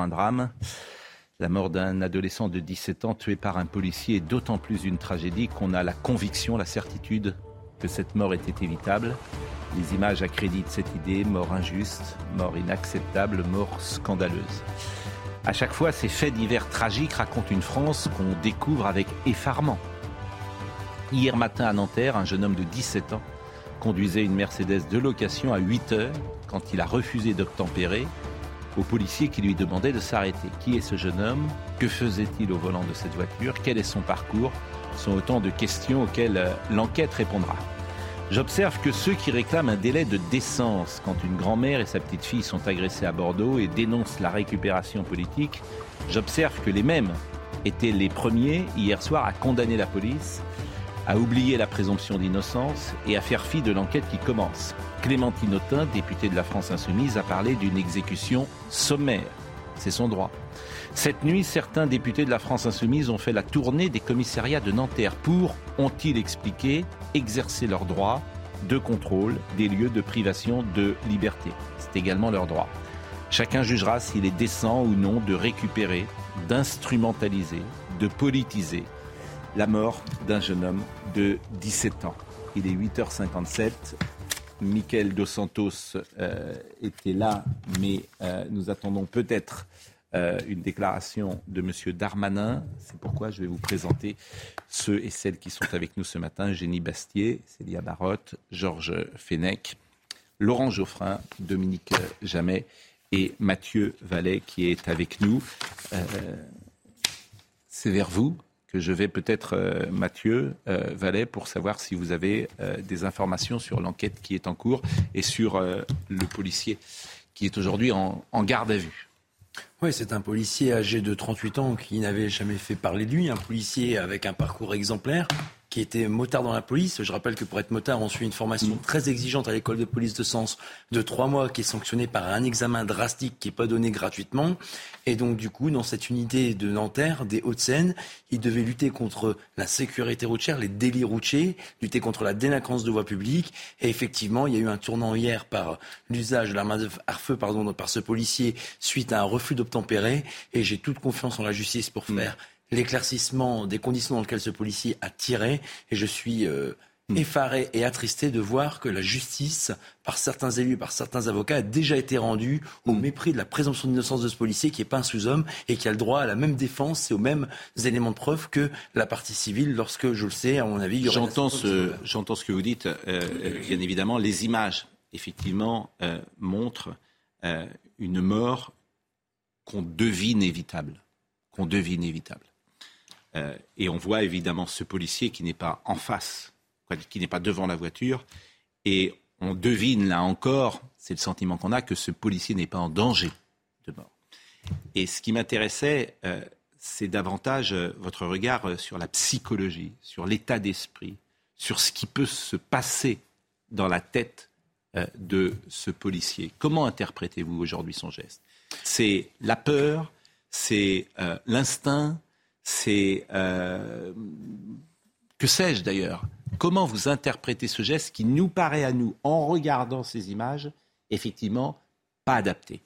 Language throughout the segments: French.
Un drame. La mort d'un adolescent de 17 ans tué par un policier est d'autant plus une tragédie qu'on a la conviction, la certitude que cette mort était évitable. Les images accréditent cette idée, mort injuste, mort inacceptable, mort scandaleuse. À chaque fois, ces faits divers tragiques racontent une France qu'on découvre avec effarement. Hier matin à Nanterre, un jeune homme de 17 ans conduisait une Mercedes de location à 8 heures quand il a refusé d'obtempérer au policier qui lui demandait de s'arrêter. Qui est ce jeune homme? Que faisait-il au volant de cette voiture? Quel est son parcours? Ce sont autant de questions auxquelles euh, l'enquête répondra. J'observe que ceux qui réclament un délai de décence quand une grand-mère et sa petite-fille sont agressées à Bordeaux et dénoncent la récupération politique, j'observe que les mêmes étaient les premiers hier soir à condamner la police, à oublier la présomption d'innocence et à faire fi de l'enquête qui commence. Clémentine Autain, députée de la France Insoumise, a parlé d'une exécution sommaire. C'est son droit. Cette nuit, certains députés de la France Insoumise ont fait la tournée des commissariats de Nanterre pour, ont-ils expliqué, exercer leur droit de contrôle des lieux de privation de liberté. C'est également leur droit. Chacun jugera s'il est décent ou non de récupérer, d'instrumentaliser, de politiser la mort d'un jeune homme de 17 ans. Il est 8h57. Michael Dos Santos euh, était là, mais euh, nous attendons peut-être euh, une déclaration de M. Darmanin. C'est pourquoi je vais vous présenter ceux et celles qui sont avec nous ce matin. Génie Bastier, Célia Barotte, Georges Fenech, Laurent Geoffrin, Dominique Jamet et Mathieu Vallet qui est avec nous. C'est vers vous que je vais peut-être, euh, Mathieu Vallet, pour savoir si vous avez des informations sur l'enquête qui est en cours et sur le policier qui est aujourd'hui en garde à vue. Oui, c'est un policier âgé de 38 ans qui n'avait jamais fait parler de lui, un policier avec un parcours exemplaire qui était motard dans la police. Je rappelle que pour être motard, on suit une formation très exigeante à l'école de police de Sens de trois mois qui est sanctionnée par un examen drastique qui n'est pas donné gratuitement. Et donc, du coup, dans cette unité de Nanterre, des Hauts-de-Seine, il devait lutter contre la sécurité routière, les délits routiers, lutter contre la délinquance de voie publique. Et effectivement, il y a eu un tournant hier par l'usage de l'arme à feu pardon, par ce policier suite à un refus d'obtempérer. Et j'ai toute confiance en la justice pour mm. faire l'éclaircissement des conditions dans lesquelles ce policier a tiré. Et je suis euh, hmm. effaré et attristé de voir que la justice, par certains élus, par certains avocats, a déjà été rendue au hmm. mépris de la présomption d'innocence de ce policier qui n'est pas un sous-homme et qui a le droit à la même défense et aux mêmes éléments de preuve que la partie civile lorsque, je le sais, à mon avis, J'entends ce, j'entends ce que vous dites. Euh, euh, bien évidemment, les images, effectivement, montrent une mort qu'on devine évitable. Qu'on devine évitable. Euh, et on voit évidemment ce policier qui n'est pas en face, qui n'est pas devant la voiture. Et on devine là encore, c'est le sentiment qu'on a, que ce policier n'est pas en danger de mort. Et ce qui m'intéressait, euh, c'est davantage euh, votre regard sur la psychologie, sur l'état d'esprit, sur ce qui peut se passer dans la tête de ce policier. Comment interprétez-vous aujourd'hui son geste? C'est la peur, c'est l'instinct, c'est... Euh, que sais-je d'ailleurs? Comment vous interprétez ce geste qui nous paraît à nous, en regardant ces images, effectivement pas adapté?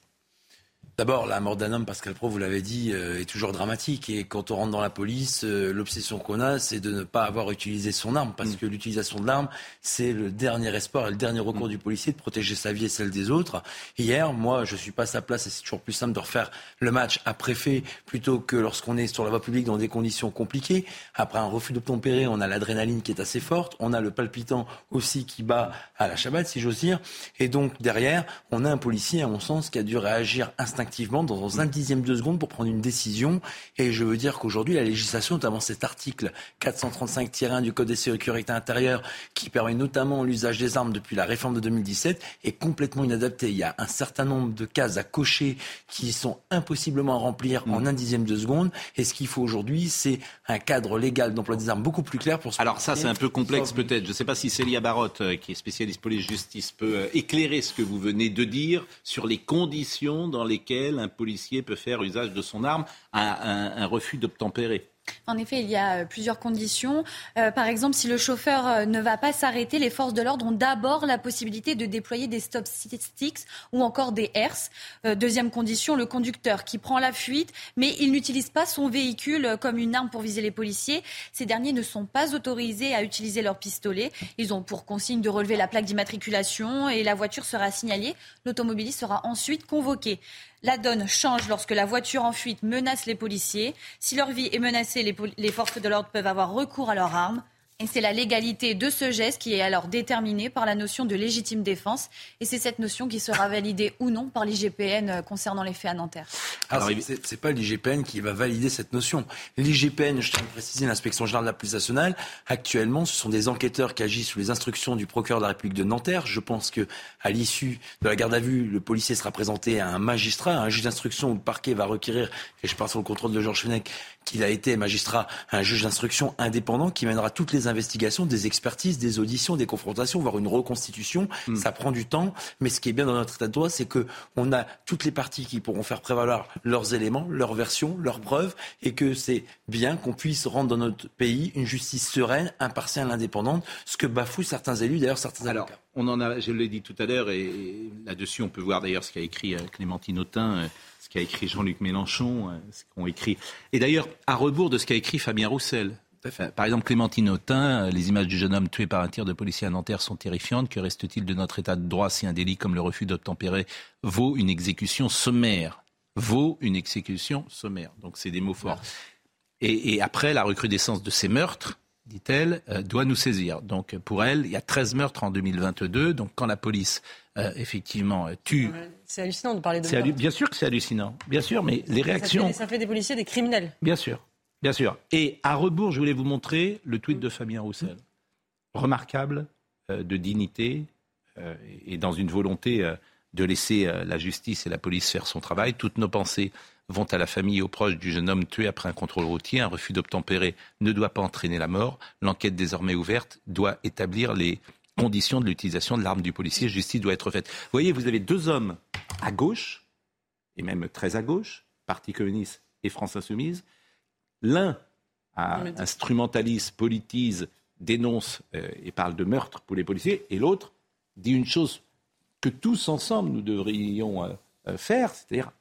D'abord, la mort d'un homme, Pascal Pro, vous l'avez dit, euh, est toujours dramatique. Et quand on rentre dans la police, euh, l'obsession qu'on a, c'est de ne pas avoir utilisé son arme. Parce mm. que l'utilisation de l'arme, c'est le dernier espoir et le dernier recours mm. du policier de protéger sa vie et celle des autres. Hier, moi, je suis pas à sa place et c'est toujours plus simple de refaire le match à préfet plutôt que lorsqu'on est sur la voie publique dans des conditions compliquées. Après un refus d'obtempérer, on a l'adrénaline qui est assez forte. On a le palpitant aussi qui bat à la chabate, si j'ose dire. Et donc, derrière, on a un policier, à mon sens, qui a dû réagir instinctivement instinctivement, dans un dixième de seconde, pour prendre une décision. Et je veux dire qu'aujourd'hui, la législation, notamment cet article 435-1 du Code de sécurité intérieure, qui permet notamment l'usage des armes depuis la réforme de 2017, est complètement inadapté. Il y a un certain nombre de cases à cocher qui sont impossiblement à remplir en mm. un dixième de seconde. Et ce qu'il faut aujourd'hui, c'est un cadre légal d'emploi des armes beaucoup plus clair pour se Alors ça, c'est un peu complexe peut-être. Je ne sais pas si Célia Barotte, euh, qui est spécialiste police-justice, peut euh, éclairer ce que vous venez de dire sur les conditions dans lesquelles un policier peut faire usage de son arme à un, refus d'obtempérer. En effet, il y a euh, plusieurs conditions. Euh, par exemple, si le chauffeur euh, ne va pas s'arrêter, les forces de l'ordre ont d'abord la possibilité de déployer des stop sticks ou encore des herses. deuxième condition, le conducteur qui prend la fuite, mais il n'utilise pas son véhicule comme une arme pour viser les policiers. Ces derniers ne sont pas autorisés à utiliser leur pistolet. Ils ont pour consigne de relever la plaque d'immatriculation et la voiture sera signalée. L'automobiliste sera ensuite convoqué. La donne change lorsque la voiture en fuite menace les policiers. Si leur vie est menacée, les, forces de l'ordre peuvent avoir recours à leurs armes. Et c'est la légalité de ce geste qui est alors déterminée par la notion de légitime défense. Et c'est cette notion qui sera validée ou non par l'IGPN euh, concernant les faits à Nanterre. Alors, c'est, n'est pas l'IGPN qui va valider cette notion. L'IGPN, je tiens à préciser, l'inspection générale de la police nationale, actuellement, ce sont des enquêteurs qui agissent sous les instructions du procureur de la République de Nanterre. Je pense que à l'issue de la garde à vue, le policier sera présenté à un magistrat, un juge d'instruction où le parquet va requérir, et je parle sur le contrôle de Georges Fenech, qu'il a été magistrat, un juge d'instruction indépendant qui mènera toutes les investigations, des expertises, des auditions, des confrontations, voire une reconstitution. Hmm. Ça prend du temps, mais ce qui est bien dans notre état de droit, c'est que on a toutes les parties qui pourront faire prévaloir leurs éléments, leurs versions, leurs preuves, et que c'est bien qu'on puisse rendre dans notre pays une justice sereine, impartiale, indépendante, ce que bafouent certains élus, d'ailleurs certains Alors, On en a, je l'ai dit tout à l'heure, et là-dessus, on peut voir d'ailleurs ce qu'a écrit euh, Clémentine Autain euh, ce qu'a écrit Jean-Luc Mélenchon, euh, ce qu'ont écrit. Et d'ailleurs, à rebours de ce qu'a écrit Fabien Roussel. Par exemple, Clémentine Autain, euh, les images du jeune homme tué par un tir de policier à Nanterre sont terrifiantes. Que reste-t-il de notre état de droit si un délit comme le refus d'obtempérer vaut une exécution sommaire? Vaut une exécution sommaire. Donc c'est des mots forts. Et, après, la recrudescence de ces meurtres, dit-elle, euh, doit nous saisir. Donc pour elle, il y a 13 meurtres en 2022. Donc quand la police euh, effectivement, tu. C'est hallucinant de parler de Bien sûr que c'est hallucinant, bien sûr, mais les réactions. Ça fait, des policiers des criminels. Bien sûr, bien sûr. Et à rebours, je voulais vous montrer le tweet de Fabien Roussel. Remarquable, euh, de dignité euh, et dans une volonté de laisser la justice et la police faire son travail. Toutes nos pensées vont à la famille et aux proches du jeune homme tué après un contrôle routier. Un refus d'obtempérer ne doit pas entraîner la mort. L'enquête désormais ouverte doit établir les conditions de l'utilisation de l'arme du policier. Justice doit être faite. Vous voyez, vous avez deux hommes à gauche, et même très à gauche, Parti communiste et France insoumise. L'un instrumentalise, politise, dénonce euh, et parle de meurtre pour les policiers, et l'autre dit une chose que tous ensemble nous devrions euh, euh, faire, c'est-à-dire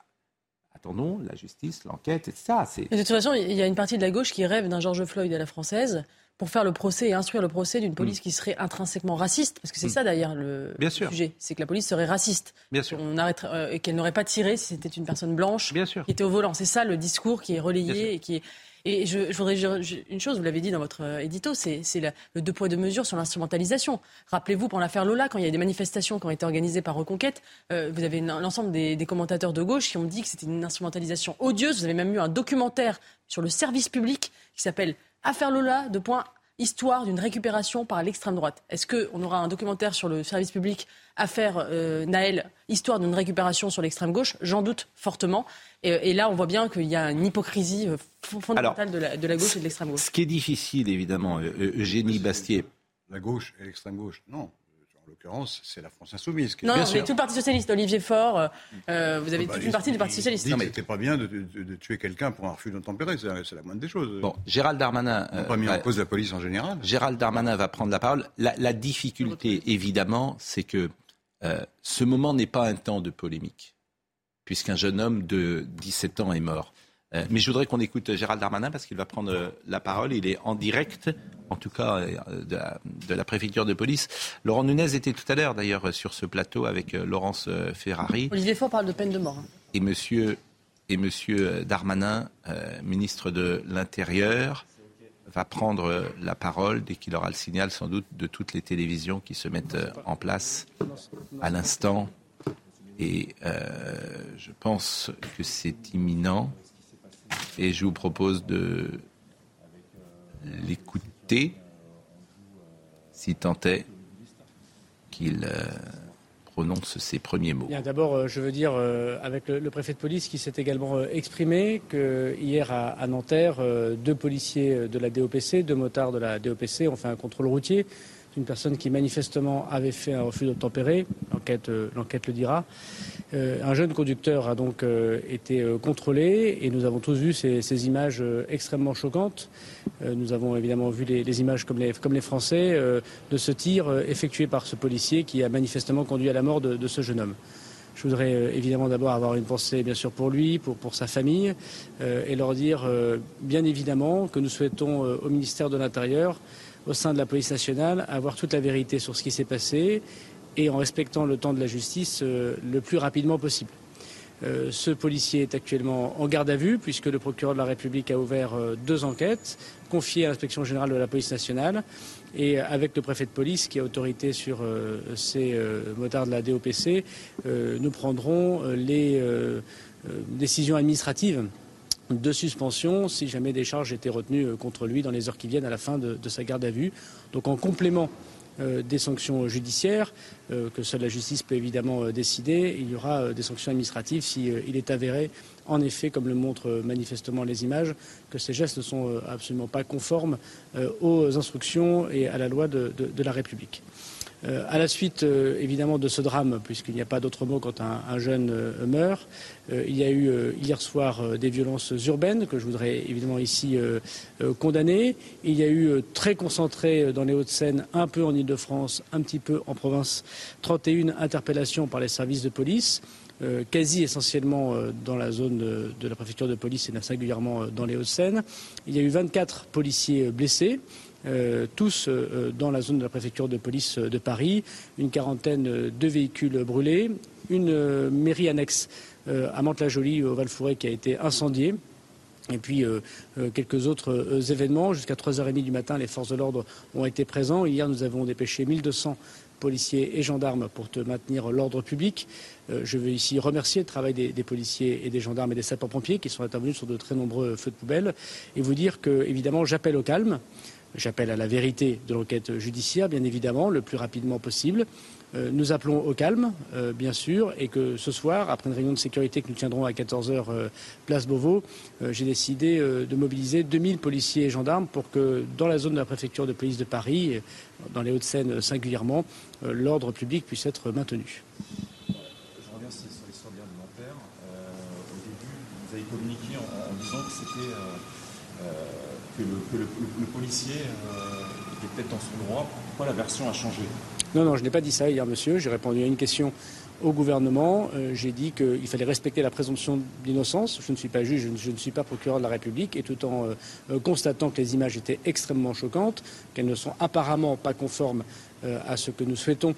attendons la justice, l'enquête, etc. De toute façon, il y a une partie de la gauche qui rêve d'un George Floyd à la française pour faire le procès et instruire le procès d'une police mm. qui serait intrinsèquement raciste, parce que c'est mm. ça d'ailleurs le, sujet, c'est que la police serait raciste. Bien sûr. On euh, et qu'elle n'aurait pas tiré si c'était une personne blanche qui était au volant. C'est ça le discours qui est relayé et qui est. Et je, je voudrais dire une chose, vous l'avez dit dans votre euh, édito, c'est le deux poids deux mesures sur l'instrumentalisation. Rappelez-vous, pour l'affaire Lola, quand il y a des manifestations qui ont été organisées par Reconquête, euh, vous avez l'ensemble des, des, commentateurs de gauche qui ont dit que c'était une instrumentalisation odieuse. Vous avez même eu un documentaire sur le service public qui s'appelle Affaire Lola, de point, histoire d'une récupération par l'extrême droite. Est-ce qu'on aura un documentaire sur le service public Affaire euh, Naël, histoire d'une récupération sur l'extrême gauche? J'en doute fortement. Et, là, on voit bien qu'il y a une hypocrisie euh, fondamentale de, la, de, la, gauche et de l'extrême gauche. Ce qui est difficile, évidemment, euh, Eugénie Bastier. La gauche et l'extrême gauche, non. En l'occurrence, c'est la France insoumise. non, mais tout le Parti socialiste, Olivier Faure, euh, euh, vous avez bah, toute une partie du Parti socialiste. Non, mais c'était pas bien de, tuer quelqu'un pour un refus de tempérer, c'est la moindre des choses. Bon, Gérald Darmanin. On n'a pas mis en cause la police en général. Gérald Darmanin va prendre la parole. La, difficulté, évidemment, c'est que euh, ce moment n'est pas un temps de polémique, puisqu'un jeune homme de 17 ans est mort. Euh, mais je voudrais qu'on écoute Gérald Darmanin parce qu'il va prendre euh, la parole. Il est en direct, en tout cas euh, de la, préfecture de police. Laurent Nunez était tout à l'heure d'ailleurs sur ce plateau avec Laurence Ferrari. Olivier Faure parle de peine de mort. Hein. Et monsieur, et monsieur Darmanin, ministre de l'Intérieur, va prendre la parole dès qu'il aura le signal sans doute de toutes les télévisions qui se mettent en place à l'instant. Et je pense que c'est imminent et je vous propose de l'écouter si tant est qu'il euh, prononce ses premiers mots. D'abord, euh, je veux dire, euh, avec le, préfet de police qui s'est également exprimé, que hier à, Nanterre, deux policiers de la DOPC, deux motards de la DOPC ont fait un contrôle routier une personne qui manifestement avait fait un refus d'obtempérer, l'enquête, l'enquête le dira. un jeune conducteur a donc été contrôlé et nous avons tous vu ces images extrêmement choquantes euh, nous avons évidemment vu les, images comme les, comme les Français euh, de ce tir euh, effectué par ce policier qui a manifestement conduit à la mort de, ce jeune homme. Je voudrais évidemment d'abord avoir une pensée bien sûr pour lui, pour, pour sa famille, et leur dire bien évidemment que nous souhaitons au ministère de l'Intérieur, au sein de la police nationale, avoir toute la vérité sur ce qui s'est passé et en respectant le temps de la justice le plus rapidement possible. Euh, ce policier est actuellement en garde à vue puisque le procureur de la République a ouvert euh, deux enquêtes confiées à l'inspection générale de la police nationale et avec le préfet de police qui a autorité sur euh, ces motards de la DOPC, nous prendrons les décisions administratives de suspension si jamais des charges étaient retenues contre lui dans les heures qui viennent à la fin de sa garde à vue. Donc en complément euh, des sanctions judiciaires euh, que seule la justice peut évidemment euh, décider. Il y aura des sanctions administratives s'il il est avéré, en effet, comme le montrent manifestement les images, que ces gestes ne sont absolument pas conformes aux instructions et à la loi de la République. Euh, à la suite, euh, évidemment, de ce drame, puisqu'il n'y a pas d'autre mot quand un, jeune euh, meurt, il y a eu hier soir des violences urbaines que je voudrais évidemment ici condamner. Il y a eu très concentré dans les Hauts-de-Seine, un peu en Ile-de-France, un petit peu en province, 31 interpellations par les services de police. quasi essentiellement dans la zone de, la préfecture de police et singulièrement dans les Hauts-de-Seine. Il y a eu 24 policiers blessés. Euh, tous euh, dans la zone de la préfecture de police de Paris, une quarantaine de véhicules brûlés, une mairie annexe euh, à Mantes-la-Jolie au val qui a été incendiée. Et puis quelques autres événements. Jusqu'à 3h30 du matin, les forces de l'ordre ont été présents. Hier, nous avons dépêché 1200 policiers et gendarmes pour te maintenir l'ordre public. je veux ici remercier le travail des, des, policiers et des gendarmes et des sapeurs-pompiers qui sont intervenus sur de très nombreux feux de poubelle et vous dire que, évidemment, j'appelle au calme. J'appelle à la vérité de l'enquête judiciaire, bien évidemment, le plus rapidement possible. Euh, nous appelons au calme, euh, bien sûr, et que ce soir, après une réunion de sécurité que nous tiendrons à 14h euh, place Beauvau, j'ai décidé de mobiliser 2000 policiers et gendarmes pour que dans la zone de la préfecture de police de Paris, dans les Hauts-de-Seine singulièrement, l'ordre public puisse être maintenu. Je reviens sur l'histoire alimentaire. au début, vous avez communiqué en disant que c'était que le, policier euh, était peut-être dans son droit. Pourquoi la version a changé? Non, non, je n'ai pas dit ça hier, monsieur. J'ai répondu à une question au gouvernement. Euh, j'ai dit qu'il fallait respecter la présomption d'innocence. Je ne suis pas juge, je ne, suis pas procureur de la République. Et tout en euh, constatant que les images étaient extrêmement choquantes, qu'elles ne sont apparemment pas conformes à ce que nous souhaitons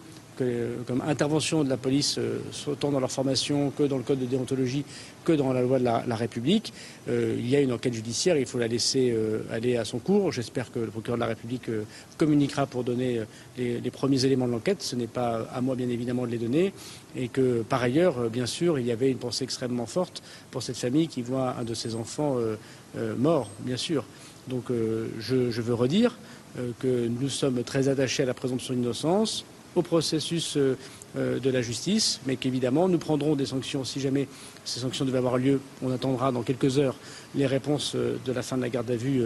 comme intervention de la police, euh, autant dans leur formation que dans le code de déontologie, que dans la loi de la, République. Euh, il y a une enquête judiciaire, il faut la laisser euh, aller à son cours. J'espère que le procureur de la République communiquera pour donner les, premiers éléments de l'enquête. Ce n'est pas à moi, bien évidemment, de les donner. Et que, par ailleurs, bien sûr, il y avait une pensée extrêmement forte pour cette famille qui voit un de ses enfants mort, bien sûr. Donc, je, veux redire que nous sommes très attachés à la présomption d'innocence au processus euh, euh, de la justice, mais qu'évidemment nous prendrons des sanctions si jamais ces sanctions devaient avoir lieu. On attendra dans quelques heures les réponses euh, de la fin de la garde à vue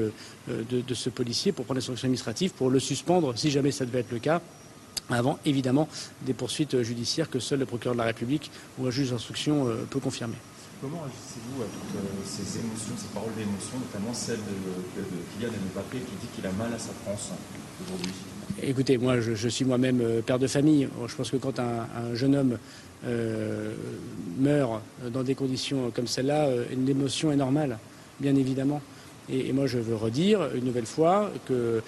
de, ce policier pour prendre des sanctions administratives, pour le suspendre si jamais ça devait être le cas avant évidemment des poursuites judiciaires que seul le procureur de la République ou un juge d'instruction peut confirmer. Comment agissez-vous à toutes ces émotions, ces paroles d'émotion, notamment celle de, de, de Kylian qui dit qu'il a mal à sa France aujourd'hui? Écoutez, moi, je, suis moi-même euh, père de famille. Je pense que quand un, jeune homme euh, meurt dans des conditions comme celle-là, euh, une émotion est normale, bien évidemment. Et, moi, je veux redire une nouvelle fois que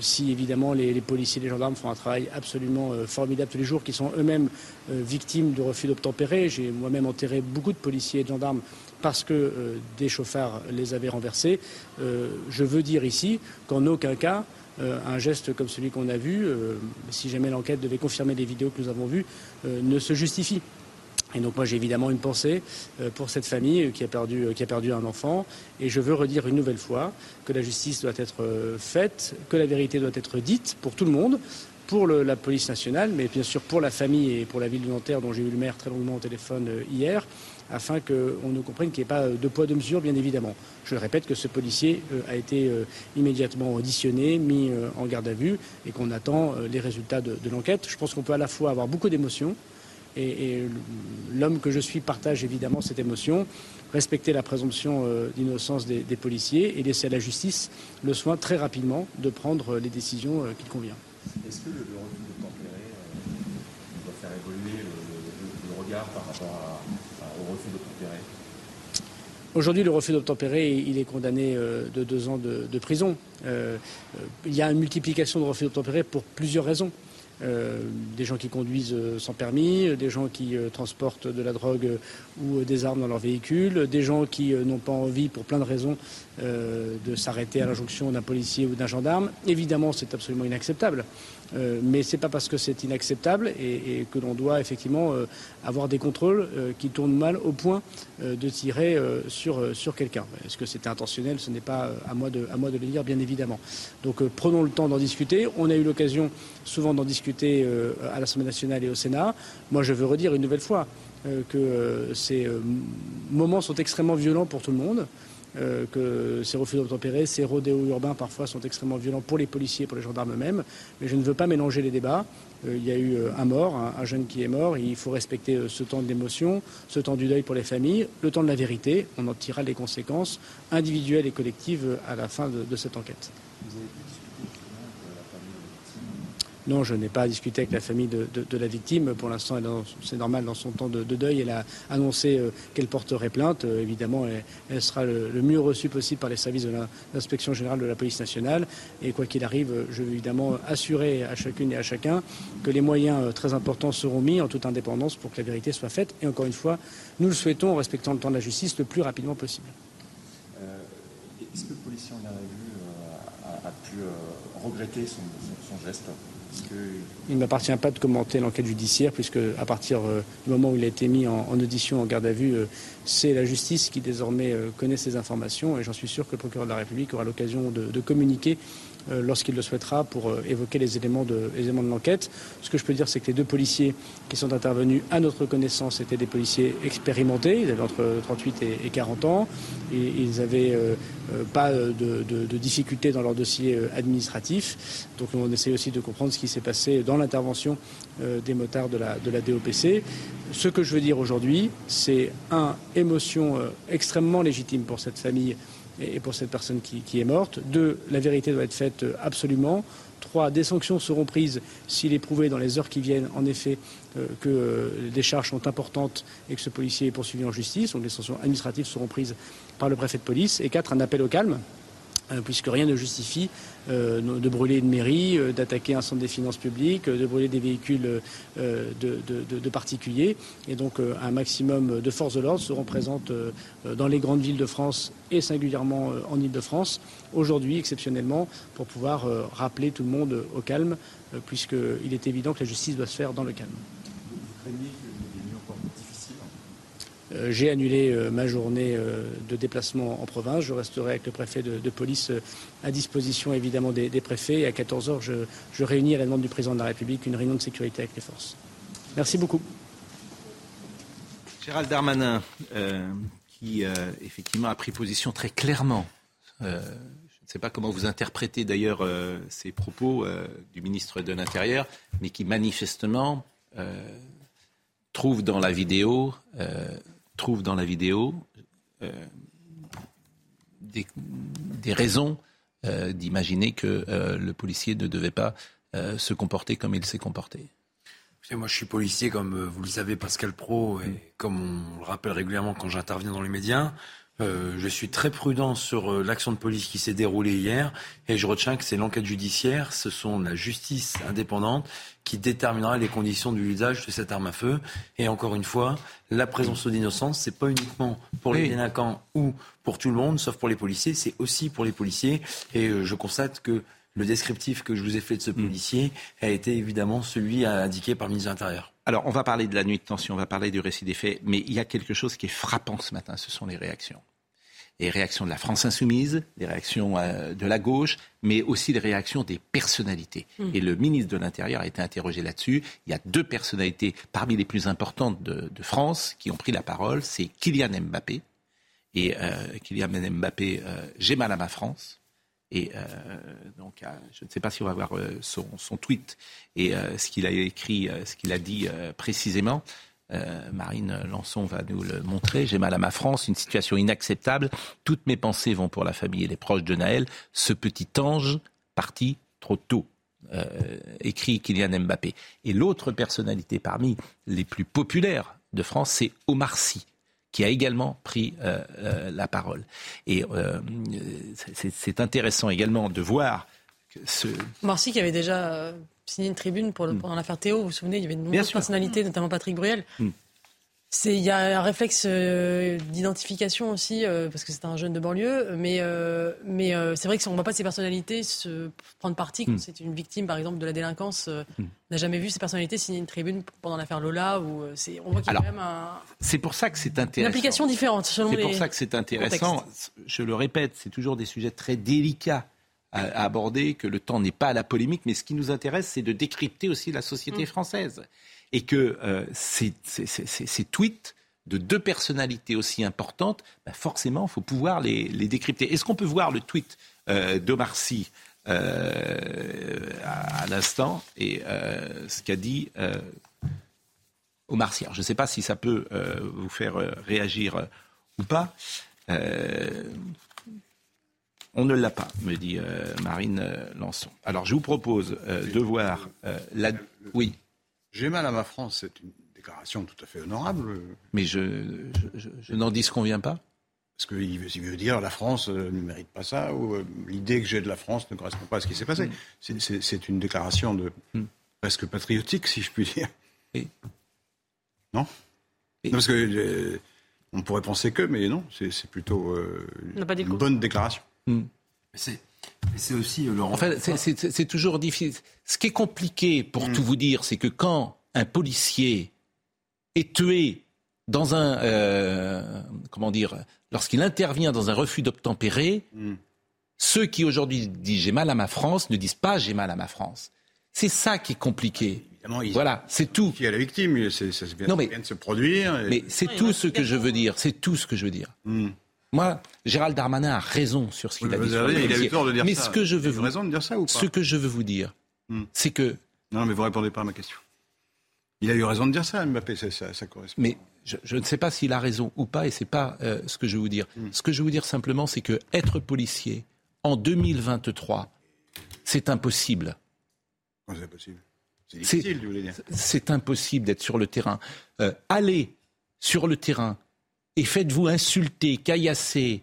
si évidemment les, policiers et les gendarmes font un travail absolument formidable tous les jours, qui sont eux-mêmes victimes de refus d'obtempérer, j'ai moi-même enterré beaucoup de policiers et de gendarmes parce que des chauffards les avaient renversés. je veux dire ici qu'en aucun cas, euh, un geste comme celui qu'on a vu, euh, si jamais l'enquête devait confirmer les vidéos que nous avons vues, euh, ne se justifie. Et donc moi j'ai évidemment une pensée euh, pour cette famille qui a, perdu, un enfant. Et je veux redire une nouvelle fois que la justice doit être euh, faite, que la vérité doit être dite pour tout le monde, pour la police nationale, mais bien sûr pour la famille et pour la ville de Nanterre dont j'ai eu le maire très longuement au téléphone euh, hier, afin qu'on nous comprenne qu'il n'y ait pas de poids de mesure, bien évidemment. Je répète que ce policier a été immédiatement auditionné, mis en garde à vue et qu'on attend les résultats de l'enquête. Je pense qu'on peut à la fois avoir beaucoup d'émotions, et, l'homme que je suis partage évidemment cette émotion. Respecter la présomption euh, d'innocence des, policiers et laisser à la justice le soin très rapidement de prendre les décisions euh, qu'il convient. Est-ce que le, refus de tempérer euh, doit faire évoluer le, regard par rapport au Aujourd'hui, le refus d'obtempérer, est condamné de deux ans de, prison. il y a une multiplication de refus d'obtempérer pour plusieurs raisons. Euh, des gens qui conduisent euh, sans permis, euh, des gens qui transportent de la drogue ou des armes dans leur véhicule, des gens qui n'ont pas envie, pour plein de raisons, de s'arrêter à l'injonction d'un policier ou d'un gendarme. Évidemment, c'est absolument inacceptable. Euh, mais ce n'est pas parce que c'est inacceptable et, que l'on doit effectivement euh, avoir des contrôles euh, qui tournent mal au point de tirer sur, quelqu'un. Est-ce que c'était intentionnel? Ce n'est pas à moi, de, à moi de le dire, bien évidemment. Donc prenons le temps d'en discuter. On a eu l'occasion souvent d'en discuter à l'Assemblée nationale et au Sénat. Moi, je veux redire une nouvelle fois que ces moments sont extrêmement violents pour tout le monde. Euh, que ces refus d'obtempérer, ces rodéos urbains parfois sont extrêmement violents pour les policiers, pour les gendarmes eux-mêmes. Mais je ne veux pas mélanger les débats. Euh, il y a eu euh, un mort, un, jeune qui est mort. il faut respecter ce temps d'émotion, ce temps du deuil pour les familles, le temps de la vérité. On en tirera les conséquences individuelles et collectives à la fin de, de cette enquête. Non, je n'ai pas discuté avec la famille de, la victime. Pour l'instant, c'est normal dans son temps de, deuil. Elle a annoncé euh, qu'elle porterait plainte. Euh, évidemment, elle, sera le, mieux reçue possible par les services de l'inspection générale de la police nationale. Et quoi qu'il arrive, je veux évidemment assurer à chacune et à chacun que les moyens euh, très importants seront mis en toute indépendance pour que la vérité soit faite. Et encore une fois, nous le souhaitons en respectant le temps de la justice le plus rapidement possible. Est-ce que le policier en a, vu, a, pu regretter son geste? Il ne m'appartient pas de commenter l'enquête judiciaire, puisque à partir euh, du moment où il a été mis en, audition, en garde à vue, euh, c'est la justice qui désormais euh, connaît ces informations, et j'en suis sûr que le procureur de la République aura l'occasion de communiquer lorsqu'il le souhaitera pour euh, évoquer les éléments de, de l'enquête. Ce que je peux dire, c'est que les deux policiers qui sont intervenus à notre connaissance étaient des policiers expérimentés. Ils avaient entre 38 et 40 ans. Et ils n'avaient euh, pas de, difficultés dans leur dossier administratif. Donc on essaie aussi de comprendre ce qui s'est passé dans l'intervention des motards de la, de la DOPC. Ce que je veux dire aujourd'hui, c'est un, émotion extrêmement légitime pour cette famille et pour cette personne qui, est morte. Deux, la vérité doit être faite euh, absolument. Trois, des sanctions seront prises s'il est prouvé dans les heures qui viennent, en effet, euh, que euh, des charges sont importantes et que ce policier est poursuivi en justice. Donc les sanctions administratives seront prises par le préfet de police. Et quatre, un appel au calme euh, puisque rien ne justifie euh, de brûler une mairie, euh, d'attaquer un centre des finances publiques, de brûler des véhicules de, particuliers. Et donc un maximum de forces de l'ordre seront présentes dans les grandes villes de France et singulièrement en Ile-de-France, aujourd'hui exceptionnellement, pour pouvoir rappeler tout le monde au calme, puisqu'il est évident que la justice doit se faire dans le calme. Euh, j'ai annulé euh, ma journée euh, de déplacement en province. Je resterai avec le préfet de, police à disposition évidemment des, préfets. Et à 14h, je, réunis à la demande du président de la République une réunion de sécurité avec les forces. Merci beaucoup. Gérald Darmanin, qui effectivement a pris position très clairement. je ne sais pas comment vous interprétez d'ailleurs ces propos du ministre de l'Intérieur, mais qui manifestement trouve dans la vidéo trouve dans la vidéo euh, des, raisons euh, d'imaginer que euh, le policier ne devait pas se comporter comme il s'est comporté. Moi, je suis policier, comme vous le savez, Pascal Pro, et comme on le rappelle régulièrement quand j'interviens dans les médias. Euh, je suis très prudent sur euh, l'action de police qui s'est déroulée hier et je retiens que c'est l'enquête judiciaire, ce sont la justice indépendante qui déterminera les conditions du usage de cette arme à feu. Et encore une fois, la présomption d'innocence, c'est pas uniquement pour les délinquants ou pour tout le monde, sauf pour les policiers, c'est aussi pour les policiers. Et euh, je constate que le descriptif que je vous ai fait de ce policier a été évidemment celui indiqué par le ministre de l'Intérieur. Alors, on va parler de la nuit de tension, on va parler du récit des faits, mais il y a quelque chose qui est frappant ce matin, ce sont les réactions. Les réactions de la France insoumise, les réactions euh, de la gauche, mais aussi les réactions des personnalités. Mm. Et le ministre de l'Intérieur a été interrogé là-dessus. Il y a deux personnalités parmi les plus importantes de, France qui ont pris la parole. C'est Kylian Mbappé. Et euh, Kylian Mbappé, euh, j'ai mal à ma France. Et euh, donc, euh, je ne sais pas si on va voir euh, son, tweet et ce qu'il a écrit, ce qu'il a dit précisément. Marine Lançon va nous le montrer. J'ai mal à ma France, une situation inacceptable. Toutes mes pensées vont pour la famille et les proches de Naël. Ce petit ange parti trop tôt. écrit Kylian Mbappé. Et l'autre personnalité parmi les plus populaires de France, c'est Omar Sy qui a également pris euh, euh, la parole. Et euh, c'est intéressant également de voir que ce... Marcy qui avait déjà signé une tribune pour le, mm. pendant l'affaire Théo, vous vous souvenez, il y avait de nombreuses personnalités, notamment Patrick Bruel. Mm. Il y a un réflexe euh, d'identification aussi, euh, parce que c'est un jeune de banlieue, mais, euh, mais c'est vrai que si on ne voit pas ces personnalités se prendre parti quand hmm. c'est une victime, par exemple, de la délinquance, hmm. n'a jamais vu ces personnalités signer une tribune pendant l'affaire Lola. Ou, on voit qu'il y a quand même un, C'est pour ça que c'est intéressant. Une application différente, selon C'est pour ça que c'est intéressant. Je le répète, c'est toujours des sujets très délicats à, aborder, que le temps n'est pas à la polémique, mais ce qui nous intéresse, c'est de décrypter aussi la société hmm. française et que euh, ces, tweets de deux personnalités aussi importantes, bah, forcément, il faut pouvoir les, décrypter. Est-ce qu'on peut voir le tweet euh, d'Omar Sy euh, à, l'instant et ce qu'a dit Omar Sy? Je ne sais pas si ça peut vous faire réagir ou pas. On ne l'a pas, me dit Marine Lançon. Alors je vous propose de voir la. Oui. J'ai mal à ma France, c'est une déclaration tout à fait honorable. Mais je, je, n'en dis ce qu'on vient pas Parce qu'il veut, veut, dire la France euh, ne mérite pas ça, ou euh, l'idée que j'ai de la France ne correspond pas à ce qui s'est passé. Hmm. C'est une déclaration de, hmm. presque patriotique, si je puis dire. Non, non Parce que euh, on pourrait penser que, mais non, c'est plutôt une bonne déclaration. Hmm. C'est c'est aussi, euh, Laurent. Enfin, c'est toujours difficile. Ce qui est compliqué, pour mm. tout vous dire, c'est que quand un policier est tué dans un. Euh, comment dire Lorsqu'il intervient dans un refus d'obtempérer, mm. ceux qui aujourd'hui disent j'ai mal à ma France ne disent pas j'ai mal à ma France. C'est ça qui est compliqué. voilà, c'est tout. Qui a la victime, ça vient, non, mais, de se produire. Mais c'est tout ce que je veux dire. C'est tout ce que je veux dire. Mm. Moi, Gérald Darmanin a raison sur ce qu'il a dit. il a eu tort de dire mais Ce que je veux vous... raison de dire ça ou pas Ce que je veux vous dire, hmm. c'est que... Non, mais vous répondez pas à ma question. Il a eu raison de dire ça, Mbappé, ça, ça, correspond. Mais je, ne sais pas s'il a raison ou pas, et c'est pas euh, ce que je veux vous dire. Hmm. Ce que je veux vous dire simplement, c'est que être policier en 2023, c'est impossible. Comment c'est possible? C'est difficile, dire. C'est impossible d'être sur le terrain. Euh, aller sur le terrain et faites-vous insulter, caillasser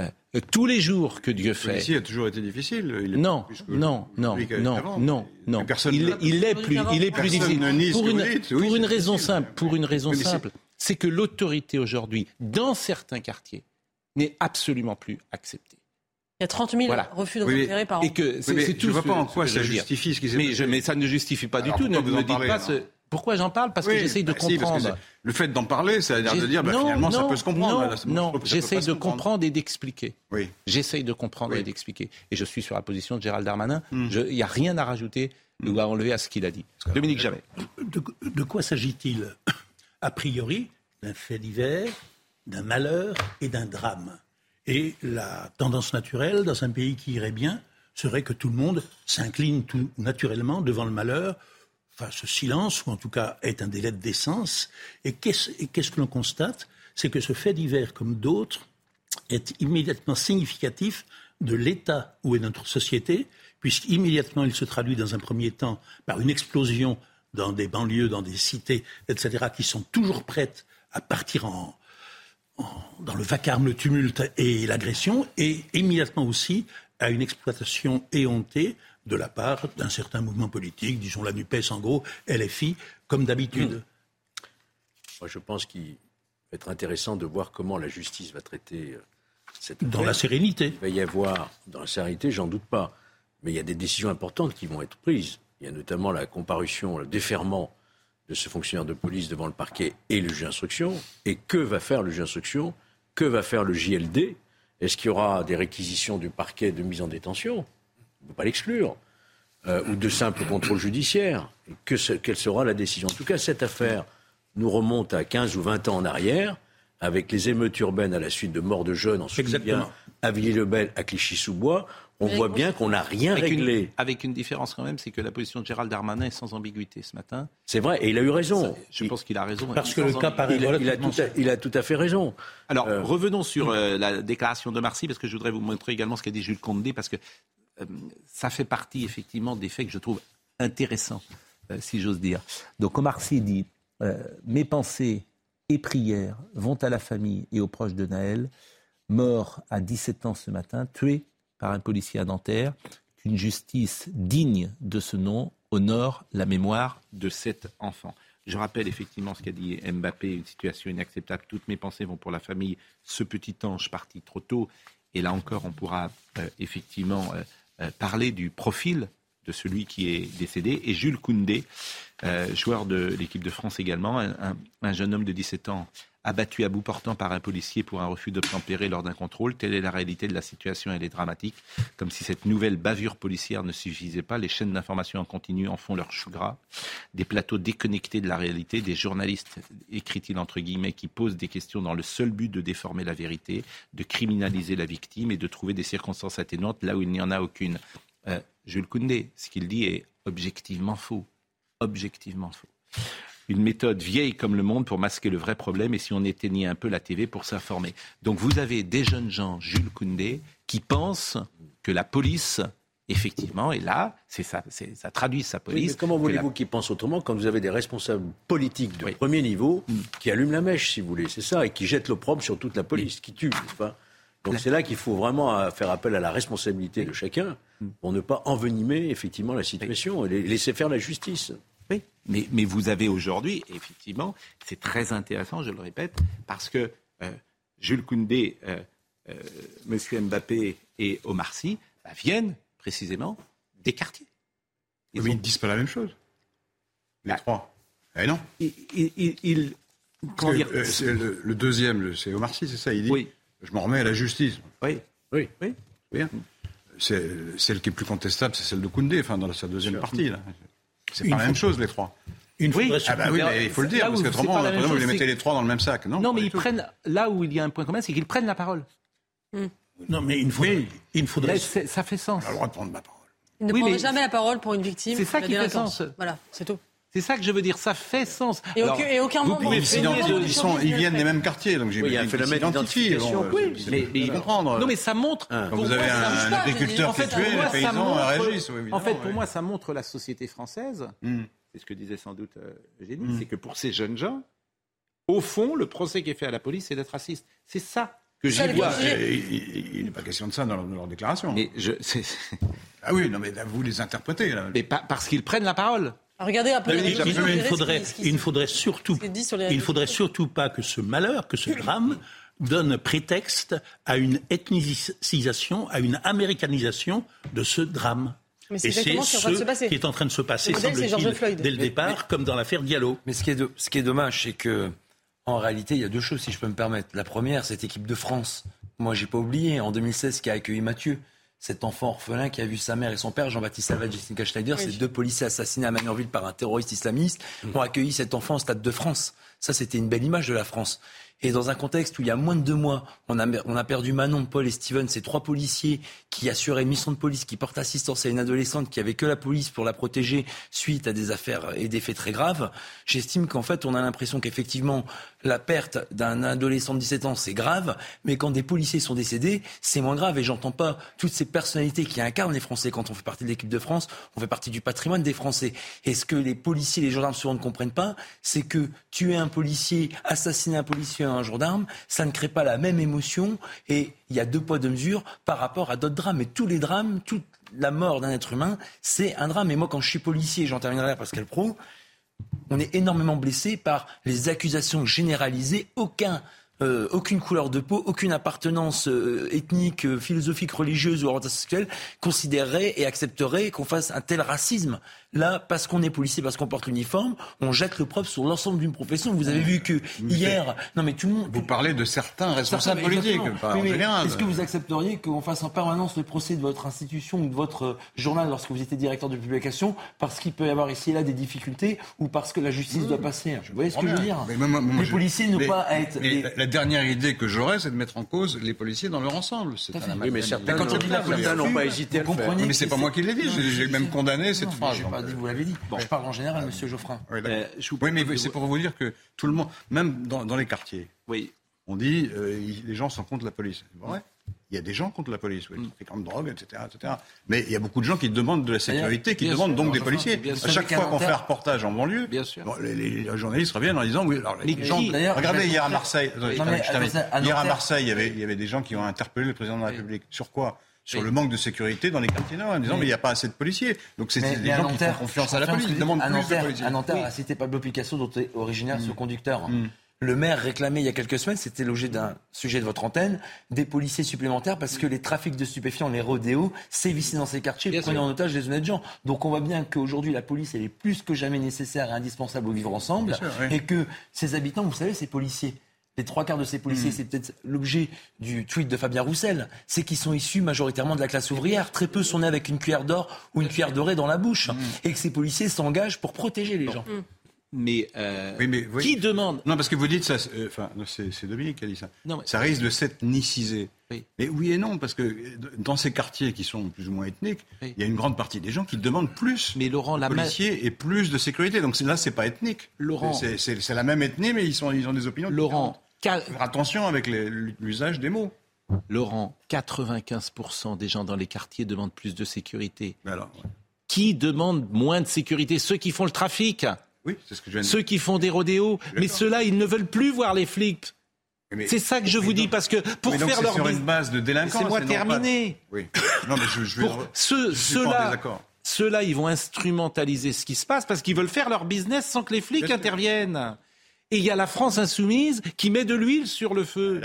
euh, tous les jours que Dieu fait. Ici a toujours été difficile. non, non, non, non, non, non, Il, il, est plus, il est plus difficile. Pour une, pour une raison simple, pour une raison simple, c'est que l'autorité aujourd'hui, dans certains quartiers, n'est absolument plus acceptée. Il y a 30 000 refus d'obtempérer par an. Et que c'est tout. Je ne vois pas en quoi ça justifie ce qui s'est passé. Mais ça ne justifie pas du tout. Ne me dites pas ce pourquoi j'en parle? Parce que j'essaye de bah comprendre. le fait d'en parler, ça veut dire de dire bah, finalement ça peut se comprendre. Non, non j'essaye de comprendre et d'expliquer. Oui. J'essaye de comprendre et d'expliquer. Et je suis sur la position de Gérald Darmanin. Hmm. Il n'y a rien à rajouter ou à enlever à ce qu'il a dit. Dominique Jamais. De, de quoi s'agit-il? A priori, d'un fait divers, d'un malheur et d'un drame. Et la tendance naturelle dans un pays qui irait bien serait que tout le monde s'incline tout naturellement devant le malheur ce silence, ou en tout cas est un délai de décence. Et qu'est-ce que l'on constate? C'est que ce fait divers, comme d'autres, est immédiatement significatif de l'état où est notre société, puisqu'immédiatement il se traduit dans un premier temps par une explosion dans des banlieues, dans des cités, etc., qui sont toujours prêtes à partir en, dans le vacarme, le tumulte et l'agression, et immédiatement aussi à une exploitation éhontée de la part d'un certain mouvement politique, disons la NUPES en gros, LFI, comme d'habitude. Hmm. Moi, je pense qu'il va être intéressant de voir comment la justice va traiter euh, cette Dans la sérénité. Il va y avoir, dans la sérénité, j'en doute pas, Mais il y a des décisions importantes qui vont être prises. Il y a notamment la comparution, le déferment de ce fonctionnaire de police devant le parquet et le juge d'instruction. Et que va faire le juge d'instruction? Que va faire le JLD Est-ce qu'il y aura des réquisitions du parquet de mise en détention? On ne peut pas l'exclure. Euh, ou de simples contrôles judiciaires. Que quelle sera la décision? En tout cas, cette affaire nous remonte à 15 ou 20 ans en arrière, avec les émeutes urbaines à la suite de morts de jeunes en Exactement. à Villiers-le-Bel, à Clichy-sous-Bois. On voit bien qu'on n'a rien réglé. avec une différence quand même, c'est que la position de Gérald Darmanin est sans ambiguïté ce matin. C'est vrai, et il a eu raison. je pense qu'il a raison. Parce que le cas paraît il, il, a tout à, il a tout à fait raison. Alors, euh, revenons sur euh, la déclaration de Marcy, parce que je voudrais vous montrer également ce qu'a dit Jules Condé, parce que ça fait partie effectivement des faits que je trouve intéressants, euh, si j'ose dire. Donc Omar Sy dit euh, Mes pensées et prières vont à la famille et aux proches de Naël, mort à 17 ans ce matin, tué par un policier à Nanterre. Qu'une justice digne de ce nom honore la mémoire de cet enfant. Je rappelle effectivement ce qu'a dit Mbappé, une situation inacceptable. Toutes mes pensées vont pour la famille. Ce petit ange parti trop tôt. Et là encore, on pourra effectivement euh, parler du profil de celui qui est décédé. Et Jules Koundé, euh, joueur de l'équipe de France également, un, jeune homme de 17 ans abattu à bout portant par un policier pour un refus d'obtempérer lors d'un contrôle. Telle est la réalité de la situation, elle est dramatique. Comme si cette nouvelle bavure policière ne suffisait pas, les chaînes d'information en continu en font leur chou gras. Des plateaux déconnectés de la réalité, des journalistes, écrit-il entre guillemets, qui posent des questions dans le seul but de déformer la vérité, de criminaliser la victime et de trouver des circonstances atténuantes là où il n'y en a aucune. Euh, Jules Koundé, ce qu'il dit est objectivement faux. Objectivement faux une méthode vieille comme le monde pour masquer le vrai problème et si on éteignait un peu la TV pour s'informer. Donc vous avez des jeunes gens, Jules Koundé, qui pensent que la police effectivement, et là, c'est ça, ça traduit sa police. comment voulez-vous qu'ils pensent autrement quand vous avez des responsables politiques de premier niveau mm. qui allument la mèche, si vous voulez, c'est ça, et qui jettent l'opprobre sur toute la police, qui tuent, n'est-ce pas? Donc c'est là qu'il faut vraiment euh, faire appel à la responsabilité de chacun pour ne pas envenimer effectivement la situation et laisser faire la justice. Oui, mais, mais vous avez aujourd'hui, effectivement, c'est très intéressant, je le répète, parce que euh, Jules Koundé, euh, euh, M. Mbappé et Omar Sy bah, viennent précisément des quartiers. Ils mais ils ne disent pas la même chose. Les bah, trois. Eh non. Il, il, il, le, le, deuxième, c'est Omar Sy, c'est ça Il dit oui. Je m'en remets à la justice. Oui. Oui. oui. Bien. Celle qui est plus contestable, c'est celle de Koundé, enfin, dans sa deuxième partie. Là. C'est pas la même chose, les trois. Une oui, ah bah oui mais il faut le dire, parce qu'autrement, vous les mettez les trois dans le même sac. Non, non mais ils prennent, là où il y a un point commun, c'est qu'ils prennent la parole. Hmm. Non, mais il faudrait. Il faudrait... ça fait sens. On a le droit de prendre ma parole. Il ne oui, jamais la parole pour une victime. C'est ça qui fait sens. Voilà, c'est tout. C'est ça que je veux dire, ça fait sens. Et, aucun, et aucun vous pouvez ils, sont, ils viennent des mêmes quartiers, donc j'ai oui, un phénomène d'identification. Oui, mais, mais comprendre. Non, mais ça montre. Quand vous avez un, agriculteur qui est tué, les paysans réagissent. En fait, pour moi, ça montre la société française. Hmm c'est ce que disait sans doute euh, Eugénie, mm. c'est que pour ces jeunes gens, au fond, le procès qui est fait à la police, c'est d'être raciste. C'est ça que j'y vois. Il n'est pas question de ça dans leur, déclaration. Mais je, ah oui, non, mais vous les interprétez. Là. Mais parce qu'ils prennent la parole. Ah, regardez un peu. Il, il, faudrait, il faudrait surtout, il faudrait surtout pas que ce malheur, que ce drame donne prétexte à une ethnicisation, à une américanisation de ce drame. Mais c'est ce qui est en train de se passer, semble-t-il, dès le départ, comme dans l'affaire Diallo. Mais ce qui est, ce qui est dommage, c'est que, en réalité, il y a deux choses, si je peux me permettre. La première, cette équipe de France. Moi, j'ai pas oublié, en 2016, qui a accueilli Mathieu cet enfant orphelin qui a vu sa mère et son père, Jean-Baptiste Salvat, Jessica Schneider, ces deux policiers assassinés à Magnanville par un terroriste islamiste, mmh. ont accueilli cet enfant au Stade de France. Ça, c'était une belle image de la France. Et dans un contexte où il y a moins de deux mois, on a, on a perdu Manon, Paul et Steven, ces trois policiers qui assuraient une mission de police, qui portent assistance à une adolescente qui avait que la police pour la protéger suite à des affaires et des faits très graves, j'estime qu'en fait, on a l'impression qu'effectivement, la perte d'un adolescent de 17 ans, c'est grave, mais quand des policiers sont décédés, c'est moins grave. Et j'entends pas toutes ces personnalités qui incarnent les Français. Quand on fait partie de l'équipe de France, on fait partie du patrimoine des Français. Et ce que les policiers, les gendarmes souvent ne comprennent pas, c'est que tuer un policier, assassiner un policier, un gendarme, ça ne crée pas la même émotion. Et il y a deux poids, deux mesures par rapport à d'autres drames. Et tous les drames, toute la mort d'un être humain, c'est un drame. Et moi, quand je suis policier, j'en terminerai Pascal Pro, on est énormément blessé par les accusations généralisées. Euh, aucune couleur de peau, aucune appartenance euh, ethnique, euh, philosophique, religieuse ou orientation sexuelle considérerait et accepterait qu'on fasse un tel racisme. Là, parce qu'on est policier, parce qu'on porte l'uniforme, on jette le propre sur l'ensemble d'une profession. Vous avez vu que hier, non mais tout le monde. Vous parlez de certains responsables politiques, pas en général. Est-ce que vous accepteriez qu'on fasse en permanence le procès de votre institution ou de votre journal lorsque vous étiez directeur de publication parce qu'il peut y avoir ici et là des difficultés ou parce que la justice doit passer Vous voyez ce que je veux dire Les policiers n'ont pas à être. La dernière idée que j'aurais, c'est de mettre en cause les policiers dans leur ensemble. Oui, mais certains n'ont pas hésité à le faire. Mais c'est pas moi qui l'ai dit. J'ai même condamné cette phrase vous l'avez dit. Bon. Je parle en général, Monsieur Geoffrin. Oui, mais c'est pour vous dire que tout le monde, même dans, les quartiers, oui. on dit euh, les gens sont contre la police. Il y a des gens contre la police, oui, qui de drogue, etc., etc. Mais il y a beaucoup de gens qui demandent de la sécurité, qui demandent donc des policiers. À chaque fois qu'on fait un reportage en banlieue, les, journalistes reviennent en disant oui. Alors, les gens, regardez hier à Marseille. hier à Marseille, il y avait, il y avait des gens qui ont interpellé le président de la République. Sur quoi? Sur le manque de sécurité dans les quartiers nord, en disant mais il n'y a pas assez de policiers. Donc c'est des gens qui font confiance à la police, ils demandent plus de policiers. À Nanterre, cité Pablo Picasso, dont est originaire mm. ce conducteur. Mm. Le maire réclamait il y a quelques semaines, c'était l'objet d'un sujet de votre antenne, des policiers supplémentaires parce que les trafics de stupéfiants, les rodéos, sévissaient dans ces quartiers et prenaient en otage des honnêtes gens. Donc on voit bien qu'aujourd'hui la police elle est plus que jamais nécessaire et indispensable au vivre ensemble et que ces habitants, vous savez, ces policiers, les trois quarts de ces policiers, hmm. c'est peut-être l'objet du tweet de Fabien Roussel, c'est qu'ils sont issus majoritairement de la classe ouvrière. Très peu sont nés avec une cuillère d'or ou une cuillère dorée dans la bouche. Hmm. Et que ces policiers s'engagent pour protéger les gens. Hmm. Mais, euh, qui demande Non, parce que vous dites ça. Euh, enfin, c'est Dominique qui a dit ça. Ça risque de s'ethniciser. Mais oui et non, parce que dans ces quartiers qui sont plus ou moins ethniques, il y a une grande partie des gens qui demandent plus mais Laurent, de policiers et plus de sécurité. Donc là, c'est pas ethnique. Laurent, c'est la même ethnie, mais ils, sont, ils ont des opinions. Laurent, Faire attention avec l'usage des mots. Laurent, 95% des gens dans les quartiers demandent plus de sécurité. Qui demande moins de sécurité? Ceux qui font le trafic. Oui, c'est ce que je Ceux qui font des rodéos. Mais ceux-là, ils ne veulent plus voir les flics. C'est ça que je vous dis parce que pour faire leur sur une base de délinquance. C'est moi terminé. Oui. Non mais je, je vais. ceux, ceux-là, ceux-là, ils vont instrumentaliser ce qui se passe parce qu'ils veulent faire leur business sans que les flics interviennent. Et il y a la France insoumise qui met de l'huile sur le feu.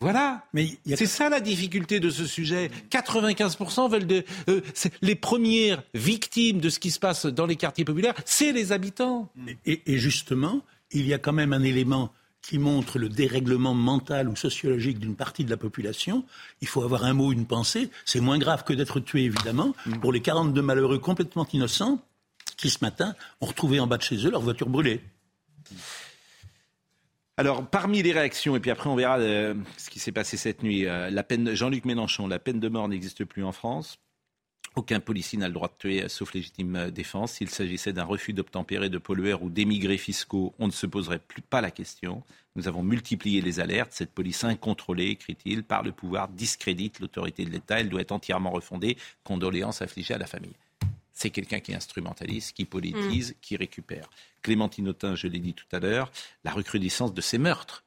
Voilà. Mais c'est ça la difficulté de ce sujet. 95% veulent de euh, les premières victimes de ce qui se passe dans les quartiers populaires, c'est les habitants. Et, et, justement, il y a quand même un élément qui montre le dérèglement mental ou sociologique d'une partie de la population. Il faut avoir un mot, une pensée. C'est moins grave que d'être tué, évidemment. Mm. Pour les 42 malheureux complètement innocents qui, ce matin, ont retrouvé en bas de chez eux leur voiture brûlée. Alors, parmi les réactions, et puis après on verra euh, ce qui s'est passé cette nuit, euh, la peine, Jean-Luc Mélenchon, la peine de mort n'existe plus en France. Aucun policier n'a le droit de tuer, euh, sauf légitime défense. S'il s'agissait d'un refus d'obtempérer, de pollueurs ou d'émigrés fiscaux, on ne se poserait plus pas la question. Nous avons multiplié les alertes. Cette police incontrôlée, écrit-il, par le pouvoir, discrédite l'autorité de l'État. Elle doit être entièrement refondée. Condoléances affligées à la famille c'est quelqu'un qui instrumentalise, qui politise, mm. qui récupère. Clémentine Autain, je l'ai dit tout à l'heure, la recrudescence de ces meurtres.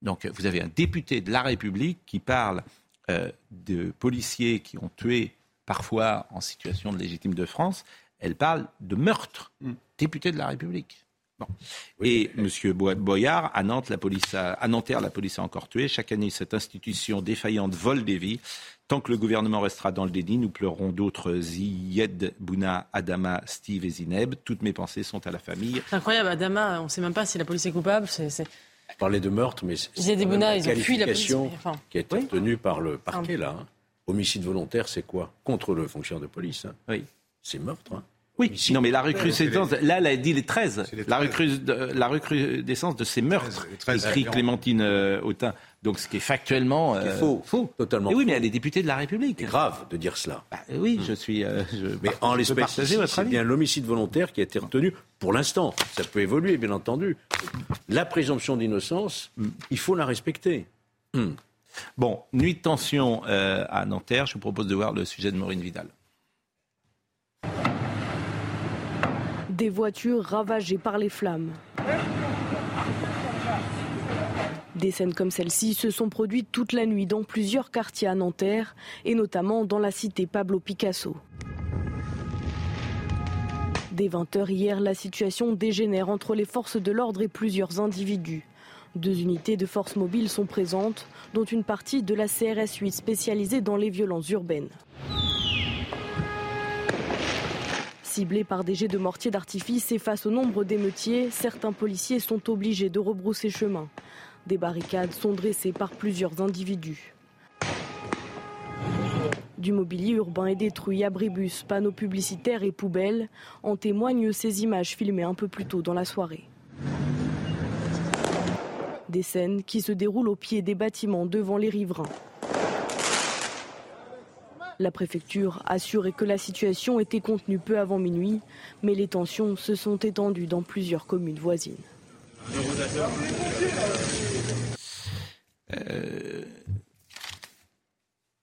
Donc vous avez un député de la République qui parle euh, de policiers qui ont tué parfois en situation de légitime de France. Elle parle de meurtre. Mm. Député de la République. Et M. Boyard, à, Nantes, la police à Nanterre, la police a encore tué. Chaque année, cette institution défaillante vole des vies. Tant que le gouvernement restera dans le déni, nous pleurons d'autres Ziyed, Bouna, Adama, Steve et Zineb. Toutes mes pensées sont à la famille. C'est incroyable, Adama, on ne sait même pas si la police est coupable. C'est, Parler de meurtre, mais c'est Bouna, ils ont fui la police. qui a été obtenue par le parquet, là. Hein. Homicide volontaire, c'est quoi? Contre le fonctionnaire de police. Hein. Oui. C'est meurtre. Hein. Oui, non, mais la recrudescence, là, elle a dit les 13. La, la recrudescence de ces meurtres, écrit Clémentine euh, Autain. Donc, ce qui est factuellement euh, faux, faux, totalement. oui, mais elle est députée de la République. C'est grave de dire cela. Bah, oui, je suis. Euh, mais en l'espèce, c'est bien l'homicide volontaire qui a été retenu pour l'instant. Ça peut évoluer, bien entendu. La présomption d'innocence, il faut la respecter. Mm. Bon, nuit de tension à Nanterre. Je vous propose de voir le sujet de Maureen Vidal. Des voitures ravagées par les flammes. Des scènes comme celle-ci se sont produites toute la nuit dans plusieurs quartiers à Nanterre et notamment dans la cité Pablo Picasso. Dès 20h hier, la situation dégénère entre les forces de l'ordre et plusieurs individus. Deux unités de force mobile sont présentes, dont une partie de la CRS 8 spécialisée dans les violences urbaines. Ciblés par des jets de mortier d'artifice et face au nombre d'émeutiers, certains policiers sont obligés de rebrousser chemin. Des barricades sont dressées par plusieurs individus. Du mobilier urbain est détruit, abribus, panneaux publicitaires et poubelles. En témoignent ces images filmées un peu plus tôt dans la soirée. Des scènes qui se déroulent au pied des bâtiments devant les riverains. La préfecture assurait que la situation était contenue peu avant minuit, mais les tensions se sont étendues dans plusieurs communes voisines. Euh,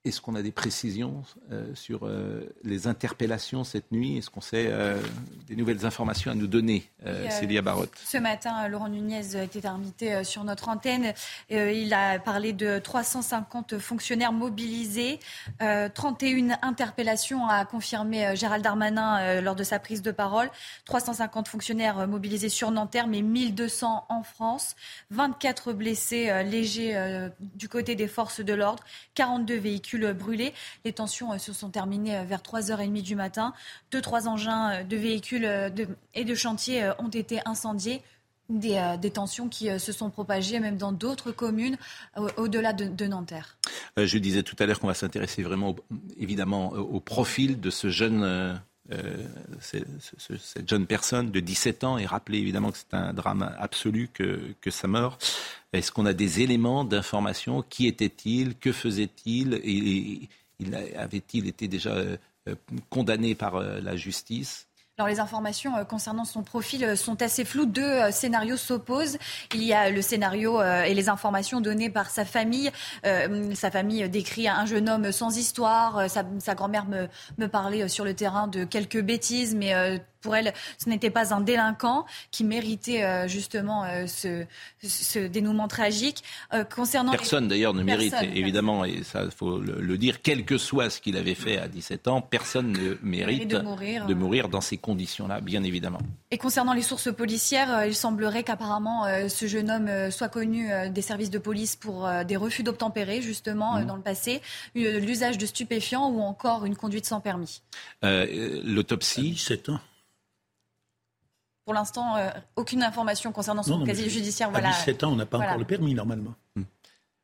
est-ce qu'on a des précisions euh, sur euh, les interpellations cette nuit? Est-ce qu'on sait euh, des nouvelles informations à nous donner, Célia Barotte? Ce matin, Laurent Nunez était invité sur notre antenne. il a parlé de 350 fonctionnaires mobilisés, 31 interpellations a confirmé Gérald Darmanin lors de sa prise de parole. 350 fonctionnaires mobilisés sur Nanterre, mais 1200 en France. 24 blessés légers du côté des forces de l'ordre, 42 véhicules brûlés. Les tensions euh, se sont terminées euh, vers 3h30 du matin. Deux, trois engins euh, de véhicules et de chantier ont été incendiés. Des, tensions qui se sont propagées même dans d'autres communes au-delà de, Nanterre. je disais tout à l'heure qu'on va s'intéresser vraiment évidemment au profil de ce jeune cette jeune personne de 17 ans et rappeler évidemment que c'est un drame absolu que, sa mort. Est-ce qu'on a des éléments d'information? Qui était-il? Que faisait-il? Avait-il été déjà euh, condamné par euh, la justice? Alors les informations euh, concernant son profil sont assez floues. Deux scénarios s'opposent. Il y a le scénario et les informations données par sa famille. sa famille décrit un jeune homme sans histoire. Sa, grand-mère me, me, parlait sur le terrain de quelques bêtises, mais pour elle, ce n'était pas un délinquant qui méritait euh, justement euh, ce, ce, dénouement tragique. Euh, concernant personne d'ailleurs ne mérite, évidemment, et ça il faut le, dire, quel que soit ce qu'il avait fait à 17 ans, personne ne mérite de mourir, de mourir dans ces conditions-là, bien évidemment. Et concernant les sources policières, il semblerait qu'apparemment ce jeune homme soit connu des services de police pour des refus d'obtempérer, justement, mmh. dans le passé, l'usage de stupéfiants ou encore une conduite sans permis. L'autopsie. 17 ans pour l'instant, euh, aucune information concernant son casier judiciaire. À 17 ans, on n'a pas encore le permis normalement. Hmm.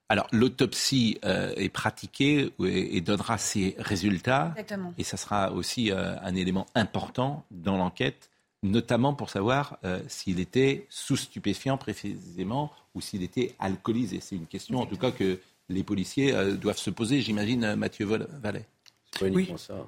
Alors, l'autopsie euh, est pratiquée et, donnera ses résultats. Exactement. Et ça sera aussi euh, un élément important dans l'enquête, notamment pour savoir s'il était sous stupéfiant précisément ou s'il était alcoolisé. C'est une question, en tout cas, que les policiers doivent se poser, j'imagine, Mathieu Vallet. C'est pas uniquement ça.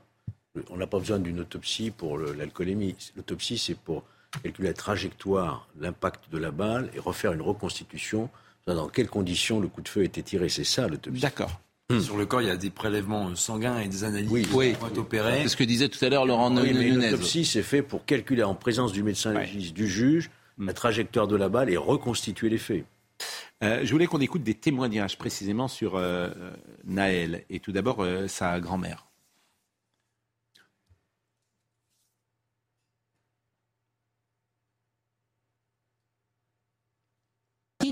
On n'a pas besoin d'une autopsie pour l'alcoolémie. L'autopsie, c'est pour calculer la trajectoire, l'impact de la balle et refaire une reconstitution dans quelles conditions le coup de feu a été tiré. C'est ça l'autopsie. D'accord. Hmm. Sur le corps, il y a des prélèvements sanguins et des analyses oui, qui vont être opérées. C'est ce que disait tout à l'heure Laurent oui, L'autopsie, c'est fait pour calculer en présence du médecin légiste, du juge, la trajectoire de la balle et reconstituer les faits. Euh, je voulais qu'on écoute des témoignages précisément sur euh, Naël et tout d'abord euh, sa grand-mère.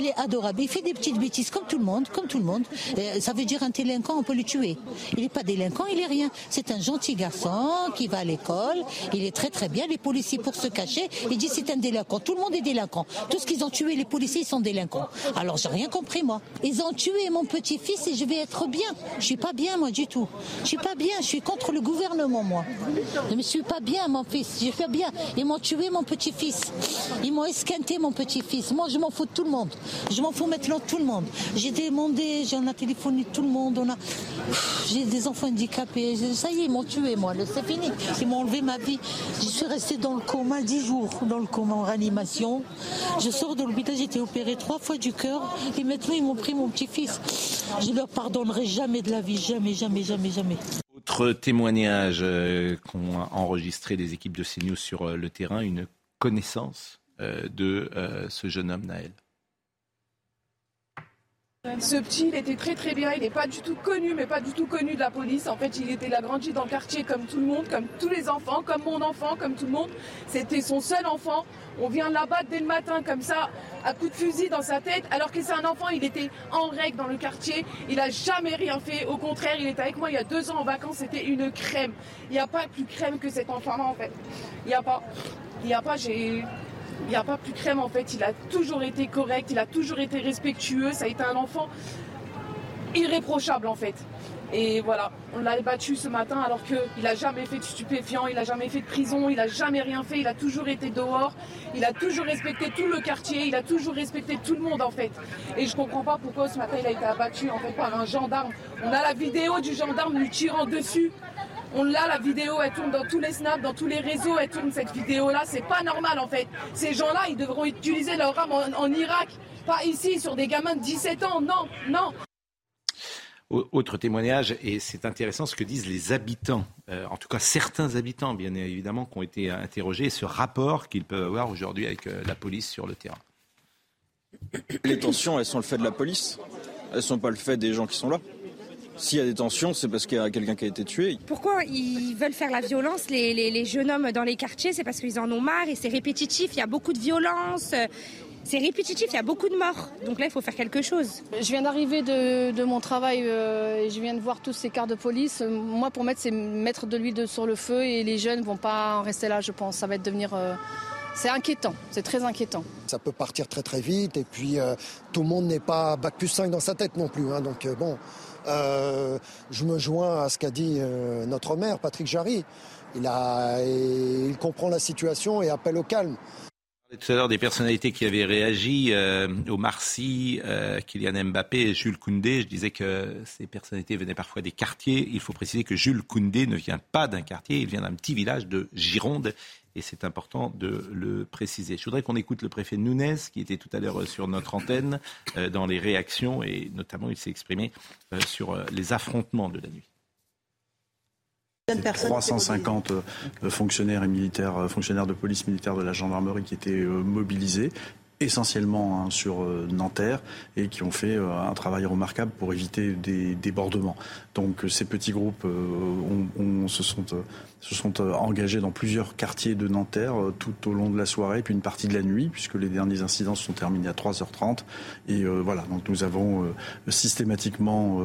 Il est adorable. Il fait des petites bêtises comme tout le monde, comme tout le monde. Euh, ça veut dire un délinquant, on peut le tuer. Il n'est pas délinquant, il est rien. C'est un gentil garçon qui va à l'école. Il est très très bien. Les policiers, pour se cacher, ils disent c'est un délinquant. Tout le monde est délinquant. Tout ce qu'ils ont tué, les policiers, ils sont délinquants. Alors j'ai rien compris moi. Ils ont tué mon petit-fils et je vais être bien. Je suis pas bien moi du tout. Je suis pas bien. Je suis contre le gouvernement moi. Je ne suis pas bien mon fils. Je fais bien. Ils m'ont tué mon petit-fils. Ils m'ont esquinté mon petit-fils. Moi je m'en fous de tout le monde. Je m'en fous maintenant tout le monde. J'ai demandé, j'en ai téléphoné tout le monde. On a... J'ai des enfants handicapés. Ça y est, ils m'ont tué, moi. C'est fini. Ils m'ont enlevé ma vie. Je suis restée dans le coma dix jours, dans le coma en réanimation. Je sors de l'hôpital, j'ai été opérée trois fois du cœur. Et maintenant, ils m'ont pris mon petit-fils. Je leur pardonnerai jamais de la vie. Jamais, jamais, jamais, jamais. Autre témoignage euh, qu'ont enregistré les équipes de CNews sur euh, le terrain, une connaissance euh, de ce jeune homme, Naël. Ce petit, il était très très bien. Il n'est pas du tout connu, mais pas du tout connu de la police. En fait, il était là grandi dans le quartier comme tout le monde, comme tous les enfants, comme mon enfant, comme tout le monde. C'était son seul enfant. On vient l'abattre dès le matin comme ça, à coup de fusil dans sa tête, alors que c'est un enfant, il était en règle dans le quartier. Il n'a jamais rien fait. Au contraire, il était avec moi il y a deux ans en vacances. C'était une crème. Il n'y a pas plus crème que cet enfant-là, en fait. Il n'y a pas. Il n'y a pas. J'ai il n'y a pas plus crème en fait. Il a toujours été correct, il a toujours été respectueux. Ça a été un enfant irréprochable en fait. Et voilà, on l'a battu ce matin alors qu'il n'a jamais fait de stupéfiant, il n'a jamais fait de prison, il n'a jamais rien fait, il a toujours été dehors, il a toujours respecté tout le quartier, il a toujours respecté tout le monde en fait. Et je comprends pas pourquoi ce matin il a été abattu en fait par un gendarme. On a la vidéo du gendarme lui tirant dessus on l'a, la vidéo, elle tourne dans tous les snaps, dans tous les réseaux, elle tourne cette vidéo-là. C'est pas normal en fait. Ces gens-là, ils devront utiliser leur arme en, Irak, pas ici, sur des gamins de 17 ans. Non, non. Autre témoignage, et c'est intéressant ce que disent les habitants, euh, en tout cas certains habitants, bien évidemment, qui ont été interrogés, ce rapport qu'ils peuvent avoir aujourd'hui avec euh, la police sur le terrain. Les tensions, elles sont le fait de la police, elles ne sont pas le fait des gens qui sont là? S'il y a des tensions, c'est parce qu'il y a quelqu'un qui a été tué. Pourquoi ils veulent faire la violence, les, jeunes hommes dans les quartiers? C'est parce qu'ils en ont marre et c'est répétitif, il y a beaucoup de violence. C'est répétitif, il y a beaucoup de morts. Donc là, il faut faire quelque chose. Je viens d'arriver de, mon travail euh, et je viens de voir tous ces cars de police. Moi, pour mettre, c'est mettre de l'huile sur le feu et les jeunes ne vont pas en rester là, je pense. Ça va être devenir... Euh, c'est inquiétant, c'est très inquiétant. Ça peut partir très très vite et puis euh, tout le monde n'est pas bac plus 5 dans sa tête non plus. Hein. donc bon, euh, je me joins à ce qu'a dit euh, notre maire, Patrick Jarry. Il, comprend la situation et appelle au calme. Tout à l'heure des personnalités qui avaient réagi euh, au Marcy, Kylian Mbappé Jules Koundé. Je disais que ces personnalités venaient parfois des quartiers. Il faut préciser que Jules Koundé ne vient pas d'un quartier, il vient d'un petit village de Gironde et c'est important de le préciser. Je voudrais qu'on écoute le préfet Nunez, qui était tout à l'heure sur notre antenne, euh, dans les réactions, et notamment il s'est exprimé euh, sur euh, les affrontements de la nuit. 350 fonctionnaires et militaires, fonctionnaires de police militaire de la gendarmerie qui étaient mobilisés essentiellement hein, sur Nanterre et qui ont fait un travail remarquable pour éviter des débordements. Donc ces petits groupes on, se sont se sont euh, engagés dans plusieurs quartiers de Nanterre euh, tout au long de la soirée, puis une partie de la nuit, puisque les derniers incidents se sont terminés à 3h30. Et euh, voilà, donc nous avons systématiquement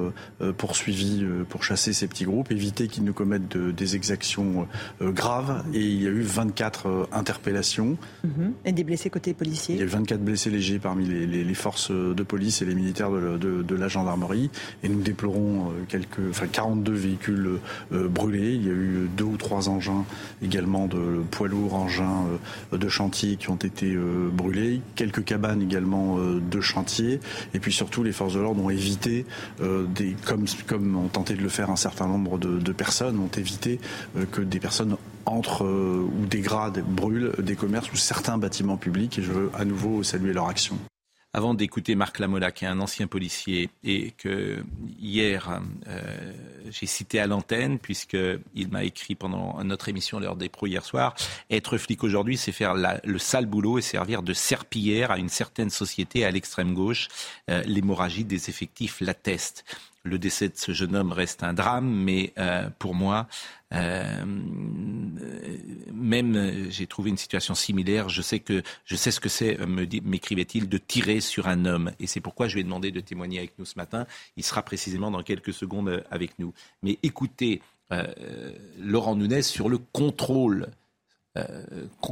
poursuivi pour chasser ces petits groupes, éviter qu'ils ne commettent des exactions graves. Et il y a eu 24 interpellations. Mhm. Et des blessés côté policier Il y a eu 24 blessés légers parmi les, forces de police et les militaires de, la gendarmerie. Et nous déplorons quelques, enfin 42 véhicules brûlés. Il y a eu deux ou trois trois engins également de poids lourds, engins euh, de chantier qui ont été euh, brûlés, quelques cabanes également euh, de chantier, et puis surtout les forces de l'ordre ont évité, comme ont tenté de le faire un certain nombre de, personnes, ont évité que des personnes entrent ou dégradent, brûlent des commerces ou certains bâtiments publics, et je veux à nouveau saluer leur action avant d'écouter Marc Lamola, qui est un ancien policier, et que hier euh, j'ai cité à l'antenne, puisqu'il m'a écrit pendant notre émission l'heure des pros hier soir, être flic aujourd'hui, c'est faire le sale boulot et servir de serpillière à une certaine société à l'extrême gauche. Euh, l'hémorragie des effectifs l'atteste. Le décès de ce jeune homme reste un drame, mais euh, pour moi, euh, même j'ai trouvé une situation similaire. Je sais que je sais ce que c'est, m'écrivait-il, de tirer sur un homme, et c'est pourquoi je lui ai demandé de témoigner avec nous ce matin. Il sera précisément dans quelques secondes avec nous. Mais écoutez, euh, Laurent Nunez sur le contrôle.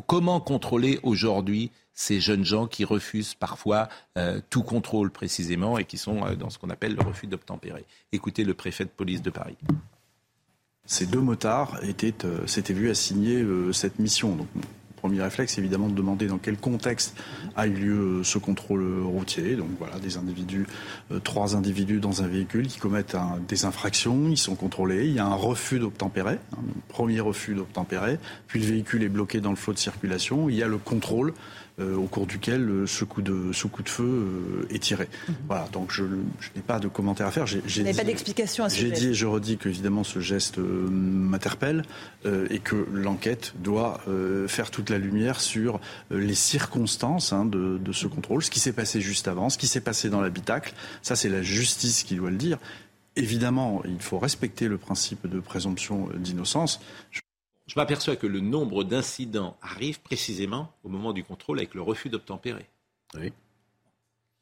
comment contrôler aujourd'hui ces jeunes gens qui refusent parfois euh, tout contrôle précisément et qui sont euh, dans ce qu'on appelle le refus d'obtempérer? Écoutez le préfet de police de Paris. Ces deux motards étaient, euh, s'étaient vus assigner cette mission. Donc, premier réflexe, évidemment, de demander dans quel contexte a eu lieu ce contrôle routier. Donc voilà, des individus, trois individus dans un véhicule qui commettent des infractions, ils sont contrôlés, il y a un refus d'obtempérer, un premier refus d'obtempérer, puis le véhicule est bloqué dans le flot de circulation, il y a le contrôle euh, au cours duquel euh, ce, coup de, ce coup de feu euh, est tiré. Mhm. Voilà, donc je, je n'ai pas de commentaire à faire. J'ai, Vous n'avez pas d'explication à ce J'ai dit et je redis que évidemment ce geste euh, m'interpelle euh, et que l'enquête doit euh, faire toute la lumière sur euh, les circonstances hein, de, de ce contrôle, ce qui s'est passé juste avant, ce qui s'est passé dans l'habitacle. Ça, c'est la justice qui doit le dire. Évidemment, il faut respecter le principe de présomption d'innocence. Je- Je m'aperçois que le nombre d'incidents arrive précisément au moment du contrôle avec le refus d'obtempérer.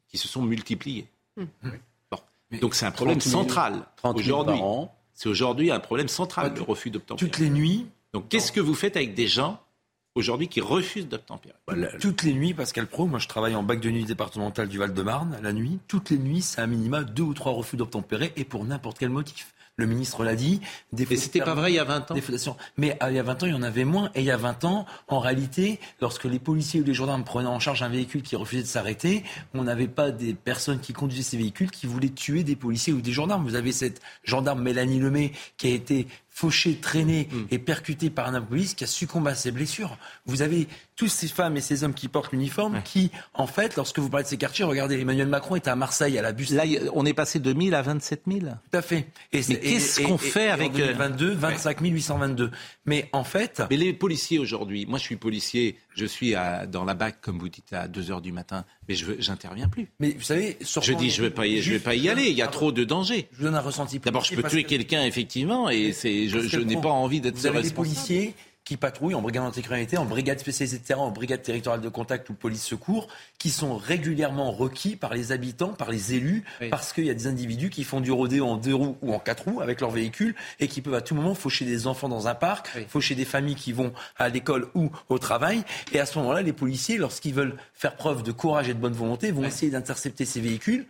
Qui se sont multipliés. Bon. Donc c'est un problème 30 000, central 30 000 aujourd'hui. par an. C'est aujourd'hui un problème central, le refus d'obtempérer. Toutes les nuits. Donc qu'est-ce que vous faites avec des gens aujourd'hui qui refusent d'obtempérer Toutes les nuits, Pascal Pro, moi je travaille en bac de nuit départemental du Val-de-Marne, la nuit, toutes les nuits, c'est un minima deux ou trois refus d'obtempérer et pour n'importe quel motif. Le ministre l'a dit. Des Mais c'était pas vrai il y a 20 ans. Des. Mais euh, il y a 20 ans, il y en avait moins. Et il y a 20 ans, en réalité, lorsque les policiers ou les gendarmes prenaient en charge un véhicule qui refusait de s'arrêter, on n'avait pas des personnes qui conduisaient ces véhicules qui voulaient tuer des policiers ou des gendarmes. Vous avez cette gendarme Mélanie Lemay qui a été fauchée, traînée Hmm. et percutée par un police qui a succombé à ses blessures. Vous avez tous ces femmes et ces hommes qui portent l'uniforme qui, en fait, lorsque vous parlez de ces quartiers, regardez, Emmanuel Macron était à Marseille, à la bus. Là, on est passé de 1000 à 27 000. Tout à fait. Et Mais qu'est-ce qu'on fait et avec... En 2022, 25 822. Mais en fait. Mais les policiers aujourd'hui, moi je suis policier, je suis à- dans la BAC, comme vous dites, à 2 h du matin, mais je j'interviens plus. Mais vous savez, Je dis, je ne vais, pas y- je vais pas y aller, il y a trop de dangers. Je vous donne un ressenti. D'abord, je peux tuer que- quelqu'un, effectivement, et c'est, je, n'ai pas envie d'être avez des responsable. policiers qui patrouillent en brigade anticriminalité, en brigade spécialisée de terrain, en brigade territoriale de contact ou police secours, qui sont régulièrement requis par les habitants, par les élus, parce qu'il y a des individus qui font du rodéo en deux roues ou en quatre roues avec leur véhicule et qui peuvent à tout moment faucher des enfants dans un parc, faucher des familles qui vont à l'école ou au travail. Et à ce moment-là, les policiers, lorsqu'ils veulent faire preuve de courage et de bonne volonté, vont essayer d'intercepter ces véhicules.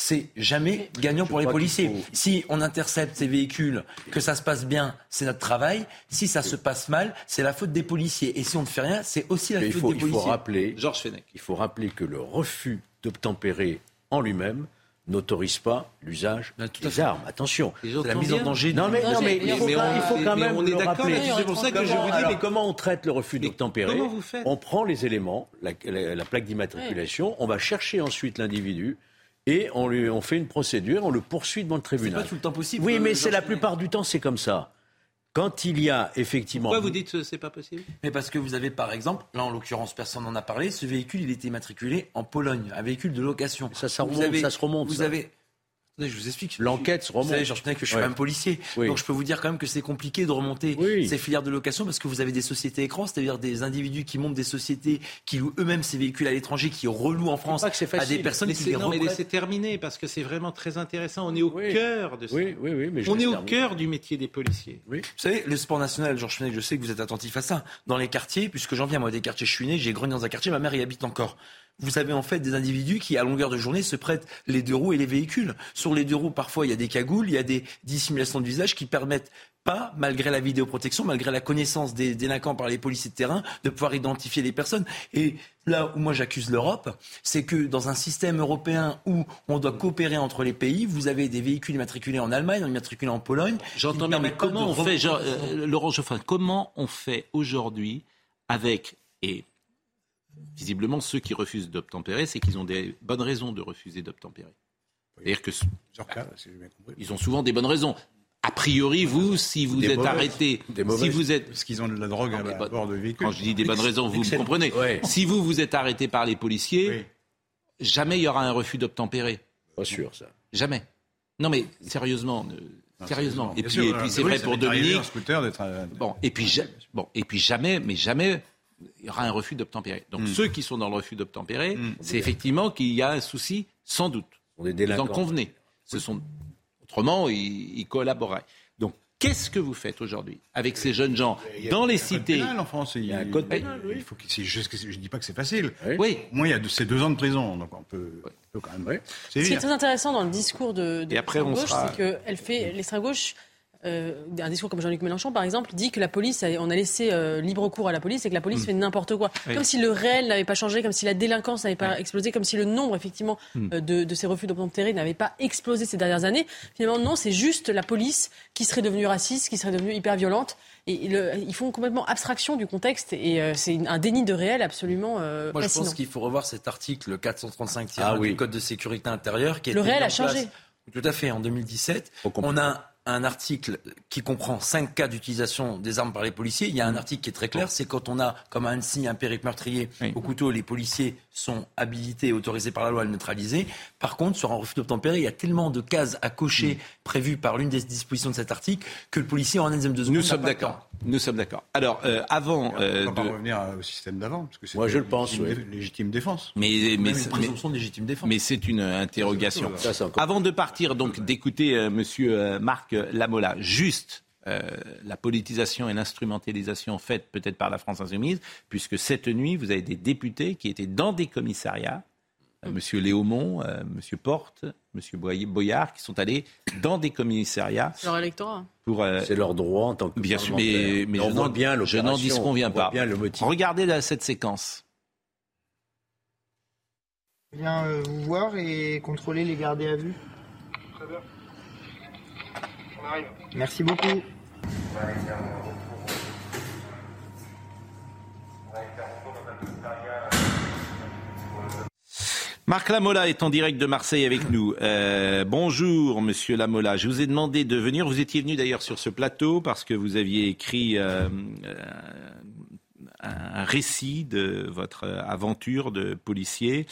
C'est jamais gagnant pour les policiers. faut- Si on intercepte ces véhicules, que ça se passe bien, c'est notre travail. Si ça se passe mal, c'est la faute des policiers. Et si on ne fait rien, c'est aussi la Mais faute faut, des il faut policiers. rappeler, Georges Fenech. il faut rappeler que le refus d'obtempérer en lui-même n'autorise pas l'usage des armes. Attention. La mise en danger Non mais, non, mais il faut, Mais quand- on- il faut quand mais même on est le rappeler. c'est pour ça que je Comment- vous dis, alors, mais- comment on traite le refus d'obtempérer On prend les éléments, la, la- la plaque d'immatriculation, on va chercher ensuite l'individu. Et on, lui, on fait une procédure, on le poursuit devant le tribunal. pas tout le temps possible, Oui, euh, mais c'est la plupart du temps, c'est comme ça. Quand il y a effectivement. Pourquoi vous dites que c'est pas possible? Mais parce que vous avez par exemple, là en l'occurrence personne n'en a parlé, ce véhicule il était immatriculé en Pologne, un véhicule de location. Ça, ça Vous remonte, avez- ça se remonte, Vous ça. avez. Je vous explique. L'enquête se Vous remonte. savez, Georges Fenech, que je suis Ouais. même policier. Oui. Donc je peux vous dire quand même que c'est compliqué de remonter ces filières de location parce que vous avez des sociétés écrans, c'est-à-dire des individus qui montent des sociétés qui louent eux-mêmes ces véhicules à l'étranger, qui relouent en France pas que c'est à des personnes mais qui c'est- les non, mais laissez terminer parce que c'est vraiment très intéressant. On est au cœur de ça. Oui, oui, oui, mais je On est au cœur du métier des policiers. Oui. Vous savez, le sport national, Georges Fenech, je sais que vous êtes attentif à ça. Dans les quartiers, puisque j'en viens moi des quartiers, je suis né, j'ai grandi dans un quartier, ma mère y habite encore. Vous avez en fait des individus qui, à longueur de journée, se prêtent les deux roues et les véhicules. Sur les deux roues, parfois, il y a des cagoules, il y a des dissimulations de visage qui permettent pas, malgré la vidéoprotection, malgré la connaissance des délinquants par les policiers de terrain, de pouvoir identifier les personnes. Et là où moi j'accuse l'Europe, c'est que dans un système européen où on doit coopérer entre les pays, vous avez des véhicules immatriculés en Allemagne, immatriculés en Pologne. J'entends bien, mais comment on fait, genre, euh, Laurent Geoffrin, comment on fait aujourd'hui avec, et visiblement ceux qui refusent d'obtempérer, c'est qu'ils ont des bonnes raisons de refuser d'obtempérer. C'est-à-dire que ils ont souvent des bonnes raisons. A priori, vous, si vous Des êtes mauvaises. arrêté, si vous êtes Parce qu'ils ont de la drogue à, à bord de véhicules. quand je dis des bonnes raisons, vous me comprenez. Ouais. Si vous vous êtes arrêté par les policiers, jamais il y aura un refus d'obtempérer. Pas sûr ça. Jamais. Non mais sérieusement, sérieusement. Et puis, sûr, et puis c'est oui, vrai pour Dominique. scooter d'être, euh, Bon, et puis ja- bon, et puis jamais, mais jamais il y aura un refus d'obtempérer. Donc Hmm. ceux qui sont dans le refus d'obtempérer, c'est effectivement qu'il y a un souci, sans doute. On est Vous en convenez. Ce sont autrement ils, ils collaboreraient. Donc qu'est-ce que vous faites aujourd'hui avec ces jeunes gens dans les il y a un code cités pénal en France. Il, y a un code pénal, il faut je ne dis pas que c'est facile. Oui. Moi, il y a c'est deux ans de prison, donc on peut, on peut quand même. Ce qui est très intéressant dans le discours de, l'extrême gauche, sera- c'est qu'elle fait l'extrême gauche euh, un discours comme Jean-Luc Mélenchon, par exemple, dit que la police, on a laissé euh, libre cours à la police et que la police mm. fait n'importe quoi. Comme si le réel n'avait pas changé, comme si la délinquance n'avait pas explosé, comme si le nombre, effectivement, mm. euh, de, ces refus d'obtempérer n'avait pas explosé ces dernières années. Finalement, non, c'est juste la police qui serait devenue raciste, qui serait devenue hyper violente. Et ils font complètement abstraction du contexte et c'est un déni de réel absolument Moi, je pense qu'il faut revoir cet article 435 ah du Code de sécurité intérieure qui Le réel a changé. Tout à fait. En 2017, on a un article qui comprend cinq cas d'utilisation des armes par les policiers. Il y a un article qui est très clair, c'est quand on a comme un signe un périple meurtrier au couteau, les policiers sont habilités et autorisés par la loi à le neutraliser. Par contre, sur un refus d'obtempérer, il y a tellement de cases à cocher mm. prévues par l'une des dispositions de cet article que le policier en un dixième de seconde. Nous sommes d'accord. Nous sommes d'accord. Alors, euh, avant. on euh, pas revenir au système d'avant. Moi, je le pense. Légitime, légitime défense. Mais, mais, présomption de légitime défense. Mais c'est une interrogation. avant de partir, donc, d'écouter euh, monsieur Marc Lamola, juste euh, la politisation et l'instrumentalisation faite peut-être par la France insoumise, puisque cette nuit, vous avez des députés qui étaient dans des commissariats, euh, Monsieur Léaumont, euh, Monsieur Porte, Monsieur Boyard, qui sont allés dans des commissariats. Leur électorat. C'est leur droit en tant que Bien sûr, mais, mais je n'en disconviens pas. Bien le Regardez cette séquence. Je viens vous voir et contrôler les gardés à vue. Très bien. On arrive. Merci beaucoup. Marc Lamola est en direct de Marseille avec nous. Euh, bonjour, Monsieur Lamola. Je vous ai demandé de venir. Vous étiez venu d'ailleurs sur ce plateau parce que vous aviez écrit euh, un récit de votre aventure de policier.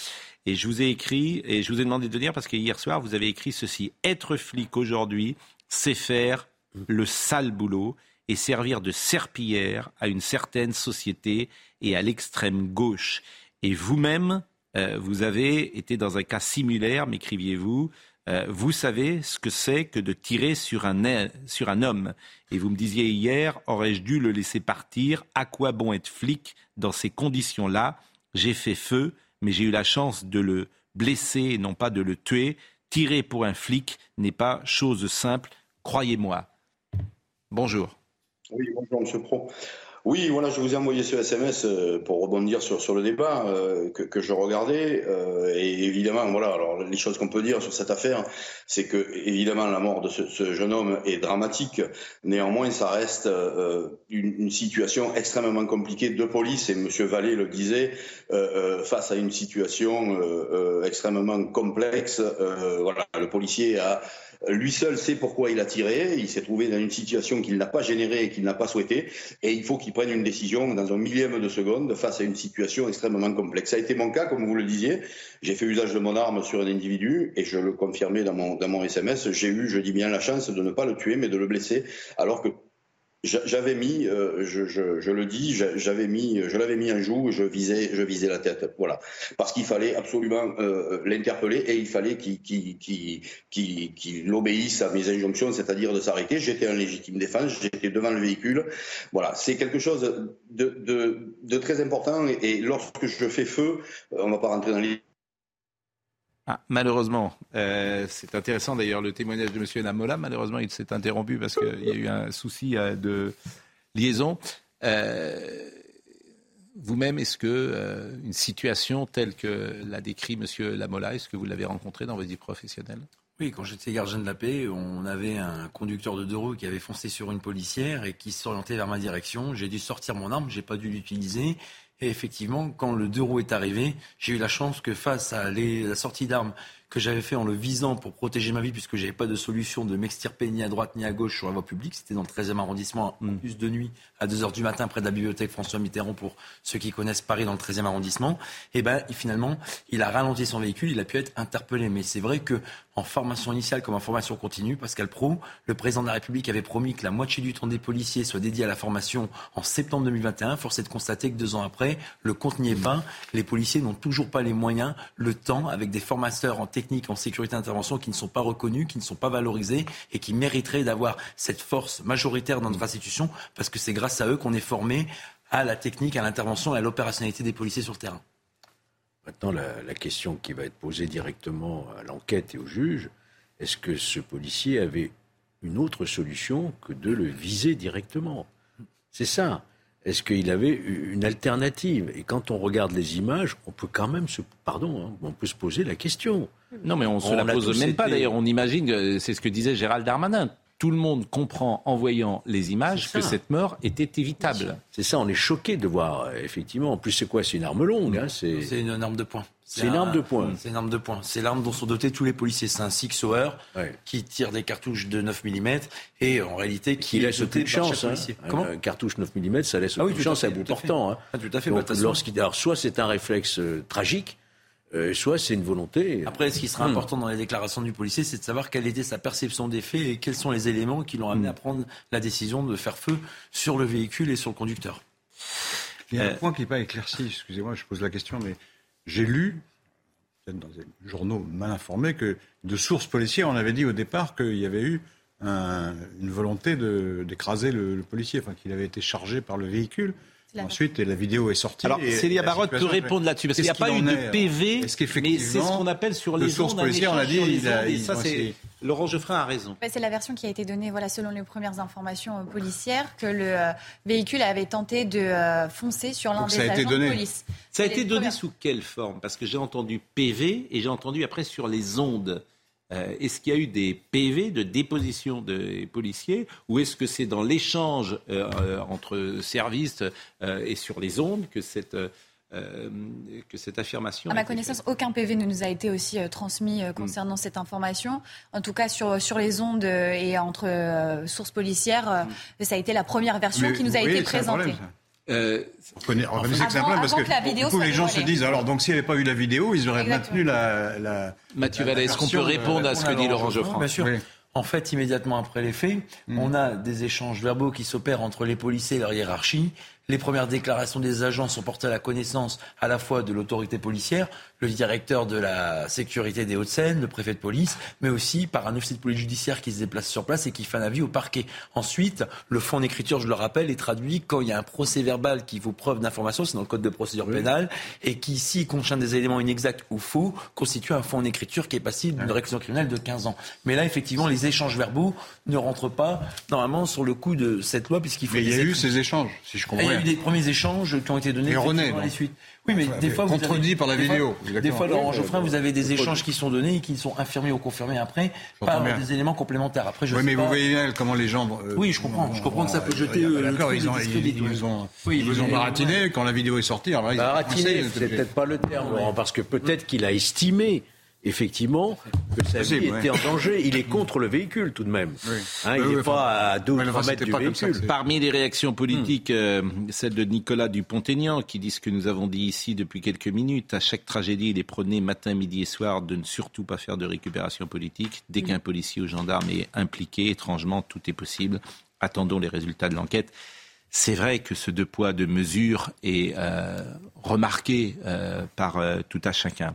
Et je vous ai écrit, et je vous ai demandé de venir parce que hier soir, vous avez écrit ceci. Être flic aujourd'hui, c'est faire le sale boulot et servir de serpillière à une certaine société et à l'extrême gauche. Et vous-même, euh, vous avez été dans un cas similaire, m'écriviez-vous. Euh, vous savez ce que c'est que de tirer sur un, sur un homme. Et vous me disiez hier, aurais-je dû le laisser partir? À quoi bon être flic dans ces conditions-là? J'ai fait feu, mais j'ai eu la chance de le blesser et non pas de le tuer. Tirer pour un flic n'est pas chose simple, croyez-moi. Bonjour. Oui, bonjour, Monsieur Pro. Oui, voilà, je vous ai envoyé ce SMS euh, pour rebondir sur, sur le débat euh, que, je regardais. Euh, et évidemment, voilà, alors les choses qu'on peut dire sur cette affaire, c'est que évidemment la mort de ce, ce, jeune homme est dramatique. Néanmoins, ça reste une, une, situation extrêmement compliquée de police. Et Monsieur Vallée le disait, face à une situation extrêmement complexe. voilà, le policier a lui seul sait pourquoi il a tiré. Il s'est trouvé dans une situation qu'il n'a pas générée et qu'il n'a pas souhaitée. Et il faut qu'il prenne une décision dans un millième de seconde face à une situation extrêmement complexe. Ça a été mon cas, comme vous le disiez. J'ai fait usage de mon arme sur un individu et je le confirmais dans mon, dans mon SMS. J'ai eu, je dis bien, la chance de ne pas le tuer, mais de le blesser, alors que j'avais mis, euh, je, je, je, le dis, j'avais mis, je l'avais mis un joue, je visais, je visais la tête, voilà, parce qu'il fallait absolument euh, l'interpeller et il fallait qu'il qu'il obéisse à mes injonctions, c'est-à-dire de s'arrêter. J'étais en légitime défense, j'étais devant le véhicule, voilà, c'est quelque chose de, de, de, très important et, et, lorsque je fais feu, on va pas rentrer dans les ah, malheureusement, euh, c'est intéressant d'ailleurs le témoignage de M. Namola. Malheureusement, il s'est interrompu parce qu'il y a eu un souci euh, de liaison. Euh, vous-même, est-ce que une situation telle que l'a décrit M. Lamola, est-ce que vous l'avez rencontré dans votre vie professionnelle oui, quand j'étais gardien de la paix, on avait un conducteur de deux roues qui avait foncé sur une policière et qui s'orientait vers ma direction. J'ai dû sortir mon arme, j'ai pas dû l'utiliser. Et effectivement, quand le deux roues est arrivé, j'ai eu la chance que face à la sortie d'armes que j'avais fait en le visant pour protéger ma vie, puisque j'avais pas de solution de m'extirper ni à droite ni à gauche sur la voie publique. C'était dans le 13e arrondissement, en mm. plus de nuit, à 2 heures du matin, près de la bibliothèque François Mitterrand, pour ceux qui connaissent Paris dans le 13e arrondissement. Et ben, finalement, il a ralenti son véhicule, il a pu être interpellé. Mais c'est vrai que en formation initiale comme en formation continue, Pascal Pro, le président de la République avait promis que la moitié du temps des policiers soit dédié à la formation en septembre 2021. Force est de constater que deux ans après, le compte n'y est pas. Les policiers n'ont toujours pas les moyens, le temps, avec des formateurs en technique, en sécurité d'intervention qui ne sont pas reconnus, qui ne sont pas valorisés et qui mériteraient d'avoir cette force majoritaire dans notre institution parce que c'est grâce à eux qu'on est formé à la technique, à l'intervention et à l'opérationnalité des policiers sur le terrain. Maintenant, la, question qui va être posée directement à l'enquête et au juge, est-ce que ce policier avait une autre solution que de le viser directement? C'est ça. Est-ce qu'il avait une alternative? Et quand on regarde les images, on peut quand même se, pardon, hein, on peut se poser la question. Non, mais on se la pose même pas. D'ailleurs, on imagine, c'est ce que disait Gérald Darmanin tout le monde comprend en voyant les images que cette mort était évitable. C'est ça, on est choqué de voir, euh, effectivement. En plus, c'est quoi? C'est une arme longue. Hein, c'est une arme de poing. C'est une arme de poing. C'est une arme de poing. C'est l'arme dont sont dotés tous les policiers. C'est un Six Hour qui tire des cartouches de 9 mm et en réalité qui, laisse aucune chance. Hein. Comment un cartouche 9 mm, ça laisse ah aucune chance à bout portant. Hein. Ah, tout à fait. Donc, alors, soit c'est un réflexe euh, tragique, euh, soit c'est une volonté. Après, ce qui sera hmm. important dans les déclarations du policier, c'est de savoir quelle était sa perception des faits et quels sont les éléments qui l'ont amené hmm. à prendre la décision de faire feu sur le véhicule et sur le conducteur. Il y a un euh. point qui n'est pas éclairci, excusez-moi, je pose la question, mais j'ai lu, peut-être dans des journaux mal informés, que de sources policières, on avait dit au départ qu'il y avait eu une volonté d'écraser le, le, policier, enfin qu'il avait été chargé par le véhicule. Ensuite, la vidéo est sortie. Alors, Célia Barotte peut répondre là-dessus, parce qu'il n'y a pas eu de PV, mais c'est ce qu'on appelle sur les sources policières, on a dit, il a, ça, c'est... Laurent Geoffrin a raison. C'est la version qui a été donnée, voilà, selon les premières informations euh, policières, que le euh, véhicule avait tenté de euh, foncer sur l'un des agents de police. Ça a été donné sous quelle forme? Parce que j'ai entendu PV et j'ai entendu après sur les ondes. Euh, est-ce qu'il y a eu des PV de déposition des policiers ou est-ce que c'est dans l'échange euh, entre services et sur les ondes que cette, que cette affirmation À ma connaissance, aucun PV ne nous a été aussi transmis concernant mm. cette information. En tout cas, sur, sur les ondes et entre sources policières, mm. ça a été la première version qui nous a été présentée. Euh, on connaît, on que c'est un problème parce que, les gens se disent alors donc s'il n'y avait pas eu la vidéo, ils auraient maintenu la. la Mathieu Vallet, est-ce qu'on peut répondre à ce que dit Laurent Geoffroy Bien sûr. En fait, immédiatement après les faits, mm. on a des échanges verbaux qui s'opèrent entre les policiers et leur hiérarchie. Les premières déclarations des agents sont portées à la connaissance à la fois de l'autorité policière, le directeur de la sécurité des Hauts-de-Seine, le préfet de police, mais aussi par un officier de police judiciaire qui se déplace sur place et qui fait un avis au parquet. Ensuite, le fond d'écriture, je le rappelle, est traduit quand il y a un procès verbal qui vaut preuve d'information, c'est dans le code de procédure pénale, et qui, s'il contient des éléments inexacts ou faux, constitue un fond d'écriture qui est passible d'une réclusion criminelle de 15 ans. Mais là, effectivement, les échanges verbaux ne rentrent pas normalement sur le coup de cette loi, puisqu'il faut. Mais il y a eu ces échanges, si je comprends il y a eu des premiers échanges qui ont été donnés Erronés, les suites. Oui, mais des fois, vous contredit par la vidéo. des fois, Laurent Geoffrin, vous avez des échanges qui sont donnés et qui sont infirmés ou confirmés après par des éléments complémentaires. Après, je oui, mais vous voyez bien comment les gens. Euh, oui, je comprends. Je comprends que ça peut jeter. Euh, D'accord, ils, ont, ils, ont, ils ont baratiné quand la vidéo est sortie. baratiné, c'est peut-être pas le terme, Laurent, parce que peut-être qu'il a estimé effectivement, que sa vie était en danger. Il est contre le véhicule tout de même. Hein, il n'est pas à 2 ou 3 mètres du véhicule. Parmi les réactions politiques, euh, celle de Nicolas Dupont-Aignan, qui dit ce que nous avons dit ici depuis quelques minutes. À chaque tragédie, il est prôné matin, midi et soir de ne surtout pas faire de récupération politique. Dès qu'un policier ou gendarme est impliqué, étrangement, tout est possible. Attendons les résultats de l'enquête. C'est vrai que ce deux poids, deux mesures est euh, remarqué euh, par tout à chacun.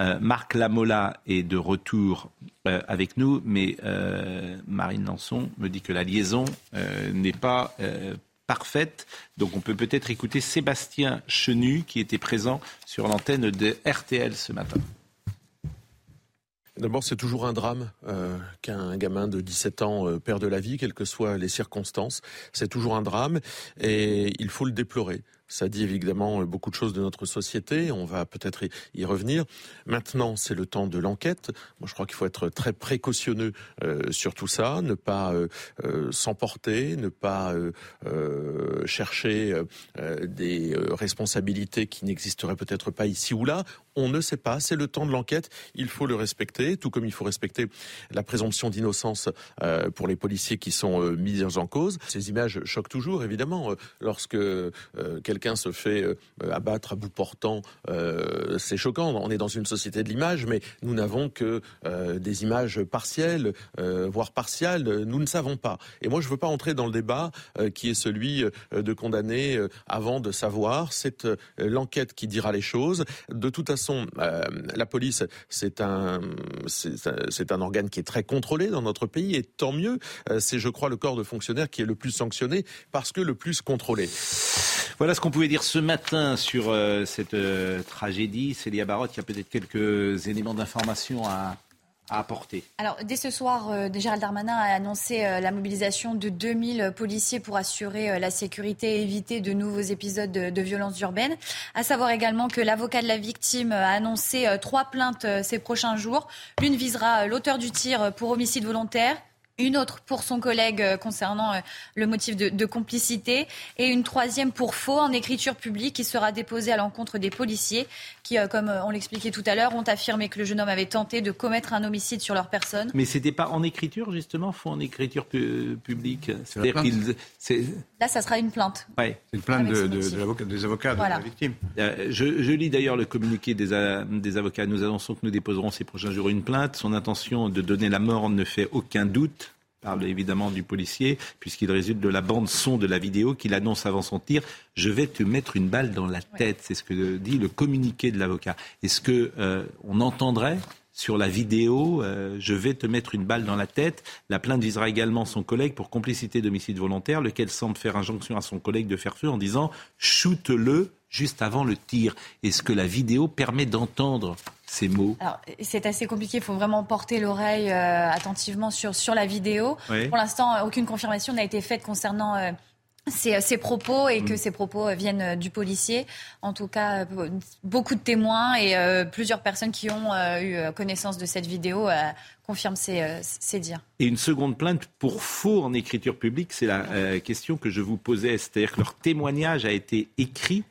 Euh, Marc Lamola est de retour euh, avec nous, mais euh, Marine Lançon me dit que la liaison n'est pas parfaite. Donc on peut peut-être écouter Sébastien Chenu qui était présent sur l'antenne de RTL ce matin. D'abord, c'est toujours un drame qu'un gamin de 17 ans perde la vie, quelles que soient les circonstances. C'est toujours un drame et il faut le déplorer. Ça dit évidemment beaucoup de choses de notre société. On va peut-être y revenir. Maintenant, c'est le temps de l'enquête. Moi, je crois qu'il faut être très précautionneux euh, sur tout ça, ne pas euh, euh, s'emporter, ne pas chercher des responsabilités qui n'existeraient peut-être pas ici ou là. On ne sait pas. C'est le temps de l'enquête. Il faut le respecter, tout comme il faut respecter la présomption d'innocence pour les policiers qui sont mis en cause. Ces images choquent toujours, évidemment, lorsque quelqu'un se fait euh, abattre à bout portant, euh, c'est choquant. On est dans une société de l'image, mais nous n'avons que euh, des images partielles, voire partiales. Nous ne savons pas. Et moi, je ne veux pas entrer dans le débat qui est celui de condamner avant de savoir. C'est l'enquête qui dira les choses. De toute façon, la police, c'est un, organe qui est très contrôlé dans notre pays, et tant mieux. C'est, je crois, le corps de fonctionnaires qui est le plus sanctionné parce que le plus contrôlé. Voilà ce pouvait dire ce matin sur euh, cette euh, tragédie. Célia Barotte, il y a peut-être quelques éléments d'information à, apporter Alors, dès ce soir, euh, Gérald Darmanin a annoncé euh, la mobilisation de 2000 policiers pour assurer la sécurité et éviter de nouveaux épisodes de, de violences urbaines. À savoir également que l'avocat de la victime a annoncé trois plaintes ces prochains jours. L'une visera l'auteur du tir pour homicide volontaire, une autre pour son collègue euh, concernant euh, le motif de, de, complicité et une troisième pour faux en écriture publique qui sera déposée à l'encontre des policiers qui, euh, comme on l'expliquait tout à l'heure, ont affirmé que le jeune homme avait tenté de commettre un homicide sur leur personne. Mais c'était pas en écriture justement, faux en écriture pu publique. C'est-à-dire qu'ils Là, ça sera une plainte. Ouais. C'est une plainte de, de, de des avocats de la victime. Euh, je, je, lis d'ailleurs le communiqué des, des, avocats. Nous annonçons que nous déposerons ces prochains jours une plainte. Son intention de donner la mort ne fait aucun doute parle évidemment du policier, puisqu'il résulte de la bande son de la vidéo qu'il annonce avant son tir Je vais te mettre une balle dans la tête. C'est ce que dit le communiqué de l'avocat. Est-ce que euh, on entendrait sur la vidéo, euh, je vais te mettre une balle dans la tête. La plainte visera également son collègue pour complicité d'homicide volontaire, lequel semble faire injonction à son collègue de faire feu en disant shoot-le juste avant le tir. Est-ce que la vidéo permet d'entendre ces mots? C'est assez compliqué, il faut vraiment porter l'oreille euh, attentivement sur, sur la vidéo. Pour l'instant, aucune confirmation n'a été faite concernant... Euh, ces, ces, propos et que mm. ces propos viennent euh, du policier. En tout cas, euh, beaucoup de témoins et euh, plusieurs personnes qui ont euh, eu connaissance de cette vidéo euh, confirment ces, ces, dires. Et une seconde plainte pour faux en écriture publique, c'est la question que je vous posais. C'est-à-dire que leur témoignage a été écrit.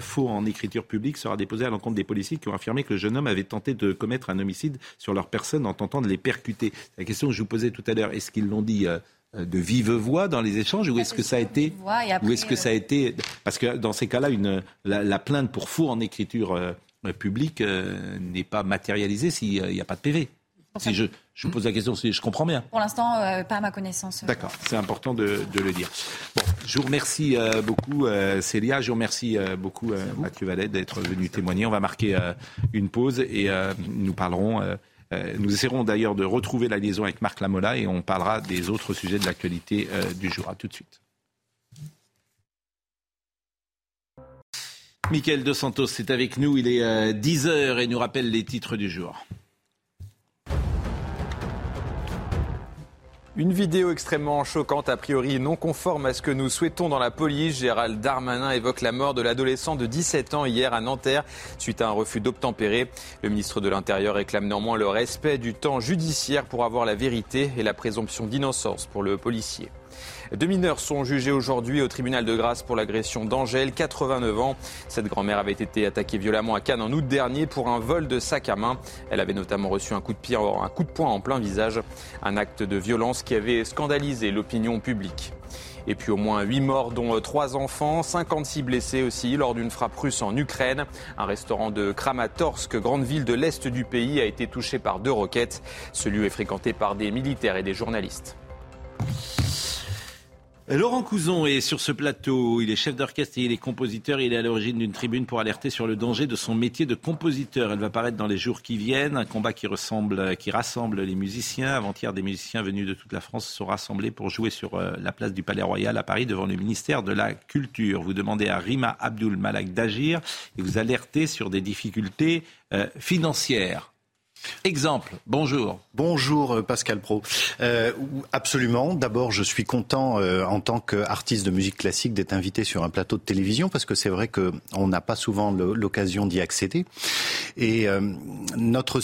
faux en écriture publique sera déposé à l'encontre des policiers qui ont affirmé que le jeune homme avait tenté de commettre un homicide sur leur personne en tentant de les percuter. La question que je vous posais tout à l'heure, est-ce qu'ils l'ont dit euh, de vive voix dans les échanges ou est-ce que ça a été ou est-ce que ça a été parce que dans ces cas-là une la, plainte pour faux en écriture euh, publique euh, n'est pas matérialisée s'il n'y a pas de PV. Si je, je vous pose la question, si je comprends bien. Pour l'instant, pas à ma connaissance. D'accord, c'est important de, de, le dire. Bon, je vous remercie beaucoup, Célia. Je vous remercie beaucoup, Mathieu Vallet, d'être venu témoigner. On va marquer une pause et nous parlerons euh, nous essaierons d'ailleurs de retrouver la liaison avec Marc Lamola et on parlera des autres sujets de l'actualité euh, du jour. À tout de suite. Michael Dos Santos est avec nous. Il est 10h euh, et nous rappelle les titres du jour. Une vidéo extrêmement choquante, a priori non conforme à ce que nous souhaitons dans la police. Gérald Darmanin évoque la mort de l'adolescent de 17 ans hier à Nanterre suite à un refus d'obtempérer. Le ministre de l'Intérieur réclame néanmoins le respect du temps judiciaire pour avoir la vérité et la présomption d'innocence pour le policier. Deux mineurs sont jugés aujourd'hui au tribunal de grâce pour l'agression d'Angèle, 89 ans. Cette grand-mère avait été attaquée violemment à Cannes en août dernier pour un vol de sac à main. Elle avait notamment reçu un coup de pied, un coup de poing en plein visage. Un acte de violence qui avait scandalisé l'opinion publique. Et puis au moins 8 morts, dont 3 enfants, 56 blessés aussi lors d'une frappe russe en Ukraine. Un restaurant de Kramatorsk, grande ville de l'Est du pays, a été touché par deux roquettes. Ce lieu est fréquenté par des militaires et des journalistes. Laurent Couzon est sur ce plateau. Il est chef d'orchestre et il est compositeur. Il est à l'origine d'une tribune pour alerter sur le danger de son métier de compositeur. Elle va paraître dans les jours qui viennent. Un combat qui, ressemble, qui rassemble les musiciens. Avant-hier, des musiciens venus de toute la France sont rassemblés pour jouer sur euh, la place du Palais Royal à Paris devant le ministère de la Culture. Vous demandez à Rima Abdul Malak d'agir et vous alertez sur des difficultés euh, financières. Exemple, bonjour. Bonjour euh, Pascal Pro. Euh, absolument. D'abord, je suis content euh, en tant qu'artiste de musique classique d'être invité sur un plateau de télévision parce que c'est vrai qu'on n'a pas souvent l'occasion d'y accéder. Et notre,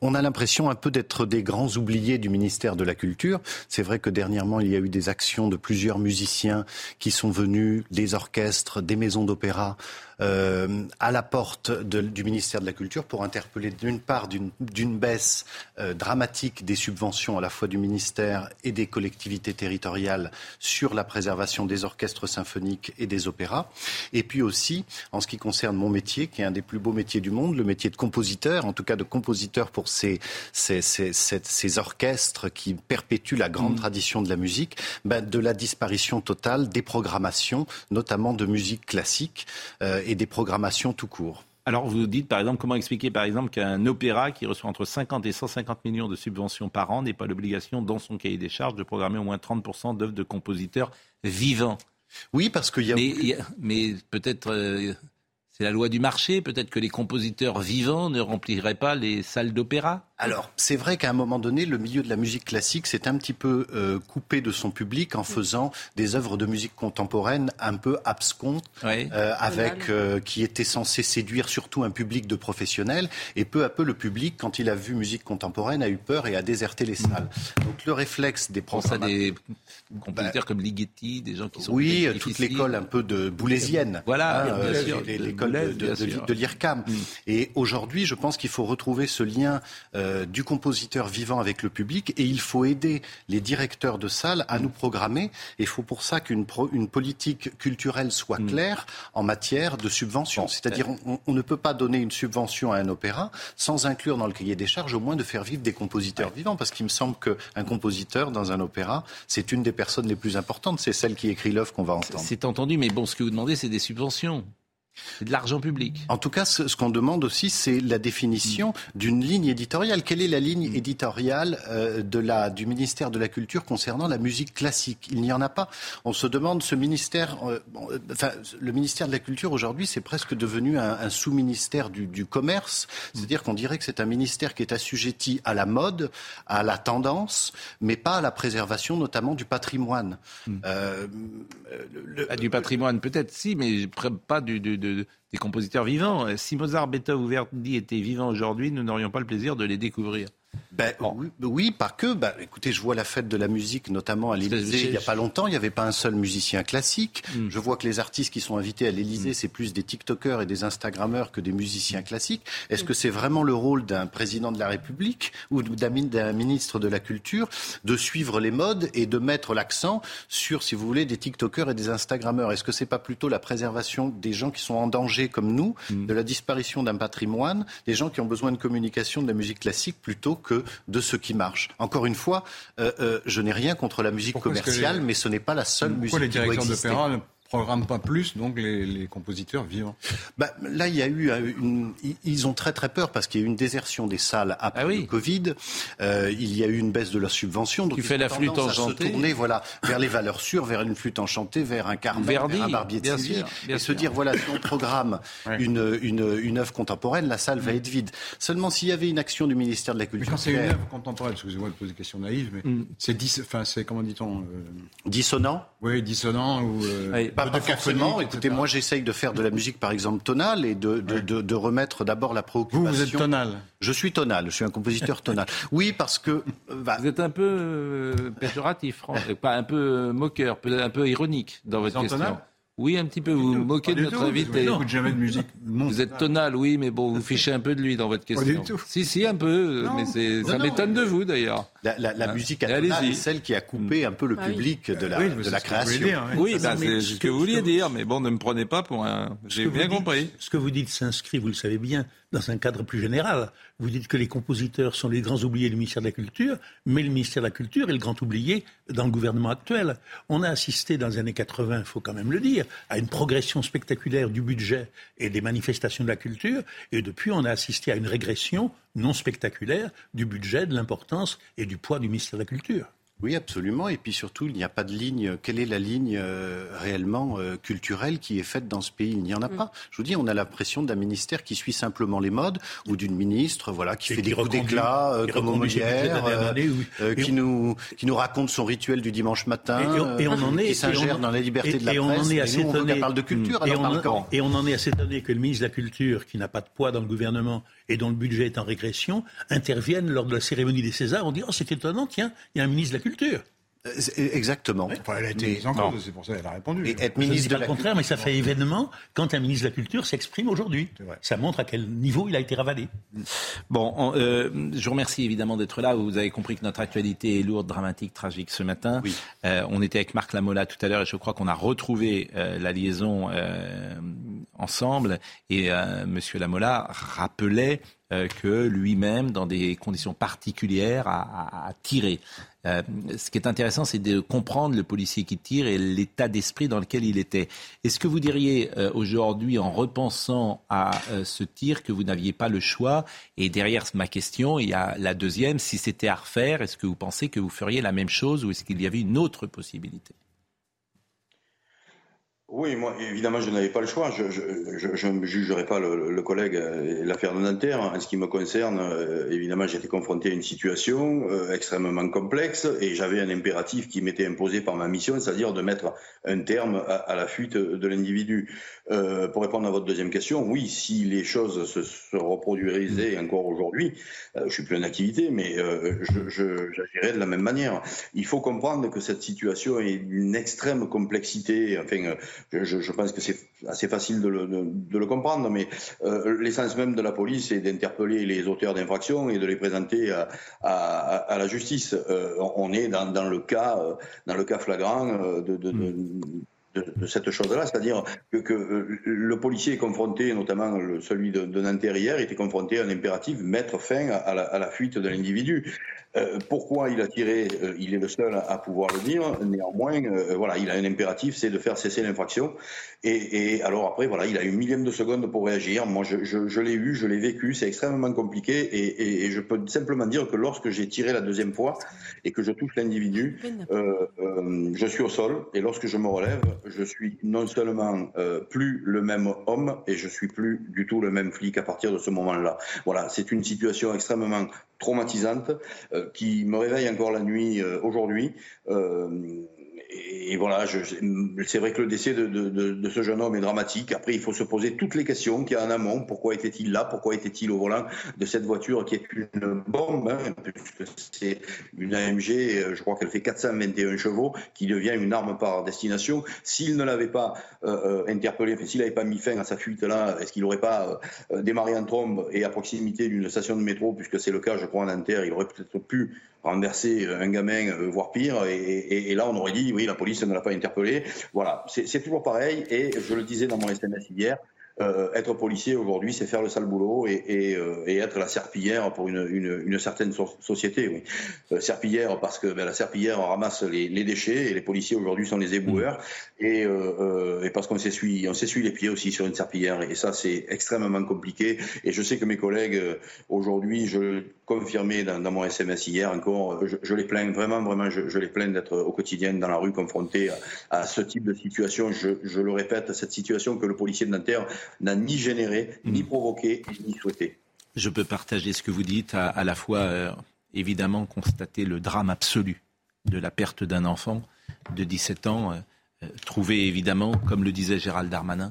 on a l'impression un peu d'être des grands oubliés du ministère de la Culture. C'est vrai que dernièrement, il y a eu des actions de plusieurs musiciens qui sont venus, des orchestres, des maisons d'opéra euh, à la porte de, du ministère de la Culture pour interpeller d'une part d'une baisse euh, dramatique des subventions à la fois du ministère et des collectivités territoriales sur la préservation des orchestres symphoniques et des opéras. Et puis aussi, en ce qui concerne mon métier, qui est un des plus beaux métiers du monde, le métier de compositeur, en tout cas de compositeur pour ces, ces, ces, ces orchestres qui perpétuent la grande mmh. tradition de la musique, ben, de la disparition totale des programmations, notamment de musique classique. Euh, et des programmations tout court. Alors vous dites par exemple, comment expliquer par exemple qu'un opéra qui reçoit entre 50 et 150 millions de subventions par an n'ait pas l'obligation dans son cahier des charges de programmer au moins 30% d'œuvres de compositeurs vivants? Oui, parce qu'il y a... Mais, peut-être... Euh, c'est la loi du marché. Peut-être que les compositeurs vivants ne rempliraient pas les salles d'opéra. Alors, c'est vrai qu'à un moment donné, le milieu de la musique classique s'est un petit peu euh, coupé de son public en faisant des œuvres de musique contemporaine un peu abscontes, euh, avec euh, qui étaient censées séduire surtout un public de professionnels. Et peu à peu, le public, quand il a vu musique contemporaine, a eu peur et a déserté les salles. Donc, le réflexe des programmes... des compositeurs comme Ligeti, des gens qui sont... Oui, toute l'école un peu de boulésienne. Voilà, hein, l'école de, de, de l'IRCAM. Mm. Et aujourd'hui, je pense qu'il faut retrouver ce lien euh, du compositeur vivant avec le public et il faut aider les directeurs de salles à nous programmer. Et il faut pour ça qu'une une politique culturelle soit mm. claire en matière de subvention. C'est-à-dire on, on, ne peut pas donner une subvention à un opéra sans inclure dans le cahier des charges au moins de faire vivre des compositeurs vivants. Parce qu'il me semble qu'un compositeur dans un opéra, c'est une des personnes les plus importantes. C'est celle qui écrit l'œuvre qu'on va entendre. C'est entendu, mais bon, ce que vous demandez, c'est des subventions. C'est de l'argent public. En tout cas, ce, qu'on demande aussi, c'est la définition d'une ligne éditoriale. Quelle est la ligne éditoriale euh, de la, du ministère de la Culture concernant la musique classique? Il n'y en a pas. On se demande, ce ministère, euh, euh, enfin, le ministère de la Culture aujourd'hui, c'est presque devenu un, un sous-ministère du, du, commerce. C'est-à-dire qu'on dirait que c'est un ministère qui est assujetti à la mode, à la tendance, mais pas à la préservation, notamment du patrimoine. Le, du patrimoine, peut-être, si, mais pas du, du des compositeurs vivants. Si Mozart, Beethoven ou Verdi étaient vivants aujourd'hui, nous n'aurions pas le plaisir de les découvrir. Ben, oui, pas que. Ben, écoutez, je vois la fête de la musique, notamment à l'Élysée, il n'y a pas longtemps. Il n'y avait pas un seul musicien classique. Hmm. Je vois que les artistes qui sont invités à l'Élysée, hmm. c'est plus des TikTokers et des Instagrammeurs que des musiciens classiques. Est-ce que c'est vraiment le rôle d'un président de la République ou d'un ministre de la Culture de suivre les modes et de mettre l'accent sur, si vous voulez, des TikTokers et des Instagrammeurs? Est-ce que c'est pas plutôt la préservation des gens qui sont en danger comme nous, hmm. de la disparition d'un patrimoine, des gens qui ont besoin de communication de la musique classique plutôt que de ce qui marche. Encore une fois, euh, euh, je n'ai rien contre la musique commerciale, mais ce n'est pas la seule musique les qui doit exister programme pas plus, donc les, compositeurs vivants bah, Là, il y a eu euh, une, ils ont très très peur parce qu'il y a eu une désertion des salles après ah le Covid. Euh, il y a eu une baisse de la subvention. Donc tu fais la flûte enchantée. Se tourner, voilà, vers les valeurs sûres, vers une flûte enchantée, vers un carnet, vers un barbier de Séville, et se dire voilà, si on programme une, une, une œuvre contemporaine, la salle va mm. être vide. Seulement, s'il y avait une action du ministère de la Culture, c'est une œuvre contemporaine. Excusez-moi de poser des questions naïves, mais mm. c'est enfin, c'est comment dit-on euh, Dissonant. Oui, dissonant ou pas, forcément. Écoutez, moi, j'essaye de faire de la musique, par exemple, tonale et de, de, de, de remettre d'abord la préoccupation. Vous, vous êtes tonal Je suis tonal. Je suis un compositeur tonal. Oui, parce que. Bah... Vous êtes un peu euh, péjoratif, pas un peu moqueur, peut-être un peu ironique dans votre question. Tonal oui, un petit peu. Vous vous moquez de notre invité. Vous jamais de musique. Vous êtes tonal, oui, mais bon, vous fichez un peu de lui dans votre question. Pas du tout. Si, si, un peu. mais c'est, ça m'étonne de vous d'ailleurs. La, la, la ah. musique tonale est celle qui a coupé un peu le ah public de la, de la création. oui, bah, c'est ce que vous vouliez dire, mais bon, ne me prenez pas pour un. J'ai bien compris. Ce que vous dites s'inscrit, vous le savez bien, dans un cadre plus général. Vous dites que les compositeurs sont les grands oubliés du ministère de la Culture, mais le ministère de la Culture est le grand oublié dans le gouvernement actuel. On a assisté dans les années 80, il faut quand même le dire, à une progression spectaculaire du budget et des manifestations de la culture, et depuis on a assisté à une régression non spectaculaire du budget, de l'importance et du poids du ministère de la Culture. Oui, absolument. Et puis surtout, il n'y a pas de ligne. Quelle est la ligne euh, réellement euh, culturelle qui est faite dans ce pays? Il n'y en a mm. pas. Je vous dis, on a l'impression d'un ministère qui suit simplement les modes ou d'une ministre, voilà, qui fait des coups d'éclat euh, comme Molière, qui nous qui nous raconte son rituel du dimanche matin, et, on en est, qui s'ingère dans la liberté de la presse. On en est assez nous, on parle de culture. Et, on, et on en est assez étonné que le ministre de la Culture, qui n'a pas de poids dans le gouvernement et dont le budget est en régression, interviennent lors de la cérémonie des Césars. On dit oh c'est étonnant, tiens, il y a un ministre de la Culture. Euh, exactement. elle a été mise en cause, c'est pour ça qu'elle a répondu. Et être ministre de la contraire, mais ça fait événement quand un ministre de la Culture s'exprime aujourd'hui. Ça montre à quel niveau il a été ravalé. Bon, euh, je vous remercie évidemment d'être là. Vous avez compris que notre actualité est lourde, dramatique, tragique ce matin. Euh, on était avec Marc Lamola tout à l'heure et je crois qu'on a retrouvé la liaison ensemble. Et Monsieur Lamola rappelait que lui-même, dans des conditions particulières, a, a tiré. Euh, ce qui est intéressant, c'est de comprendre le policier qui tire et l'état d'esprit dans lequel il était. Est-ce que vous diriez euh, aujourd'hui, en repensant à euh, ce tir, que vous n'aviez pas le choix? Et derrière ma question, il y a la deuxième. Si c'était à refaire, est-ce que vous pensez que vous feriez la même chose ou est-ce qu'il y avait une autre possibilité? Oui, moi, évidemment, je n'avais pas le choix. Je ne jugerai pas le, collègue l'affaire de Nanterre. En ce qui me concerne, euh, évidemment, j'étais confronté à une situation euh, extrêmement complexe et j'avais un impératif qui m'était imposé par ma mission, c'est-à-dire de mettre un terme à, la fuite de l'individu. Euh, pour répondre à votre deuxième question, oui, si les choses se, se reproduiraient encore aujourd'hui, je suis plus en activité, mais j'agirais de la même manière. Il faut comprendre que cette situation est d'une extrême complexité. Enfin, je, je, pense que c'est assez facile de le, comprendre, mais euh, l'essence même de la police est d'interpeller les auteurs d'infractions et de les présenter à, la justice. Euh, on est dans, le cas, euh, dans le cas flagrant euh, de, de, de cette chose-là, c'est-à-dire que, que, le policier est confronté, notamment celui de, de était confronté à un impératif mettre fin à la fuite de l'individu. Euh, pourquoi il a tiré euh, Il est le seul à, pouvoir le dire. Néanmoins, euh, voilà, il a un impératif, c'est de faire cesser l'infraction. Et, alors après, voilà, il a une millième de seconde pour réagir. Moi, je, l'ai eu, je l'ai vécu. C'est extrêmement compliqué. Et, et, je peux simplement dire que lorsque j'ai tiré la deuxième fois et que je touche l'individu, je suis au sol. Et lorsque je me relève, je suis non seulement plus le même homme et je suis plus du tout le même flic à partir de ce moment-là. Voilà, c'est une situation extrêmement traumatisante qui me réveille encore la nuit euh, aujourd'hui. Euh, et voilà, c'est vrai que le décès de, ce jeune homme est dramatique. Après, il faut se poser toutes les questions qu'il y a en amont. Pourquoi était-il là? Pourquoi était-il au volant de cette voiture qui est une bombe hein, c'est une AMG, je crois qu'elle fait 421 chevaux, qui devient une arme par destination. S'il ne l'avait pas euh, interpellé, s'il n'avait pas mis fin à sa fuite là, est-ce qu'il n'aurait pas euh, démarré en trombe et à proximité d'une station de métro, puisque c'est le cas, je crois, en Nanterre, il aurait peut-être pu renverser un gamin, euh, voire pire. Et, là, on aurait dit, oui, la police ne l'a pas interpellé. Voilà, c'est toujours pareil. Et je le disais dans mon SMS hier, euh, être policier aujourd'hui, c'est faire le sale boulot et, et, euh, et, être la serpillière pour une, une, une certaine société. Oui. Euh, serpillière parce que ben, la serpillière ramasse les, les, déchets et les policiers aujourd'hui sont les éboueurs mmh. et, euh, et parce qu'on s'essuie, on s'essuie les pieds aussi sur une serpillière et ça c'est extrêmement compliqué. Et je sais que mes collègues aujourd'hui, je confirmé dans, dans, mon SMS hier encore, je, je les plains vraiment, vraiment, je, je les plains d'être au quotidien dans la rue confronté à, à ce type de situation. Je, je, le répète, cette situation que le policier de Nanterre n'a ni généré, ni provoqué, ni souhaité. Je peux partager ce que vous dites, à, à la fois euh, évidemment constater le drame absolu de la perte d'un enfant de 17 ans, euh, euh, trouver évidemment, comme le disait Gérald Darmanin,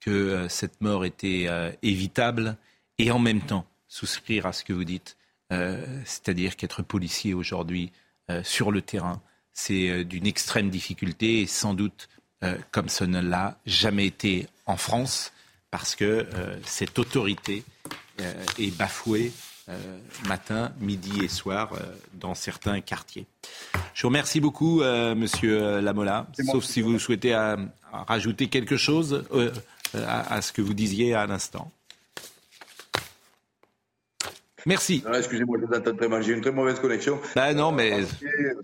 que euh, cette mort était évitable et en même temps souscrire à ce que vous dites, c'est-à-dire qu'être policier aujourd'hui sur le terrain, c'est d'une extrême difficulté et sans doute comme ce ne l'a jamais été en France, parce que cette autorité est bafouée matin, midi et soir dans certains quartiers. Je vous remercie beaucoup, Monsieur Lamola, sauf si vous souhaitez rajouter quelque chose à ce que vous disiez à l'instant. Merci. Excusez-moi, très mal. J'ai une très mauvaise connexion. Ben non, mais.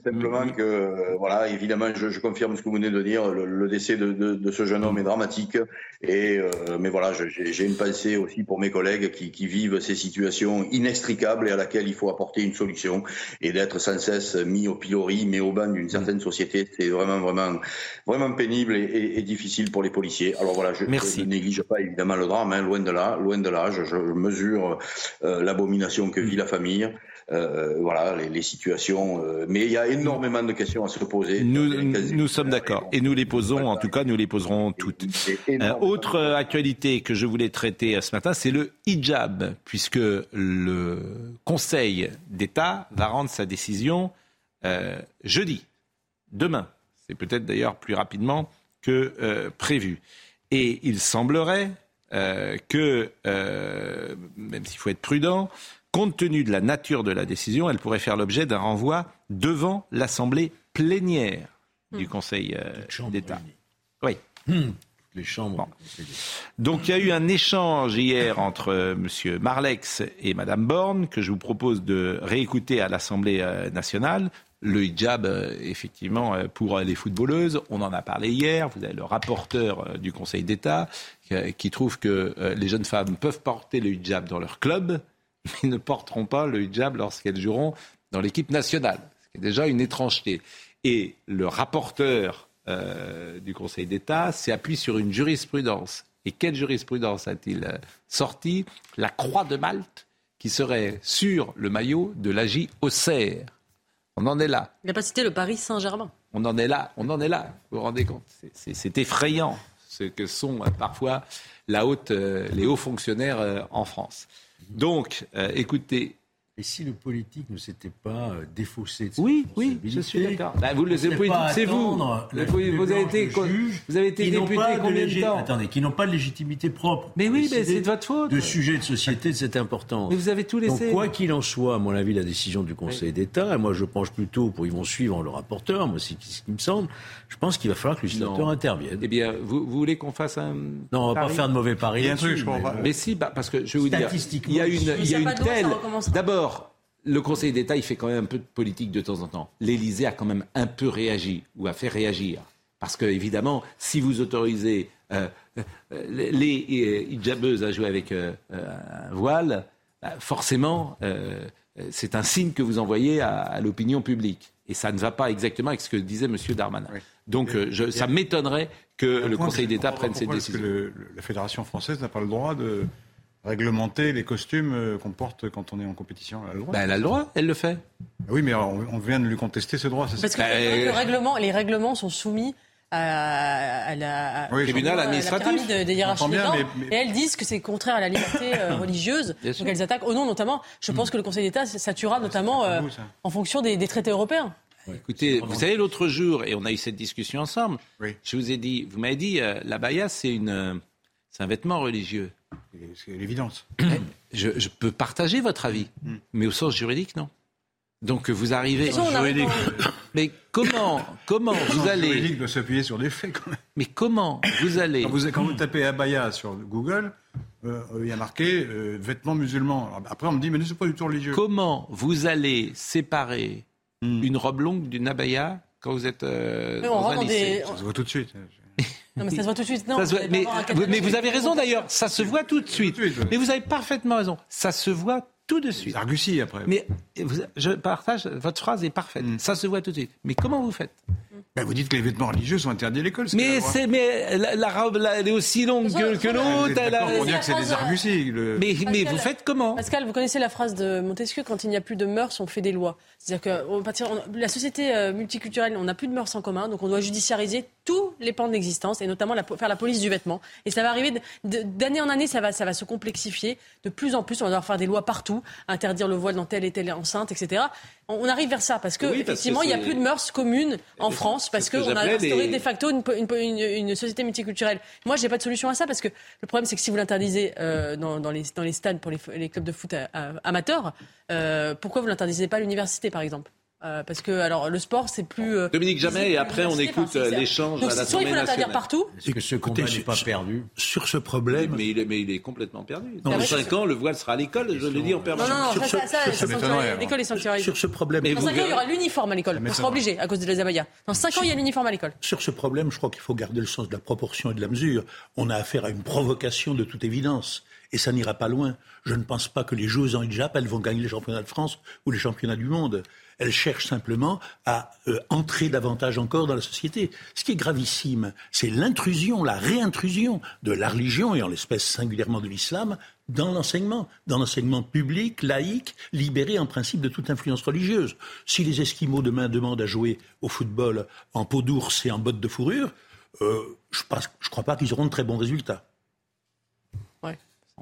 Simplement que, voilà, évidemment, je, je, confirme ce que vous venez de dire. Le, le décès de, de, de, ce jeune homme est dramatique. Et, euh, mais voilà, j'ai une pensée aussi pour mes collègues qui, qui, vivent ces situations inextricables et à laquelle il faut apporter une solution. Et d'être sans cesse mis au pilori, mais au banc d'une certaine société, c'est vraiment, vraiment, vraiment pénible et, et, et, difficile pour les policiers. Alors voilà, je, je ne néglige pas évidemment le drame, hein, loin de là, loin de là. Je, je mesure euh, l'abomination que vit la famille. Euh, voilà les, les situations. Euh, mais il y a énormément de questions à se poser. Nous, nous sommes d'accord et nous les posons. En tout cas, nous les poserons toutes. Euh, autre actualité que je voulais traiter ce matin, c'est le hijab, puisque le Conseil d'État va rendre sa décision jeudi, demain. C'est peut-être d'ailleurs plus rapidement que prévu. Et il semblerait que, même s'il faut être prudent, compte tenu de la nature de la décision, elle pourrait faire l'objet d'un renvoi devant l'Assemblée plénière du hmm. Conseil euh, d'État. Oui. Mmh. Les chambres. Bon. Donc il y a eu un échange hier entre euh, M. Marlex et Mme Borne que je vous propose de réécouter à l'Assemblée euh, nationale. Le hijab, euh, effectivement, euh, pour les footballeuses, on en a parlé hier. Vous avez le rapporteur euh, du Conseil d'État qui trouve que les jeunes femmes peuvent porter le hijab dans leur club, mais ne porteront pas le hijab lorsqu'elles joueront dans l'équipe nationale, ce qui est déjà une étrangeté. Et le rapporteur euh, du Conseil d'État s'appuie sur une jurisprudence. Et quelle jurisprudence a-t-il euh, sorti? La croix de Malte, qui serait sur le maillot de l'AJ Auxerre. On en est là. Il n'a pas cité le Paris Saint-Germain. On en est là, on en est là. Vous vous rendez compte? C'est effrayant ce que sont euh, parfois la haute, les hauts fonctionnaires en France. Donc, écoutez, et si le politique ne s'était pas euh, défaussé de ses Oui, oui, je suis d'accord. Bah, vous, le politique, c'est vous. Vous avez été, vous avez été député combien de temps Attendez, qui n'ont pas de légitimité propre. Mais oui, mais c'est de votre faute. De sujets de société de cette importance. Mais vous avez tout laissé. Donc, quoi qu'il en soit, à mon avis, la décision du Conseil d'État, et moi je penche plutôt pour ils vont suivre le rapporteur, moi c'est ce qui me semble, je pense qu'il va falloir que le législateur intervienne. Eh bien, vous, voulez qu'on fasse un. Non, on va pas faire de mauvais paris. Il y a un truc, je comprends Mais si, bah, parce que je vais vous dire, il y a une, il y a une telle. D'abord, le Conseil d'État, il fait quand même un peu de politique de temps en temps. L'Élysée a quand même un peu réagi, ou a fait réagir. Parce que, évidemment, si vous autorisez euh, euh, les euh, hijabeuses à jouer avec un voile, bah, forcément, c'est un signe que vous envoyez à, l'opinion publique. Et ça ne va pas exactement avec ce que disait M. Darmanin. Donc, ça m'étonnerait que le Conseil d'État prenne cette décision. Que la Fédération française n'a pas le droit de réglementer les costumes euh, qu'on porte quand on est en compétition Elle a le droit. Ben, elle a le droit, elle le fait. Ah oui, mais on, vient de lui contester ce droit. Parce que le règlement, les règlements sont soumis à, la, oui, tribunal administratif. des hiérarchies des et elles disent que c'est contraire à la liberté euh, religieuse. donc elles attaquent au nom notamment. Je pense mm. que le Conseil d'État s'atturera notamment euh, en fonction des, traités européens. Écoutez, vous savez, l'autre jour, et on a eu cette discussion ensemble, je vous ai dit, vous m'avez dit, la baya, c'est une, c'est un vêtement religieux. C'est l'évidence. Je, je, peux partager votre avis, hmm. mais au sens juridique, non. Donc vous arrivez. Juridique. Mais comment, comment vous allez. Juridique doit s'appuyer sur des faits quand même. Mais comment vous allez. Quand vous, quand vous tapez abaya sur Google, euh, il y a marqué euh, vêtements musulmans. Après on me dit mais c'est pas du tout religieux. Comment vous allez séparer hmm. une robe longue d'une abaya quand vous êtes euh, dans un lycée Ça se voit tout de suite. Non, mais ça se voit tout de suite. Non, mais, vous avez raison d'ailleurs, ça se voit tout de suite. Mais vous avez parfaitement raison, ça se voit tout de suite. Argussie après. Mais je partage, votre phrase est parfaite, mm. ça se voit tout de suite. Mais comment vous faites? Ben, vous dites que les vêtements religieux sont interdits à l'école. Mais, c'est, mais la, robe, elle est aussi longue que, l'autre. On dire que c'est des argusies. Mais, mais vous faites comment? Pascal, vous connaissez la phrase de Montesquieu quand il n'y a plus de mœurs, on fait des lois. C'est-à-dire que la société euh, multiculturelle, on n'a plus de mœurs en commun, donc on doit judiciariser tous les pans de l'existence et notamment faire la police du vêtement. Et ça va arriver d'année en année, ça va, ça va se complexifier. De plus en plus, on va devoir faire des lois partout, interdire le voile dans telle et telle enceinte, etc. On arrive vers ça parce que effectivement, il n'y a plus de mœurs communes en France parce qu'on a instauré de facto une, société multiculturelle. Moi, j'ai pas de solution à ça parce que le problème, c'est que si vous l'interdisez euh, dans, les, dans les stades pour les, clubs de foot amateurs, euh, pourquoi vous l'interdisez pas à l'université, par exemple? Euh, parce que alors le sport c'est plus euh, Dominique Jamais et après on écoute euh, l'échange à l'Assemblée nationale. il faut l'interdire partout. C'est que ce combat n'est pas perdu. Sur ce problème, mais il est, mais il est complètement perdu. Dans 5 ans, le voile sera à l'école. Je le dis en permanence. Non, non, ça, ça, ça, l'école est sanctuarisée. Sur ce problème, dans 5 ans, il y aura l'uniforme à l'école. On sera obligé à cause de les abayas. Dans 5 ans, il y a l'uniforme à l'école. Sur ce problème, je crois qu'il faut garder le sens de la proportion et de la mesure. On a affaire à une provocation de toute évidence et ça n'ira pas loin. Je ne pense pas que les joueuses en hijab, elles vont gagner les championnats de France ou les championnats du monde. Elle cherche simplement à euh, entrer davantage encore dans la société. Ce qui est gravissime, c'est l'intrusion, la réintrusion de la religion, et en l'espèce singulièrement de l'islam, dans l'enseignement, dans l'enseignement public, laïque, libéré en principe de toute influence religieuse. Si les Esquimaux demain demandent à jouer au football en peau d'ours et en bottes de fourrure, euh, je ne crois pas qu'ils auront de très bons résultats.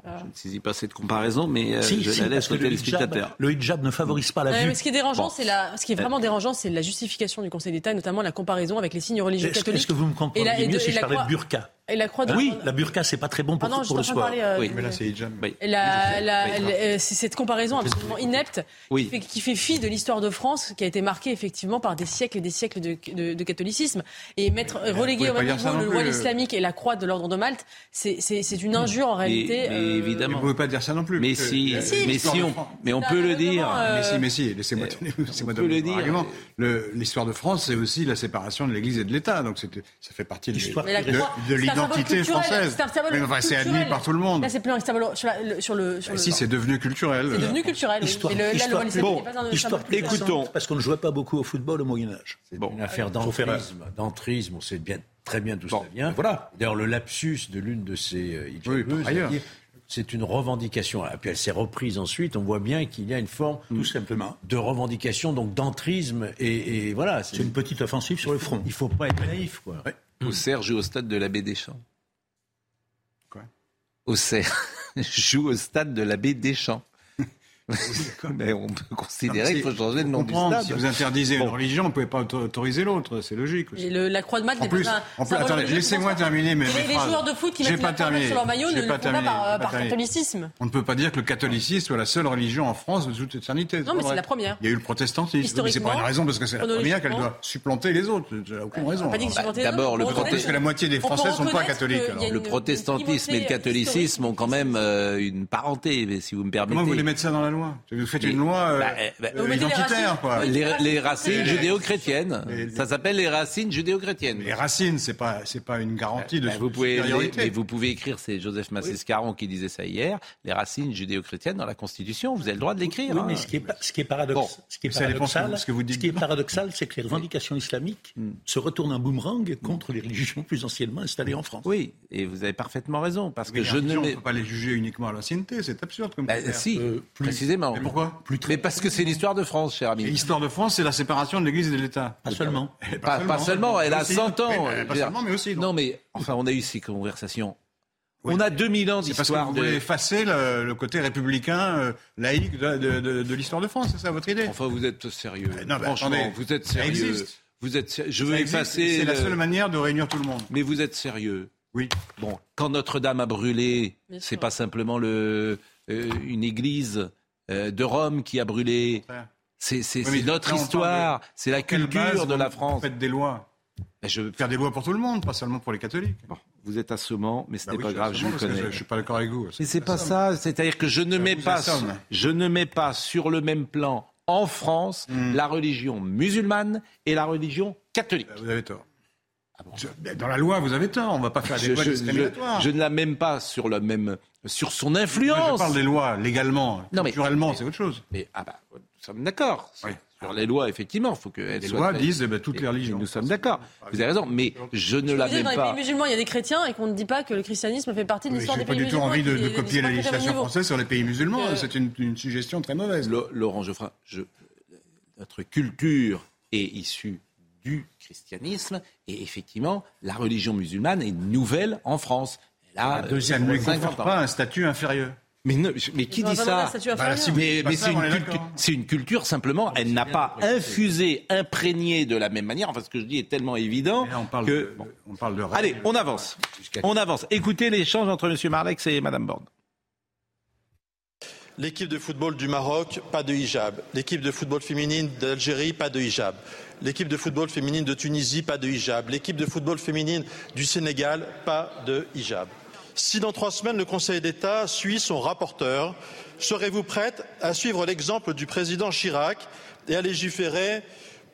Je ne saisis pas cette comparaison, mais euh, je la laisse au téléspectateur. Le hijab ne favorise pas la vue. Mais ce qui est dérangeant, c'est la, ce qui est vraiment dérangeant, c'est la justification du Conseil d'État, notamment la comparaison avec les signes religieux catholiques. Est-ce que vous me comprenez mieux si je parlais de burqa et la croix de... Oui, la burqa, c'est pas très bon pour, ah non, pour le soir. Euh, oui, mais là, c'est hijab. Euh, c'est cette comparaison absolument inepte qui, fait, fi de l'histoire de France, qui a été marquée effectivement par des siècles et des siècles de, catholicisme. Et mettre, reléguer au même niveau le voile islamique et la croix de l'ordre de Malte, c'est une injure en réalité. Mais, euh, évidemment. Vous ne pouvez pas dire ça non plus. Mais si, mais si, on, mais on peut le dire. Mais si, mais si, laissez-moi donner le argument. L'histoire de France, c'est aussi la séparation de l'Église et de l'État. Donc ça fait partie de l'histoire. de l'identité française. Mais enfin, c'est admis par tout le monde. Là, c'est plus un symbole sur, la, sur le. Sur bah, le si, c'est devenu culturel. C'est devenu culturel. Histoire, oui. Et le, histoire, là, le bon, pas histoire écoutons, parce qu'on ne jouait pas beaucoup au football au Moyen Âge. C'est Bon, une affaire d'entrisme. D'entrisme, on sait bien, très bien d'où Bon, ça vient. voilà. D'ailleurs, le lapsus de l'une de ces euh, Oui, c'est une revendication. Et puis elle s'est reprise ensuite. On voit bien qu'il y a une forme Tout simplement. de revendication, donc d'entrisme. Et, et voilà. C'est une petite offensive sur le front. Il faut pas être naïf, quoi. Auxerre joue au stade de l'abbé Deschamps. Quoi? Auxerre joue au stade de l'abbé Deschamps. Mais on peut considérer qu'il faut changer le nom du comprendre. stade. Si vous interdisez une religion, vous ne pouvez pas auto- autoriser l'autre. C'est logique aussi. Et le- la croix de Malte En n'est plus, pas un en plus attendez, laissez-moi terminer mes, les phrases. joueurs de foot qui mettent pas la croix terminé. sur leur maillot ne le pas font pas terminé. par, J'ai pas par catholicisme. On ne peut pas dire que le catholicisme soit la seule religion en France de toute éternité. Non, mais c'est la première. Il y a eu le protestantisme. Mais c'est pas une raison parce que c'est la première qu'elle doit supplanter les autres. Aucune raison. pas dit que Alors. supplanter les D'abord, autres. le On protest- Parce que la moitié des On Français ne sont pas catholiques. Le protestantisme et le catholicisme ont quand même euh, une parenté, mais si vous me permettez. Comment vous voulez mettre ça dans la loi Vous faites une loi euh, Bah, eh, bah, euh, identitaire, racines. quoi. Oui. les, les racines judéo-chrétiennes. Ça s'appelle les racines judéo-chrétiennes. Les racines, c'est pas, c'est pas une garantie de Bah, vous pouvez, supériorité. mais vous pouvez écrire, c'est Joseph Massescaron qui disait ça hier, les racines judéo-chrétiennes dans la Constitution. Vous avez le droit de l'écrire. Oui, hein. mais ce qui est, ce qui est paradoxal, ce que- ce que vous dites. ce qui est paradoxal, c'est que les revendications islamiques Hmm. se retournent en boomerang contre les religions plus anciennement installées en France. Oui, et vous avez parfaitement raison, parce que Les je ne religions, on ne peut pas les juger uniquement à l'ancienneté, c'est absurde comme Bah, si, Euh, plus- précisément. Mais pourquoi Mais parce que c'est l'histoire de France, cher ami. L'histoire de France, c'est la séparation de l'Église et de l'État. Pas seulement. Pas, pas seulement, elle a aussi. 100 ans. Mais pas seulement, mais aussi. Non, mais enfin, on a eu ces conversations. Oui. On a 2000 ans C'est parce que d'histoire vous de... voulez effacer le, le côté républicain, euh, laïque de, de- de- de l'histoire de France, c'est ça votre idée Enfin, vous êtes sérieux. Euh, non, mais Franchement, attendez, vous êtes ça sérieux. existe. Vous êtes sérieux. Je Ça veux existe, effacer. C'est la le- seule manière de réunir tout le monde. Mais vous êtes sérieux. Oui. Bon, quand Notre-Dame a brûlé, c'est pas simplement le, euh, une église euh, de Rome qui a brûlé. C'est Oui, notre histoire, c'est la culture base de vous la France. Faites des lois? Mais je- Faire des lois pour tout le monde, pas seulement pour les catholiques. Bon, vous êtes assommant, mais ce Bah n'est oui, pas grave, je vous connais. Je, je suis pas d'accord avec vous. Mais c'est pas ça, c'est-à-dire que je ne mets vous pas, je ne mets pas sur le même plan en France Hmm. la religion musulmane et la religion catholique. Vous avez tort. Je- Dans la loi, vous avez tort. On ne va pas faire des Je, lois je- discriminatoires. je- je ne la mets pas sur le même, sur son Moi, influence. je parle des lois légalement. Non, Culturellement, c'est autre chose. Mais ah bah, nous sommes d'accord. Oui. Sur les lois, effectivement, il faut qu'elles Les soient lois très- disent eh ben, toutes les religions. Nous sommes d'accord. Vous avez raison, mais je ne Je la dire, mets dans les pas. pays musulmans, il y a des chrétiens et qu'on ne dit pas que le christianisme fait partie de Je l'histoire n'ai des pas pays du tout musulmans. envie de, qui- de qui copier la pas législation française sur les pays musulmans. Euh, C'est une, une suggestion très mauvaise. Lo- Laurent Geoffrin, je- notre culture est issue du christianisme et effectivement, la religion musulmane est nouvelle en France. Elle a, euh, Ça ne lui 50 confère pas un statut inférieur. Mais, ne- mais qui dit ça Bah, si mais, mais ça, c'est une, culture- une simplement, elle n'a pas infusé, imprégné de la même manière. Enfin, ce que je dis est tellement évident là, on parle que. de, bon. on parle de Allez, on avance. On avance. Écoutez l'échange entre M. Marlex et Mme Borne. L'équipe de football du Maroc, pas de hijab. L'équipe de football féminine d'Algérie, pas de hijab. L'équipe de football féminine de Tunisie, pas de hijab. L'équipe de football féminine du Sénégal, pas de hijab. Si dans trois semaines le Conseil d'État suit son rapporteur, serez-vous prête à suivre l'exemple du président Chirac et à légiférer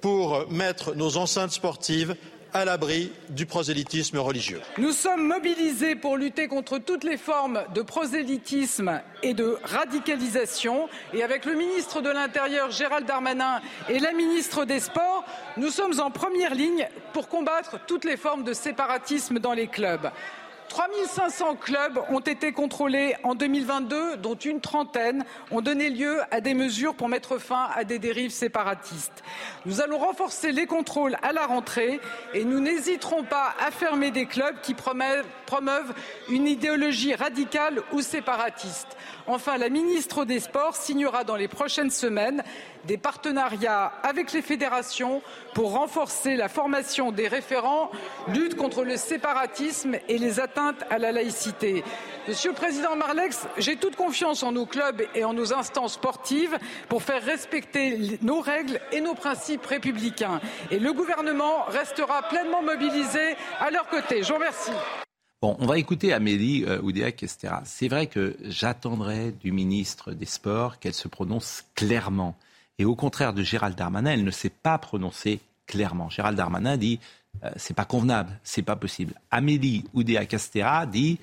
pour mettre nos enceintes sportives à l'abri du prosélytisme religieux Nous sommes mobilisés pour lutter contre toutes les formes de prosélytisme et de radicalisation. Et avec le ministre de l'Intérieur, Gérald Darmanin, et la ministre des Sports, nous sommes en première ligne pour combattre toutes les formes de séparatisme dans les clubs. 3500 clubs ont été contrôlés en 2022, dont une trentaine ont donné lieu à des mesures pour mettre fin à des dérives séparatistes. Nous allons renforcer les contrôles à la rentrée et nous n'hésiterons pas à fermer des clubs qui promeuvent, promeuvent une idéologie radicale ou séparatiste. Enfin, la ministre des Sports signera dans les prochaines semaines des partenariats avec les fédérations pour renforcer la formation des référents, lutte contre le séparatisme et les atteintes à la laïcité. Monsieur le Président Marlex, j'ai toute confiance en nos clubs et en nos instances sportives pour faire respecter nos règles et nos principes républicains. Et le gouvernement restera pleinement mobilisé à leur côté. Je vous remercie. Bon, on va écouter Amélie euh, Oudéa-Castéra. C'est vrai que j'attendrais du ministre des Sports qu'elle se prononce clairement. Et au contraire de Gérald Darmanin, elle ne s'est pas prononcée clairement. Gérald Darmanin dit euh, c'est pas convenable, c'est pas possible. Amélie Oudéa-Castera dit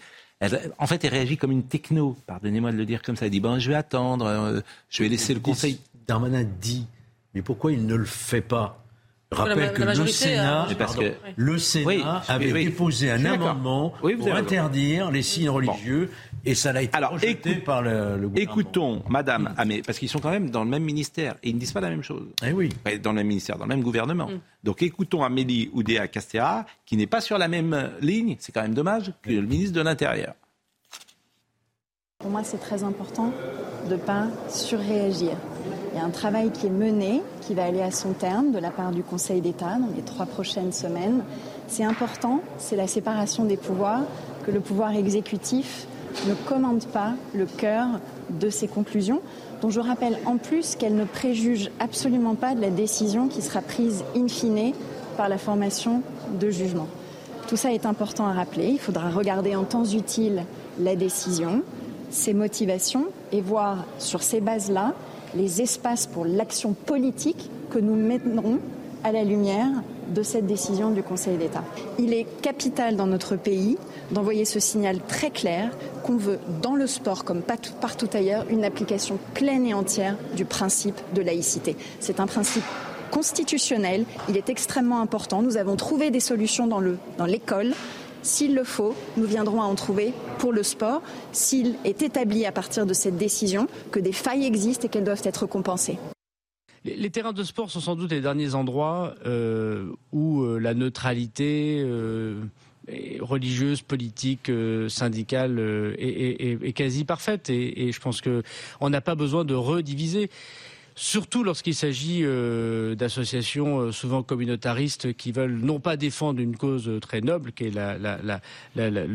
en fait, elle réagit comme une techno, pardonnez-moi de le dire comme ça. Elle dit, bon, je vais attendre, euh, je vais laisser le conseil. Darmanin dit, mais pourquoi il ne le fait pas? Rappelle que le Sénat, le Sénat avait déposé un amendement pour interdire les signes religieux et ça l'a été Alors, rejeté par le, gouvernement. Écoutons, Madame Amé, parce qu'ils sont quand même dans le même ministère et ils ne disent pas la même chose. Eh oui. Dans le même ministère, dans le même gouvernement. Mm. Donc écoutons Amélie Oudéa Castéra, qui n'est pas sur la même ligne, c'est quand même dommage, que le ministre de l'Intérieur. Pour moi, c'est très important de ne pas surréagir. Il y a un travail qui est mené, qui va aller à son terme de la part du Conseil d'État dans les trois prochaines semaines. C'est important, c'est la séparation des pouvoirs, que le pouvoir exécutif ne commande pas le cœur de ces conclusions, dont je rappelle en plus qu'elles ne préjugent absolument pas de la décision qui sera prise in fine par la formation de jugement. Tout ça est important à rappeler. Il faudra regarder en temps utile la décision, ses motivations et voir sur ces bases-là les espaces pour l'action politique que nous mènerons à la lumière de cette décision du Conseil d'État. Il est capital dans notre pays d'envoyer ce signal très clair qu'on veut, dans le sport comme partout ailleurs, une application pleine et entière du principe de laïcité. C'est un principe constitutionnel, il est extrêmement important. Nous avons trouvé des solutions dans l'école. Dans s'il le faut, nous viendrons à en trouver pour le sport, s'il est établi à partir de cette décision que des failles existent et qu'elles doivent être compensées. Les, terrains de sport sont sans doute les derniers endroits euh, où euh, la neutralité euh, religieuse, politique, syndicale est, quasi parfaite. Et, et je pense qu'on n'a pas besoin de rediviser surtout lorsqu'il s'agit euh, d'associations euh, souvent communautaristes qui veulent non pas défendre une cause très noble, qui est la,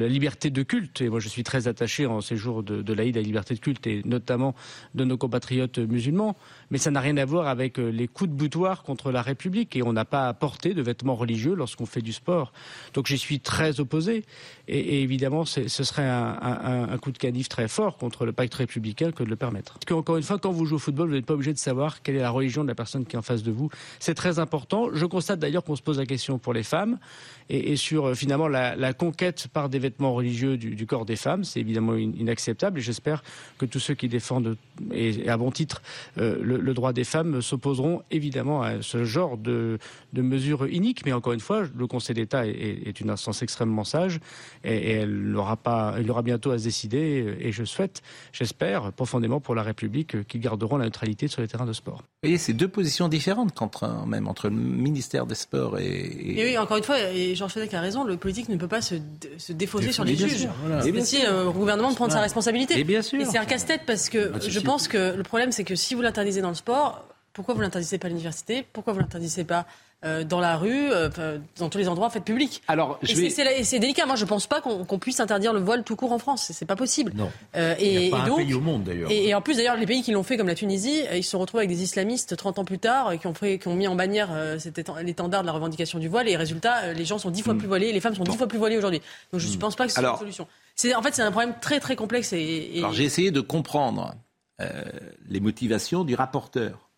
liberté de culte. Et moi, je suis très attaché en ces jours de, l'Aïd à la liberté de culte, et notamment de nos compatriotes musulmans. Mais ça n'a rien à voir avec euh, les coups de boutoir contre la République. Et on n'a pas à porter de vêtements religieux lorsqu'on fait du sport. Donc j'y suis très opposé. Et, évidemment, ce serait un, coup de canif très fort contre le pacte républicain que de le permettre. Parce qu'encore une fois, quand vous jouez au football, vous n'êtes pas obligé de savoir quelle est la religion de la personne qui est en face de vous. C'est très important. Je constate d'ailleurs qu'on se pose la question pour les femmes et, sur euh, finalement la, conquête par des vêtements religieux du, corps des femmes. C'est évidemment inacceptable et j'espère que tous ceux qui défendent, et, à bon titre, euh, le, droit des femmes s'opposeront évidemment à ce genre de, mesures iniques. Mais encore une fois, le Conseil d'État est, une instance extrêmement sage et, elle n'aura pas, il aura bientôt à se décider et je souhaite, j'espère profondément pour la République qu'ils garderont la neutralité sur les terrains de sport. Vous voyez, c'est deux positions différentes entre, même entre le ministère des Sports et... et... oui, encore une fois, et Jean Fenech a raison, le politique ne peut pas se, se défausser sur les juges. C'est aussi le gouvernement de prendre sa responsabilité. Et bien sûr. Et c'est un casse-tête parce que je pense que le problème, c'est que si vous l'interdisez dans le sport, pourquoi vous l'interdisez pas à l'université? Pourquoi vous l'interdisez pas euh, dans la rue, euh, dans tous les endroits en fait publics. Alors, c'est délicat. Moi, je pense pas qu'on puisse interdire le voile tout court en France. C'est pas possible. Non. Euh, et, Il n'y a pas un pays au monde d'ailleurs. Et, en plus, d'ailleurs, les pays qui l'ont fait, comme la Tunisie, ils se retrouvent avec des islamistes 30 ans plus tard qui ont, fait, qui ont mis en bannière l'étendard de la revendication du voile. Et résultat, les gens sont dix fois mm. plus voilés, les femmes sont dix fois plus voilées aujourd'hui. Donc, je ne mm. pense pas que c'est une solution. En fait, c'est un problème très très complexe. Et, Alors, j'ai essayé de comprendre les motivations du rapporteur.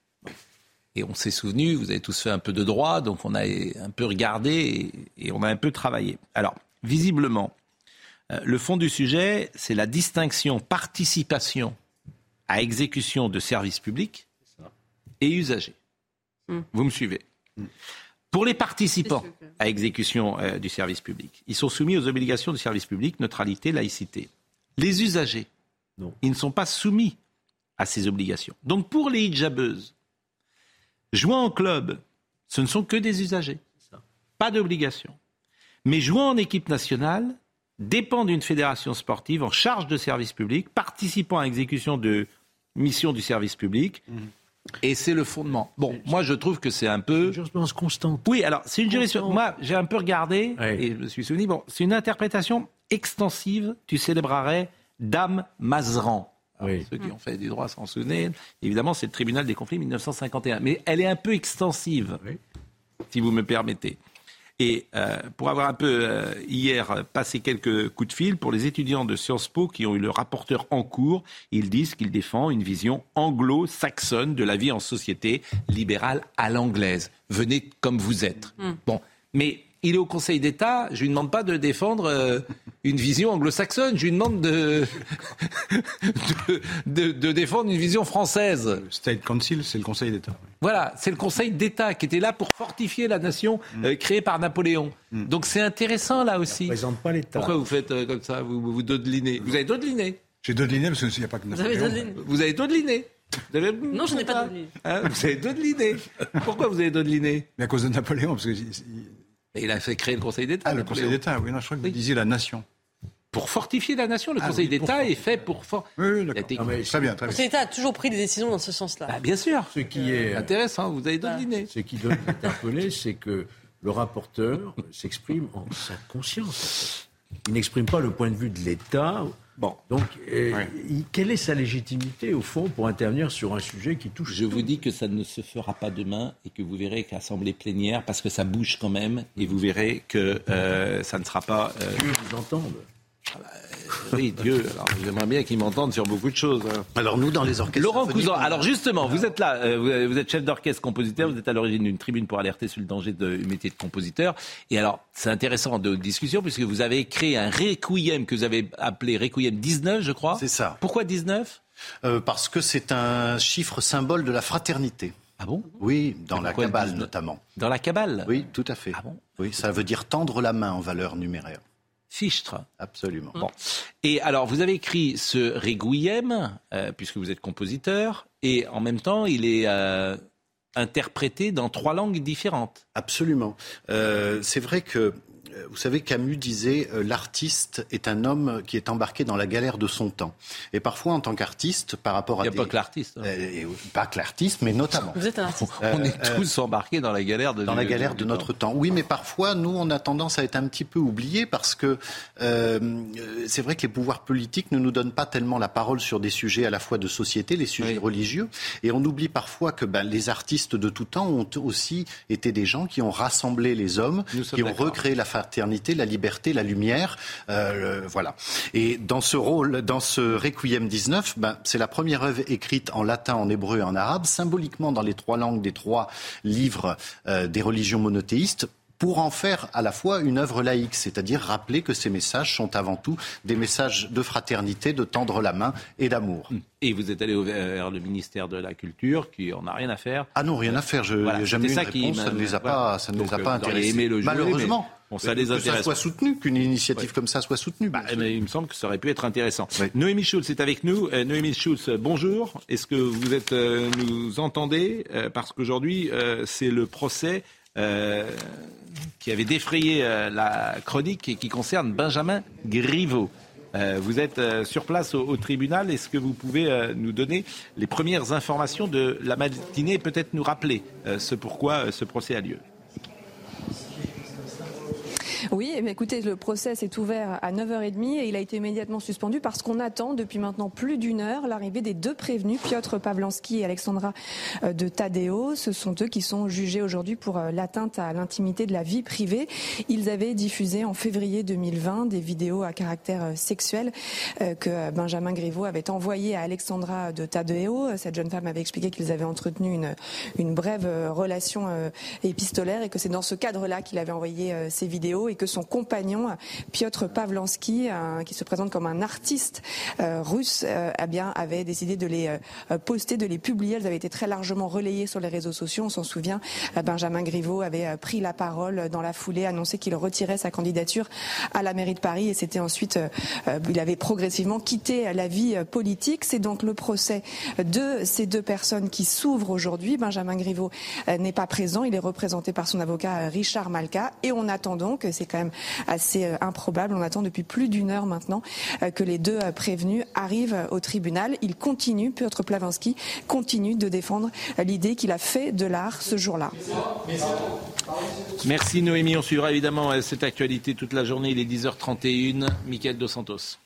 Et on s'est souvenu, vous avez tous fait un peu de droit, donc on a un peu regardé et, on a un peu travaillé. Alors, visiblement, euh, le fond du sujet, c'est la distinction participation à exécution de services publics et usagers. Hmm. Vous me suivez hmm. Pour les participants à exécution euh, du service public, ils sont soumis aux obligations du service public, neutralité, laïcité. Les usagers, non. ils ne sont pas soumis à ces obligations. Donc pour les hijabeuses, Jouant en club, ce ne sont que des usagers. Pas d'obligation. Mais jouant en équipe nationale dépend d'une fédération sportive en charge de service public, participant à l'exécution de missions du service public. Et c'est le fondement. Bon, moi je trouve que c'est un peu. Une jurisprudence constante. Oui, alors c'est une jurisprudence. Moi j'ai un peu regardé et je me suis souvenu. Bon, c'est une interprétation extensive. Tu célébrerais Dame Mazeran. Ceux qui ont fait du droit s'en souviennent. Évidemment, c'est le tribunal des conflits 1951. Mais elle est un peu extensive, si vous me permettez. Et euh, pour avoir un peu euh, hier passé quelques coups de fil pour les étudiants de Sciences Po qui ont eu le rapporteur en cours, ils disent qu'ils défendent une vision anglo-saxonne de la vie en société libérale à l'anglaise. Venez comme vous êtes. Hmm. Bon, mais il est au Conseil d'État, je lui demande pas de défendre euh, une vision anglo-saxonne, je lui demande de, de, de- de défendre une vision française. Le State Council, c'est le Conseil d'État. Voilà, c'est le Conseil d'État qui était là pour fortifier la nation euh, créée par Napoléon. Donc c'est intéressant là aussi. ne représente pas l'État. Pourquoi vous faites euh, comme ça Vous vous, vous dodelinez? Vous avez dodeliner J'ai dodeliné parce qu'il n'y a pas que Vous avez Napoléon. dodeliné Vous avez dodeliné Vous avez- Non, je n'ai pas de Hein, Vous avez dodeliné Pourquoi vous avez dodeliné Mais à cause de Napoléon, parce que il- il- a fait créer le Conseil d'État. ah, le. Conseil d'État, oui, non, je crois que vous disiez la nation. Pour fortifier la nation, le Ah Conseil oui, d'État for- est fait pour... for- Oui, oui, Non, mais Très bien, très Le bien. Conseil d'État a toujours pris des décisions dans ce sens-là. Ah, bien sûr. Ce qui est Intéressant, vous avez dodeliné. ce qui doit interpeller, c'est que le rapporteur s'exprime en sa conscience. Il n'exprime pas le point de vue de l'État. Bon. Donc, euh, quelle est sa légitimité, au fond, pour intervenir sur un sujet qui touche Je vous dis que ça ne se fera pas demain et que vous verrez qu'assemblée plénière, parce que ça bouge quand même, et vous verrez que euh, ça ne sera pas. euh, Dieu vous entende oui, Dieu. Alors, j'aimerais bien qu'ils m'entendent sur beaucoup de choses. hein. Alors nous, dans les orchestres Laurent Cousin, alors justement, vous êtes là, euh, vous- vous êtes chef d'orchestre, compositeur, vous êtes à l'origine d'une tribune pour alerter sur le danger du métier de compositeur. Et alors, c'est intéressant de discussion puisque vous avez créé un requiem que vous avez appelé requiem 19, je crois. C'est ça. Pourquoi 19 Euh, parce que c'est un chiffre symbole de la fraternité. Ah bon? Oui, dans la pourquoi le Kabbale 19? notamment. Dans la Kabbale Oui, tout à fait. Ah bon? Oui, ça veut dire tendre la main en valeur numéraire. Fichtre. Absolument. Bon. Et alors, vous avez écrit ce Requiem, euh, puisque vous êtes compositeur, et en même temps, il est euh, interprété dans trois langues différentes. Absolument. Euh, c'est vrai que, vous savez, Camus disait euh, l'artiste est un homme qui est embarqué dans la galère de son temps. Et parfois, en tant qu'artiste, par rapport à Il n'y a des- pas que l'artiste. hein. Euh, pas que l'artiste, mais notamment. Vous êtes un artiste. On est euh, tous embarqués dans la galère de dans la galère de notre temps. Oui, mais parfois, nous, on a tendance à être un petit peu oubliés parce que euh, euh, c'est vrai que les pouvoirs politiques ne nous donnent pas tellement la parole sur des sujets à la fois de société, les sujets Oui. religieux, et on oublie parfois que ben, les artistes de tout temps ont aussi été des gens qui ont rassemblé les hommes, qui ont recréé la fraternité, la liberté, la lumière, euh, le- voilà. Et dans ce rôle, dans ce Requiem 19, ben, c'est la première œuvre écrite en latin, en hébreu et en arabe, symboliquement dans les trois langues des trois livres euh, des religions monothéistes pour en faire à la fois une œuvre laïque, c'est-à-dire rappeler que ces messages sont avant tout des messages de fraternité, de tendre la main et d'amour. Et vous êtes allé vers le ministère de la Culture, qui en a rien à faire. Ah non, rien à faire, je Voilà, n'ai jamais eu une réponse, ça ne les a voilà. pas, ça ne Donc, les a pas intéressés. Malheureusement. Mais bon, ça les que ça intéresse soit pas. soutenu, qu'une initiative comme ça soit soutenue. Bah, mais il me semble que ça aurait pu être intéressant. Noémie Schulz est avec nous. Euh, Noémie Schulz, bonjour. Est-ce que vous êtes, euh, nous entendez? Euh, Parce qu'aujourd'hui, c'est le procès qui avait défrayé la chronique et qui concerne Benjamin Griveaux. Vous êtes sur place au, au tribunal. Est-ce que vous pouvez nous donner les premières informations de la matinée et peut-être nous rappeler ce pourquoi ce procès a lieu? Oui, eh bien, écoutez, le procès s'est ouvert à 9h30 et il a été immédiatement suspendu parce qu'on attend depuis maintenant plus d'une heure l'arrivée des deux prévenus, Piotr Pavlansky et Alexandra euh, de Tadeo. Ce sont eux qui sont jugés aujourd'hui pour euh, l'atteinte à l'intimité de la vie privée. Ils avaient diffusé en février 2020 des vidéos à caractère euh, sexuel que Benjamin Griveaux avait envoyées à Alexandra de Tadeo. Cette jeune femme avait expliqué qu'ils avaient entretenu une, une brève relation épistolaire et que c'est dans ce cadre-là qu'il avait envoyé ces vidéos que son compagnon, Piotr Pavlansky, euh, qui se présente comme un artiste euh, russe, euh, eh bien, avait décidé de les euh, poster, de les publier. Elles avaient été très largement relayées sur les réseaux sociaux. On s'en souvient, Benjamin Griveaux avait pris la parole dans la foulée, annoncé qu'il retirait sa candidature à la mairie de Paris et c'était ensuite, il avait progressivement quitté la vie politique. C'est donc le procès de ces deux personnes qui s'ouvre aujourd'hui. Benjamin Griveaux n'est pas présent. Il est représenté par son avocat Richard Malka et on attend donc, c'est quand même assez euh, improbable, on attend depuis plus d'une heure maintenant euh, que les deux euh, prévenus arrivent au tribunal. Il continue, Piotr Plavinsky continue de défendre l'idée qu'il a fait de l'art ce jour-là. Merci Noémie. On suivra évidemment cette actualité toute la journée. Il est 10h31. Michael Dos Santos.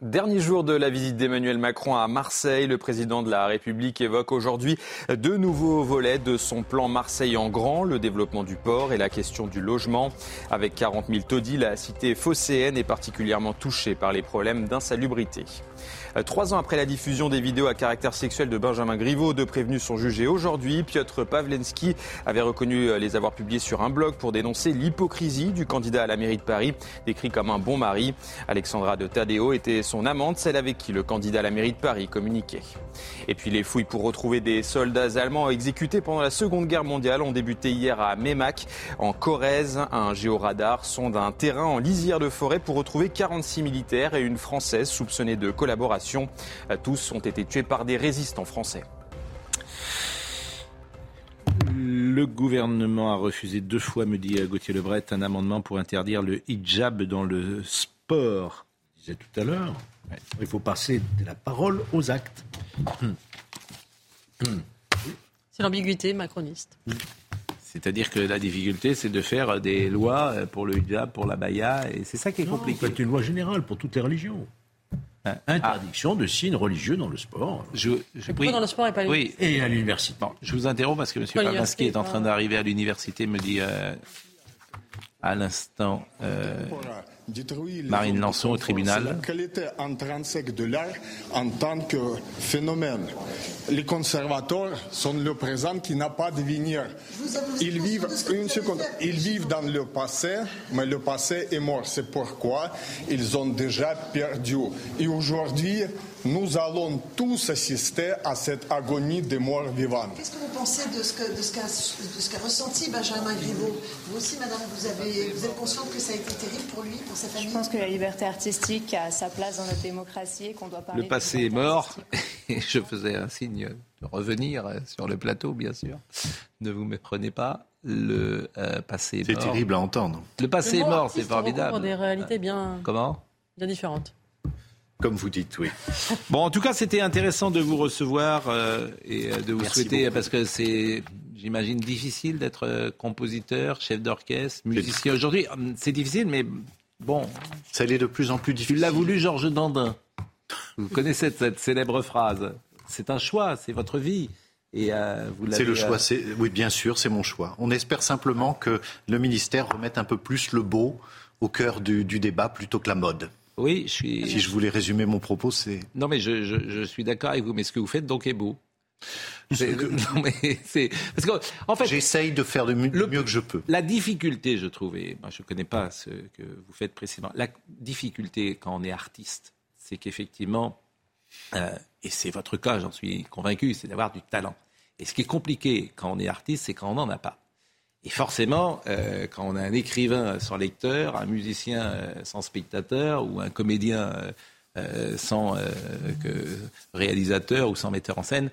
Dernier jour de la visite d'Emmanuel Macron à Marseille, le président de la République évoque aujourd'hui deux nouveaux volets de son plan Marseille en grand, le développement du port et la question du logement. Avec 40 000 taudis, la cité phocéenne est particulièrement touchée par les problèmes d'insalubrité. Euh, trois ans après la diffusion des vidéos à caractère sexuel de Benjamin Griveaux, deux prévenus sont jugés aujourd'hui. Piotr Pavlensky avait reconnu euh, les avoir publiés sur un blog pour dénoncer l'hypocrisie du candidat à la mairie de Paris, décrit comme un bon mari. Alexandra de Tadeo était son amante, celle avec qui le candidat à la mairie de Paris communiquait. Et puis les fouilles pour retrouver des soldats allemands exécutés pendant la Seconde Guerre mondiale ont débuté hier à Memac, en Corrèze. Un géoradar sonde un terrain en lisière de forêt pour retrouver 46 militaires et une Française soupçonnée de collaboration tous ont été tués par des résistants français. Le gouvernement a refusé deux fois, me dit Gauthier Lebret, un amendement pour interdire le hijab dans le sport. Je disais tout à l'heure, il faut passer de la parole aux actes. C'est l'ambiguïté macroniste. C'est-à-dire que la difficulté, c'est de faire des lois pour le hijab, pour la baya, et c'est ça qui est compliqué. C'est une loi générale pour toutes les religions. Interdiction de signes religieux dans le sport. Je, dans le sport et pas oui. Et à l'université. je vous interromps parce que M. Pavlansky est en train d'arriver à l'université, me dit euh, à l'instant euh, Marine Lançon au tribunal. La qualité intrinsèque de l'art en tant que phénomène. Les conservateurs sont le présent qui n'a pas de venir. Ils vivent, une seconde, ils vivent dans le passé, mais le passé est mort. C'est pourquoi ils ont déjà perdu. Et aujourd'hui, nous allons tous assister à cette agonie des morts vivants. Qu'est-ce que vous pensez de ce qu'a de ce qu'a, de ce qu'a ressenti Benjamin Griveaux? Vous aussi, madame, vous, avez, vous êtes consciente que ça a été terrible pour lui, pour sa famille? Je pense que la liberté artistique a sa place dans notre démocratie et qu'on doit parler. Le passé est mort. Et je faisais un signe de revenir sur le plateau, bien sûr. Ne vous méprenez pas. Le euh, passé est mort. C'est terrible à entendre. Le passé Le est mort, c'est formidable. des réalités bien, Comment? bien différentes. Comme vous dites, oui. Bon, en tout cas, c'était intéressant de vous recevoir euh, et euh, de vous Merci souhaiter, beaucoup. parce que c'est, j'imagine, difficile d'être euh, compositeur, chef d'orchestre, musicien. Aujourd'hui, c'est difficile, mais bon. Ça l'est de plus en plus difficile. Tu l'as voulu, Georges Dandin. Vous connaissez cette célèbre phrase. C'est un choix, c'est votre vie. Et euh, vous l'avez, C'est le choix, c'est oui, bien sûr, c'est mon choix. On espère simplement que le ministère remette un peu plus le beau au cœur du, du débat plutôt que la mode. Oui, je suis. Si je voulais résumer mon propos, c'est Non, mais je, je, je suis d'accord avec vous. Mais ce que vous faites donc est beau. C'est- non, mais c'est parce que en fait, j'essaye de faire le mieux, mieux que je peux. La difficulté, je trouve, et moi je ne connais pas ce que vous faites précisément, la difficulté quand on est artiste, c'est qu'effectivement, euh, et c'est votre cas, j'en suis convaincu, c'est d'avoir du talent. Et ce qui est compliqué quand on est artiste, c'est quand on n'en a pas. Et forcément, euh, quand on a un écrivain sans lecteur, un musicien euh, sans spectateur ou un comédien euh, sans réalisateur ou sans metteur en scène,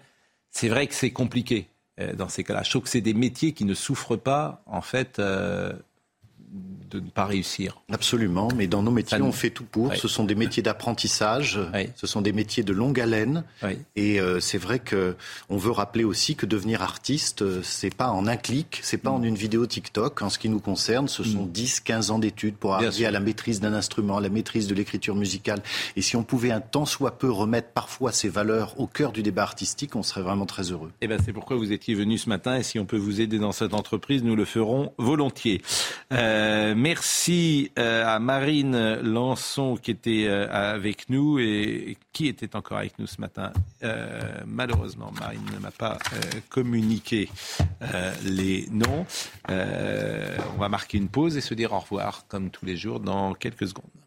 c'est vrai que c'est compliqué dans ces cas-là. Je trouve que c'est des métiers qui ne souffrent pas, en fait, de ne pas réussir. Absolument, mais dans nos métiers, on fait tout pour. Ouais. Ce sont des métiers d'apprentissage, ce sont des métiers de longue haleine. Et euh, c'est vrai que on veut rappeler aussi que devenir artiste, euh, c'est pas en un clic, c'est pas en une vidéo TikTok. En ce qui nous concerne, ce sont 10, 15 ans d'études pour arriver à la maîtrise d'un instrument, à la maîtrise de l'écriture musicale. Et si on pouvait un tant soit peu remettre parfois ces valeurs au cœur du débat artistique, on serait vraiment très heureux. Eh ben, c'est pourquoi vous étiez venu ce matin et si on peut vous aider dans cette entreprise, nous le ferons volontiers. Euh, merci euh, à Marine Lançon qui était euh, avec nous et qui était encore avec nous ce matin. Euh, malheureusement, Marine ne m'a pas euh, communiqué euh, les noms. Euh, on va marquer une pause et se dire au revoir comme tous les jours dans quelques secondes.